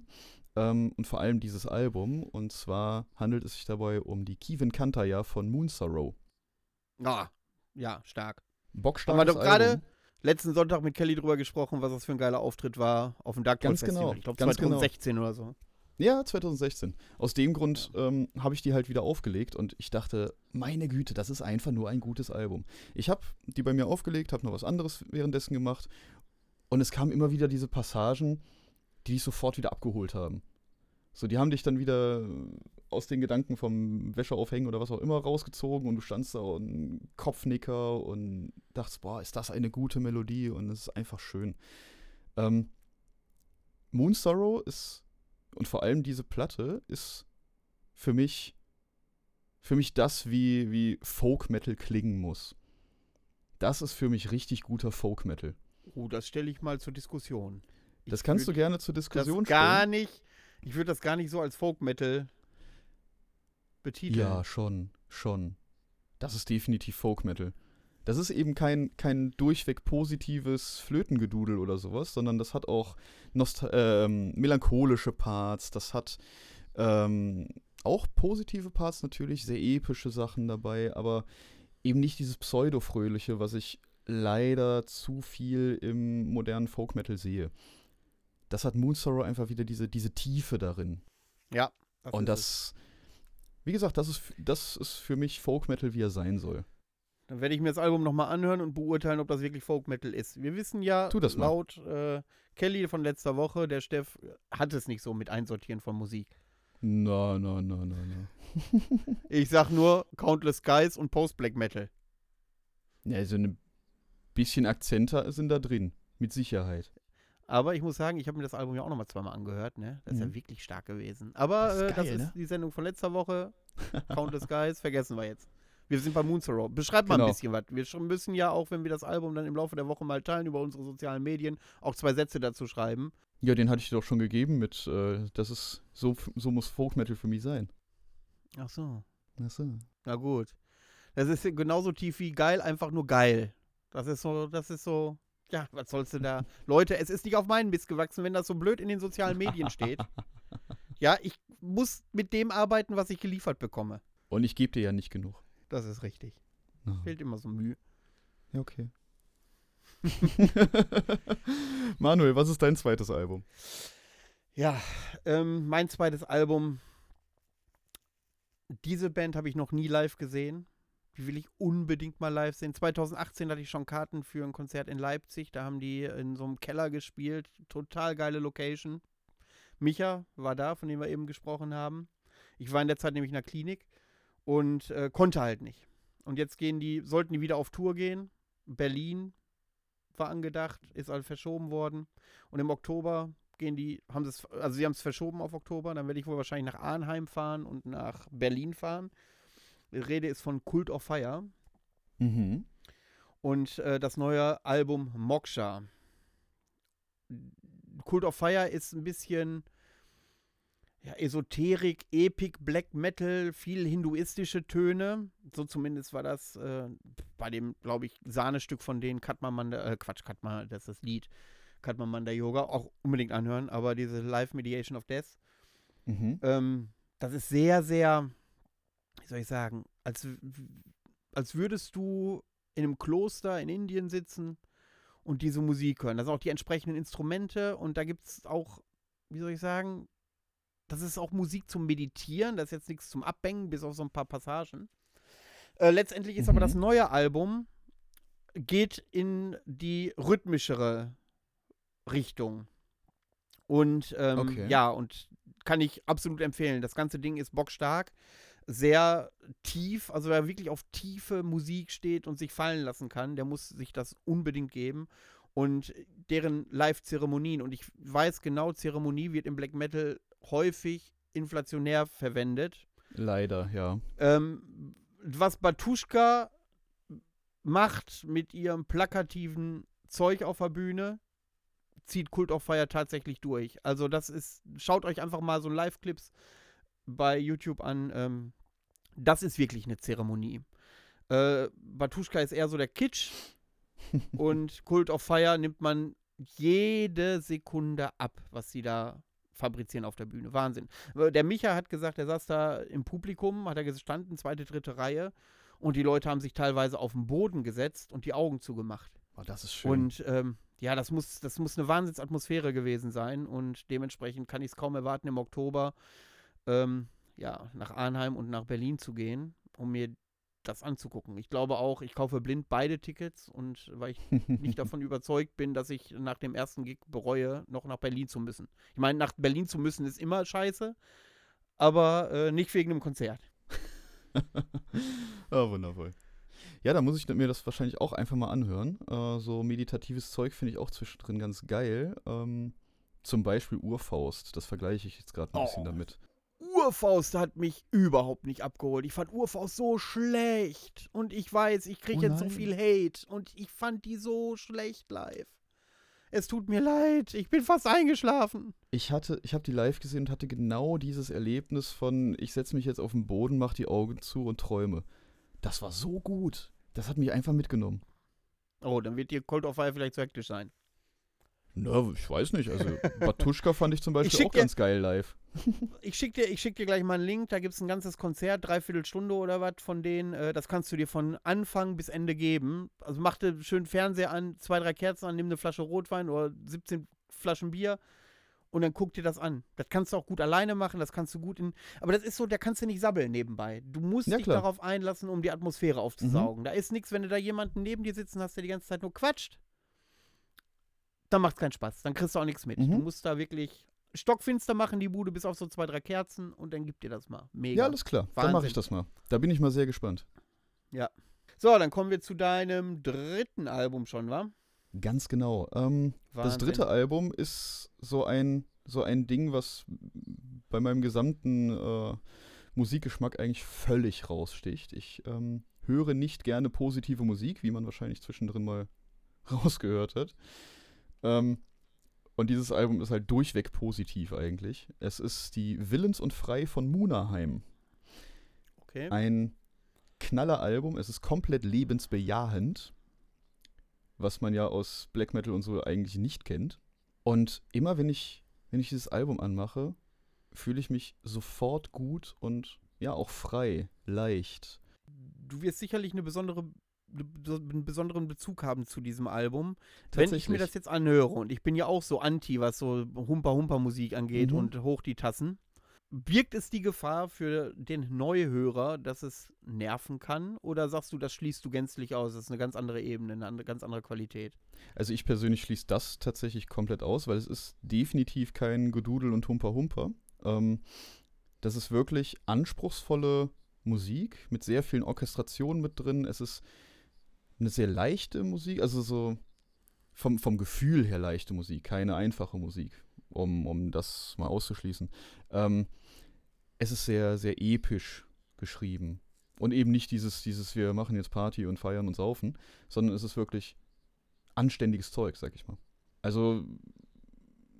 Ähm, und vor allem dieses Album. Und zwar handelt es sich dabei um die Kevin Kantaya von Moon Sorrow.
Ah, ja, stark.
Bockstarkes
Haben wir doch gerade letzten Sonntag mit Kelly drüber gesprochen, was das für ein geiler Auftritt war auf dem Dark
Ganz
Festival.
genau,
Ich glaube
ganz genau.
2016 oder so.
Ja, 2016. Aus dem Grund ähm, habe ich die halt wieder aufgelegt und ich dachte, meine Güte, das ist einfach nur ein gutes Album. Ich habe die bei mir aufgelegt, habe noch was anderes währenddessen gemacht und es kamen immer wieder diese Passagen, die dich sofort wieder abgeholt haben. So, die haben dich dann wieder aus den Gedanken vom Wäscheaufhängen oder was auch immer rausgezogen und du standst da und Kopfnicker und dachtest, boah, ist das eine gute Melodie und es ist einfach schön. Ähm, Moon Sorrow ist und vor allem diese Platte ist für mich für mich das, wie, wie Folk Metal klingen muss. Das ist für mich richtig guter Folk Metal.
Oh, das stelle ich mal zur Diskussion.
Das
Ich
kannst du gerne zur
das
Diskussion
gar
stellen.
nicht, ich würde das gar nicht so als Folk Metal betiteln.
Ja, schon, schon. Das ist definitiv Folk Metal. Das ist eben kein, kein durchweg positives Flötengedudel oder sowas, sondern das hat auch Nost ähm, melancholische Parts, das hat ähm, auch positive Parts natürlich, sehr epische Sachen dabei, aber eben nicht dieses Pseudo-Fröhliche, was ich leider zu viel im modernen Folk Metal sehe. Das hat Moon Sorrow einfach wieder diese, diese Tiefe darin.
Ja. das
Und das, wie gesagt, das ist, das ist für mich Folk Metal, wie er sein soll.
Dann werde ich mir das Album nochmal anhören und beurteilen, ob das wirklich Folk Metal ist. Wir wissen ja,
das
laut äh, Kelly von letzter Woche, der Steff hat es nicht so mit Einsortieren von Musik.
Na, na, na, na, na.
Ich sag nur Countless Skies und Post-Black Metal.
Ja, so ein bisschen Akzente sind da drin. Mit Sicherheit.
Aber ich muss sagen, ich habe mir das Album ja auch nochmal zweimal angehört, ne? Das ist ja
Mhm.
wirklich stark gewesen. Aber
Das ist
äh, das
geil,
ist
ne?
die Sendung von letzter Woche. Countless Skies, vergessen wir jetzt. Wir sind bei Moonsorrow. Beschreib mal
Genau.
ein bisschen was. Wir müssen ja auch, wenn wir das Album dann im Laufe der Woche mal teilen über unsere sozialen Medien, auch zwei Sätze dazu schreiben.
Ja, den hatte ich dir doch schon gegeben mit, äh, das ist, so, so muss Folk Metal für mich sein.
Ach so.
Achso.
Na gut. Das ist genauso tief wie geil, einfach nur geil. Das ist so, das ist so, ja, was sollst du da? Leute, es ist nicht auf meinen Mist gewachsen, wenn das so blöd in den sozialen Medien steht. Ja, ich muss mit dem arbeiten, was ich geliefert bekomme.
Und ich gebe dir ja nicht genug.
Das ist richtig.
Ja,
Fehlt immer so Mühe.
ja okay. Manuel, was ist dein zweites Album?
Ja, ähm, mein zweites Album. Diese Band habe ich noch nie live gesehen. Die will ich unbedingt mal live sehen. 2018 hatte ich schon Karten für ein Konzert in Leipzig. Da haben die in so einem Keller gespielt. Total geile Location. Micha war da, von dem wir eben gesprochen haben. Ich war in der Zeit nämlich in der Klinik und äh, konnte halt nicht. Und jetzt gehen die, sollten die wieder auf Tour gehen. Berlin war angedacht, ist halt verschoben worden. Und im Oktober gehen die, haben es, also sie haben es verschoben auf Oktober, dann werde ich wohl wahrscheinlich nach Arnheim fahren und nach Berlin fahren. Die Rede ist von Cult of Fire
Mhm.
und äh, das neue Album Moksha. Cult of Fire ist ein bisschen ja, Esoterik, Epic, Black Metal, viel hinduistische Töne. So zumindest war das äh, bei dem, glaube ich, Sahnestück von denen Katmamanda, äh, Quatsch, Katma, das ist das Lied, Katmamanda Yoga, auch unbedingt anhören, aber diese Live Mediation of Death,
Mhm.
ähm, das ist sehr, sehr, wie soll ich sagen, als, als würdest du in einem Kloster in Indien sitzen und diese Musik hören. Das sind auch die entsprechenden Instrumente und da gibt es auch, wie soll ich sagen, das ist auch Musik zum Meditieren, das ist jetzt nichts zum Abhängen, bis auf so ein paar Passagen. Äh, letztendlich ist mhm. aber das neue Album geht in die rhythmischere Richtung. Und ähm, okay. ja, und kann ich absolut empfehlen. Das ganze Ding ist bockstark, sehr tief, also wer wirklich auf tiefe Musik steht und sich fallen lassen kann, der muss sich das unbedingt geben. Und deren Live-Zeremonien, und ich weiß genau, Zeremonie wird im Black Metal häufig inflationär verwendet.
Leider, ja.
Ähm, was Batuschka macht mit ihrem plakativen Zeug auf der Bühne, zieht Cult of Fire tatsächlich durch. Also das ist, schaut euch einfach mal so Live-Clips bei YouTube an. Ähm, das ist wirklich eine Zeremonie. Äh, Batuschka ist eher so der Kitsch und Cult of Fire nimmt man jede Sekunde ab, was sie da fabrizieren auf der Bühne. Wahnsinn. Der Micha hat gesagt, er saß da im Publikum, hat er gestanden, zweite, dritte Reihe und die Leute haben sich teilweise auf den Boden gesetzt und die Augen zugemacht.
Oh, das ist schön.
Und ähm, ja, das muss, das muss eine Wahnsinnsatmosphäre gewesen sein und dementsprechend kann ich es kaum erwarten, im Oktober ähm, ja, nach Arnheim und nach Berlin zu gehen, um mir das anzugucken. Ich glaube auch, ich kaufe blind beide Tickets und weil ich nicht davon überzeugt bin, dass ich nach dem ersten Gig bereue, noch nach Berlin zu müssen. Ich meine, nach Berlin zu müssen ist immer scheiße, aber äh, nicht wegen einem Konzert.
oh, wundervoll. Ja, da muss ich mir das wahrscheinlich auch einfach mal anhören. Äh, so meditatives Zeug finde ich auch zwischendrin ganz geil. Ähm, zum Beispiel Urfaust, das vergleiche ich jetzt gerade ein oh. bisschen damit.
Urfaust hat mich überhaupt nicht abgeholt. Ich fand Urfaust so schlecht. Und ich weiß, ich kriege oh jetzt so viel Hate. Und ich fand die so schlecht live. Es tut mir leid, ich bin fast eingeschlafen.
Ich hatte, ich habe die live gesehen und hatte genau dieses Erlebnis von, ich setze mich jetzt auf den Boden, mache die Augen zu und träume. Das war so gut. Das hat mich einfach mitgenommen.
Oh, dann wird dir Cold of Fire vielleicht zu hektisch sein.
Na, ich weiß nicht. Also Batuschka fand ich zum Beispiel ich auch ganz geil live.
ich schicke dir, schick dir gleich mal einen Link. Da gibt es ein ganzes Konzert, dreiviertel Stunde oder was von denen. Äh, das kannst du dir von Anfang bis Ende geben. Also mach dir schön Fernseher an, zwei, drei Kerzen an, nimm eine Flasche Rotwein oder 17 Flaschen Bier und dann guck dir das an. Das kannst du auch gut alleine machen, das kannst du gut in. Aber das ist so, da kannst du nicht sabbeln nebenbei. Du musst ja, dich klar. darauf einlassen, um die Atmosphäre aufzusaugen. Mhm. Da ist nichts, wenn du da jemanden neben dir sitzen hast, der die ganze Zeit nur quatscht. Dann macht es keinen Spaß. Dann kriegst du auch nichts mit. Mhm. Du musst da wirklich stockfinster machen, die Bude, bis auf so zwei, drei Kerzen und dann gib dir das mal. Mega.
Ja, alles klar. Wahnsinn. Dann mache ich das mal. Da bin ich mal sehr gespannt.
Ja. So, dann kommen wir zu deinem dritten Album schon, wa?
Ganz genau. Ähm, das dritte Album ist so ein, so ein Ding, was bei meinem gesamten äh, Musikgeschmack eigentlich völlig raussticht. Ich ähm, höre nicht gerne positive Musik, wie man wahrscheinlich zwischendrin mal rausgehört hat. Ähm, und dieses Album ist halt durchweg positiv eigentlich. Es ist die Willens und Frei von Munaheim.
Okay.
Ein Knalleralbum. Es ist komplett lebensbejahend was man ja aus Black Metal und so eigentlich nicht kennt. Und immer wenn ich, wenn ich dieses Album anmache, fühle ich mich sofort gut und ja auch frei, leicht.
Du wirst sicherlich eine besondere einen besonderen Bezug haben zu diesem Album. Wenn ich mir das jetzt anhöre und ich bin ja auch so anti, was so Humper-Humper-Musik angeht mhm. und hoch die Tassen, Birgt es die Gefahr für den Neuhörer, dass es nerven kann? Oder sagst du, das schließt du gänzlich aus? Das ist eine ganz andere Ebene, eine andere, ganz andere Qualität.
Also ich persönlich schließe das tatsächlich komplett aus, weil es ist definitiv kein Gedudel und Humper-Humper. Ähm, das ist wirklich anspruchsvolle Musik mit sehr vielen Orchestrationen mit drin. Es ist eine sehr leichte Musik, also so vom, vom Gefühl her leichte Musik, keine einfache Musik um, um das mal auszuschließen. Ähm, es ist sehr, sehr episch geschrieben. Und eben nicht dieses, dieses, wir machen jetzt Party und feiern und saufen, sondern es ist wirklich anständiges Zeug, sag ich mal. Also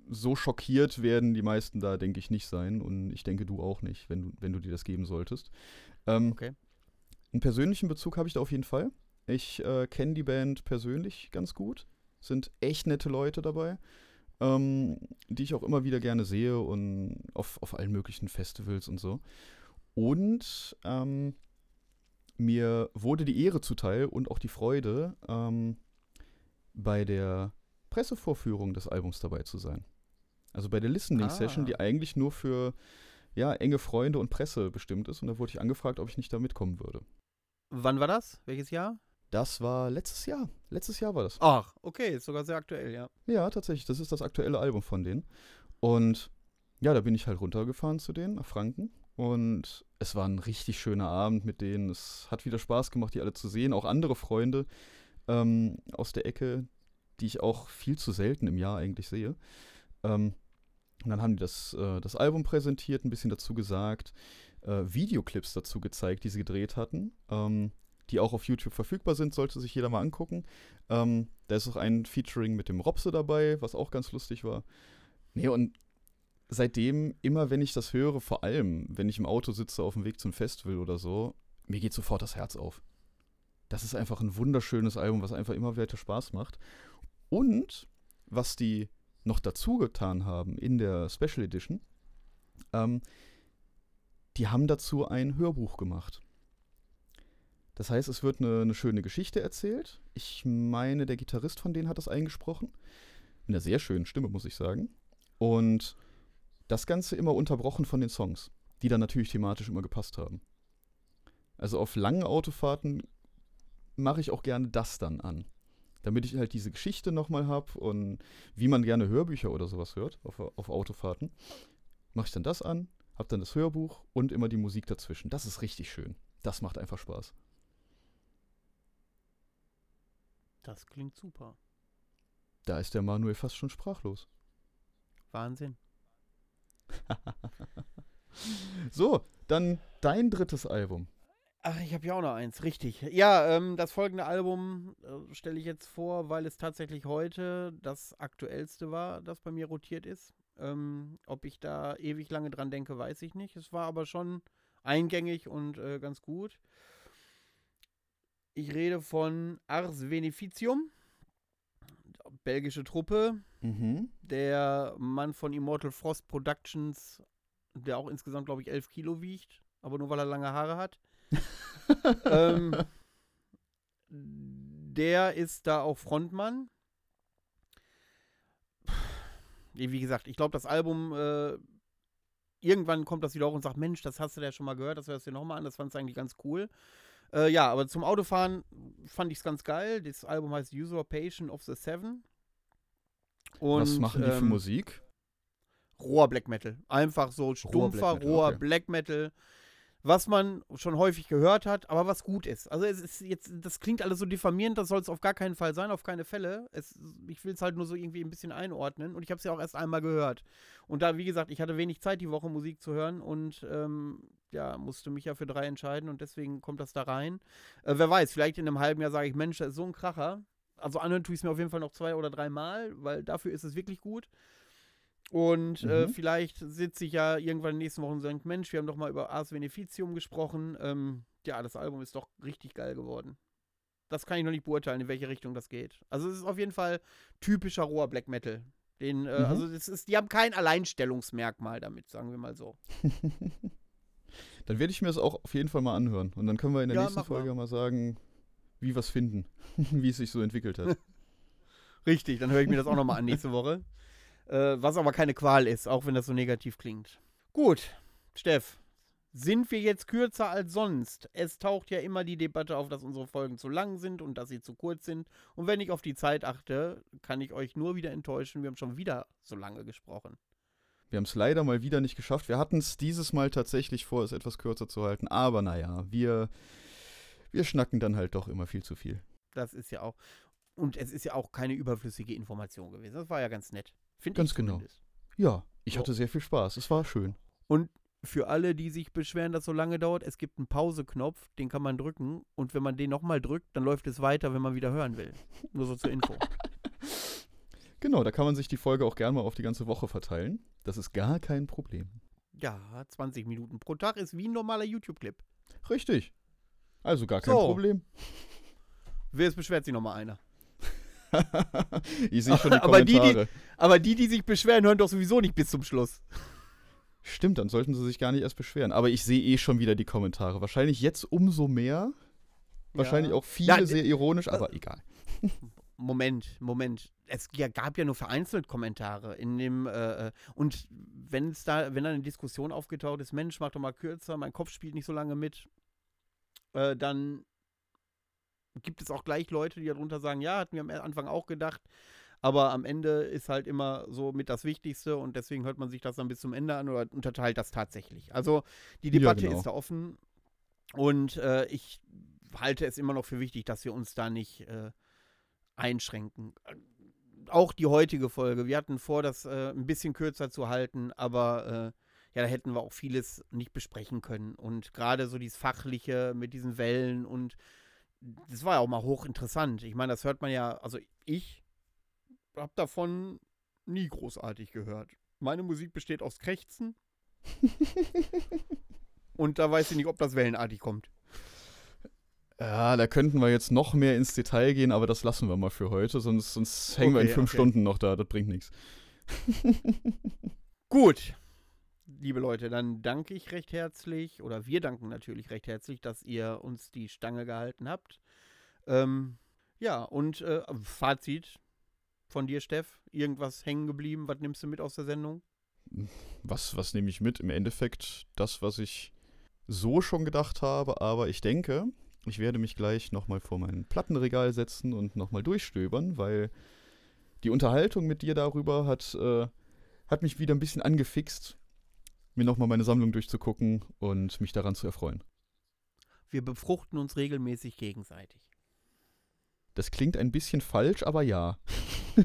so schockiert werden die meisten da, denke ich, nicht sein. Und ich denke, du auch nicht, wenn du, wenn du dir das geben solltest. Ähm,
okay.
Einen persönlichen Bezug habe ich da auf jeden Fall. Ich äh, kenne die Band persönlich ganz gut. Sind echt nette Leute dabei ähm, die ich auch immer wieder gerne sehe und auf, auf allen möglichen Festivals und so. Und ähm, mir wurde die Ehre zuteil und auch die Freude, ähm, bei der Pressevorführung des Albums dabei zu sein. Also bei der Listening-Session, ah. die eigentlich nur für ja, enge Freunde und Presse bestimmt ist. Und da wurde ich angefragt, ob ich nicht da mitkommen würde.
Wann war das? Welches Jahr?
Das war letztes Jahr. Letztes Jahr war das.
Ach, okay, ist sogar sehr aktuell, ja.
Ja, tatsächlich. Das ist das aktuelle Album von denen. Und ja, da bin ich halt runtergefahren zu denen nach Franken. Und es war ein richtig schöner Abend mit denen. Es hat wieder Spaß gemacht, die alle zu sehen. Auch andere Freunde ähm, aus der Ecke, die ich auch viel zu selten im Jahr eigentlich sehe. Ähm, und dann haben die das, äh, das Album präsentiert, ein bisschen dazu gesagt, äh, Videoclips dazu gezeigt, die sie gedreht hatten, ähm, die auch auf YouTube verfügbar sind, sollte sich jeder mal angucken. Ähm, da ist auch ein Featuring mit dem Robse dabei, was auch ganz lustig war. Nee, und seitdem, immer wenn ich das höre, vor allem, wenn ich im Auto sitze auf dem Weg zum Festival oder so, mir geht sofort das Herz auf. Das ist einfach ein wunderschönes Album, was einfach immer weiter Spaß macht. Und was die noch dazu getan haben in der Special Edition, ähm, die haben dazu ein Hörbuch gemacht. Das heißt, es wird eine, eine, schöne Geschichte erzählt. Ich meine, der Gitarrist von denen hat das eingesprochen. In einer sehr schönen Stimme, muss ich sagen. Und das Ganze immer unterbrochen von den Songs, die dann natürlich thematisch immer gepasst haben. Also auf langen Autofahrten mache ich auch gerne das dann an. Damit ich halt diese Geschichte nochmal habe und wie man gerne Hörbücher oder sowas hört auf, auf Autofahrten, mache ich dann das an, habe dann das Hörbuch und immer die Musik dazwischen. Das ist richtig schön. Das macht einfach Spaß.
Das klingt super.
Da ist der Manuel fast schon sprachlos.
Wahnsinn.
so, dann dein drittes Album.
Ach, ich habe ja auch noch eins, richtig. Ja, ähm, das folgende Album äh, stelle ich jetzt vor, weil es tatsächlich heute das aktuellste war, das bei mir rotiert ist. Ähm, ob ich da ewig lange dran denke, weiß ich nicht. Es war aber schon eingängig und äh, ganz gut. Ich rede von Ars Beneficium, belgische Truppe. Mhm. Der Mann von Immortal Frost Productions, der auch insgesamt, glaube ich, 11 Kilo wiegt, aber nur weil er lange Haare hat ähm, der ist da auch Frontmann. Wie gesagt, ich glaube, das Album, äh, irgendwann kommt das wieder hoch und sagt, Mensch, das hast du ja schon mal gehört, das hörst du dir nochmal an, das fand ich eigentlich ganz cool. Äh, ja, aber zum Autofahren fand ich es ganz geil. Das Album heißt Usurpation of the Seven.
Und, Was machen die ähm, für Musik?
Roher Black Metal. Einfach so stumpfer, roher Black Metal. Roher okay. Black Metal was man schon häufig gehört hat, aber was gut ist. Also es ist jetzt, das klingt alles so diffamierend, das soll es auf gar keinen Fall sein, auf keine Fälle. Es, ich will es halt nur so irgendwie ein bisschen einordnen und ich habe es ja auch erst einmal gehört. Und da, wie gesagt, ich hatte wenig Zeit, die Woche Musik zu hören und ähm, ja, musste mich ja für drei entscheiden und deswegen kommt das da rein. Äh, wer weiß, vielleicht in einem halben Jahr sage ich, Mensch, das ist so ein Kracher. Also anhören tue ich es mir auf jeden Fall noch zwei oder dreimal, weil dafür ist es wirklich gut. Und äh, mhm. äh, vielleicht sitze ich ja irgendwann in den nächsten Wochen und sage, Mensch, wir haben doch mal über Ars Beneficium gesprochen. Ähm, ja, das Album ist doch richtig geil geworden. Das kann ich noch nicht beurteilen, in welche Richtung das geht. Also es ist auf jeden Fall typischer roher Black Metal. Den, äh, mhm. Also das ist, die haben kein Alleinstellungsmerkmal damit, sagen wir mal so.
dann werde ich mir das auch auf jeden Fall mal anhören. Und dann können wir in der ja, nächsten Folge mal. mal sagen, wie wir es finden, wie es sich so entwickelt hat.
Richtig, dann höre ich mir das auch nochmal an nächste Woche. Äh, was aber keine Qual ist, auch wenn das so negativ klingt. Gut, Steff. Sind wir jetzt kürzer als sonst? Es taucht ja immer die Debatte auf, dass unsere Folgen zu lang sind und dass sie zu kurz sind. Und wenn ich auf die Zeit achte, kann ich euch nur wieder enttäuschen. Wir haben schon wieder so lange gesprochen.
Wir haben es leider mal wieder nicht geschafft. Wir hatten es dieses Mal tatsächlich vor, es etwas kürzer zu halten. Aber naja, wir, wir schnacken dann halt doch immer viel zu viel.
Das ist ja auch. Und es ist ja auch keine überflüssige Information gewesen. Das war ja ganz nett.
Finde Ganz genau. Zumindest. Ja, ich hatte sehr viel Spaß. Es war schön.
Und für alle, die sich beschweren, dass es so lange dauert, es gibt einen Pauseknopf, den kann man drücken. Und wenn man den nochmal drückt, dann läuft es weiter, wenn man wieder hören will. Nur so zur Info.
genau, da kann man sich die Folge auch gerne mal auf die ganze Woche verteilen. Das ist gar kein Problem.
Ja, 20 Minuten pro Tag ist wie ein normaler YouTube-Clip.
Richtig. Also gar kein so. Problem.
Wer es beschwert sich nochmal einer.
Ich sehe schon die aber Kommentare.
Die, die, aber die, die sich beschweren, hören doch sowieso nicht bis zum Schluss.
Stimmt, dann sollten sie sich gar nicht erst beschweren. Aber ich sehe eh schon wieder die Kommentare. Wahrscheinlich jetzt umso mehr. Wahrscheinlich ja. auch viele ja, sehr ironisch, aber äh, egal.
Moment, Moment. Es gab ja nur vereinzelt Kommentare in dem äh, äh und wenn es da, wenn da eine Diskussion aufgetaucht ist, Mensch, mach doch mal kürzer, mein Kopf spielt nicht so lange mit, äh, dann gibt es auch gleich Leute, die darunter sagen, ja, hatten wir am Anfang auch gedacht. Aber am Ende ist halt immer so mit das Wichtigste und deswegen hört man sich das dann bis zum Ende an oder unterteilt das tatsächlich. Also die Debatte ja, genau. ist da offen und äh, ich halte es immer noch für wichtig, dass wir uns da nicht äh, einschränken. Auch die heutige Folge. Wir hatten vor, das äh, ein bisschen kürzer zu halten, aber äh, ja, da hätten wir auch vieles nicht besprechen können. Und gerade so dieses Fachliche mit diesen Wellen und das war ja auch mal hochinteressant. Ich meine, das hört man ja, also ich habe davon nie großartig gehört. Meine Musik besteht aus Krächzen. und da weiß ich nicht, ob das wellenartig kommt.
Ja, da könnten wir jetzt noch mehr ins Detail gehen, aber das lassen wir mal für heute, sonst, sonst hängen okay, wir in fünf okay. Stunden noch da, das bringt nichts.
Gut, liebe Leute, dann danke ich recht herzlich, oder wir danken natürlich recht herzlich, dass ihr uns die Stange gehalten habt. Ähm, ja, und äh, Fazit, von dir, Steff? Irgendwas hängen geblieben? Was nimmst du mit aus der Sendung?
Was, was nehme ich mit? Im Endeffekt das, was ich so schon gedacht habe, aber ich denke, ich werde mich gleich nochmal vor mein Plattenregal setzen und nochmal durchstöbern, weil die Unterhaltung mit dir darüber hat, äh, hat mich wieder ein bisschen angefixt, mir nochmal meine Sammlung durchzugucken und mich daran zu erfreuen.
Wir befruchten uns regelmäßig gegenseitig.
Das klingt ein bisschen falsch, aber ja.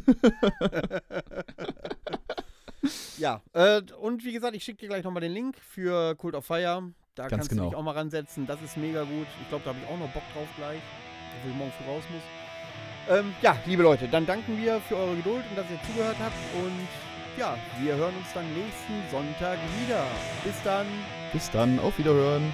ja, äh, und wie gesagt, ich schicke dir gleich nochmal den Link für Cult of Fire. Da
Ganz
kannst
genau.
du dich auch mal ransetzen. Das ist mega gut. Ich glaube, da habe ich auch noch Bock drauf gleich, obwohl ich morgen früh raus muss. Ähm, ja, liebe Leute, dann danken wir für eure Geduld und dass ihr zugehört habt. Und ja, wir hören uns dann nächsten Sonntag wieder. Bis dann.
Bis dann, auf Wiederhören.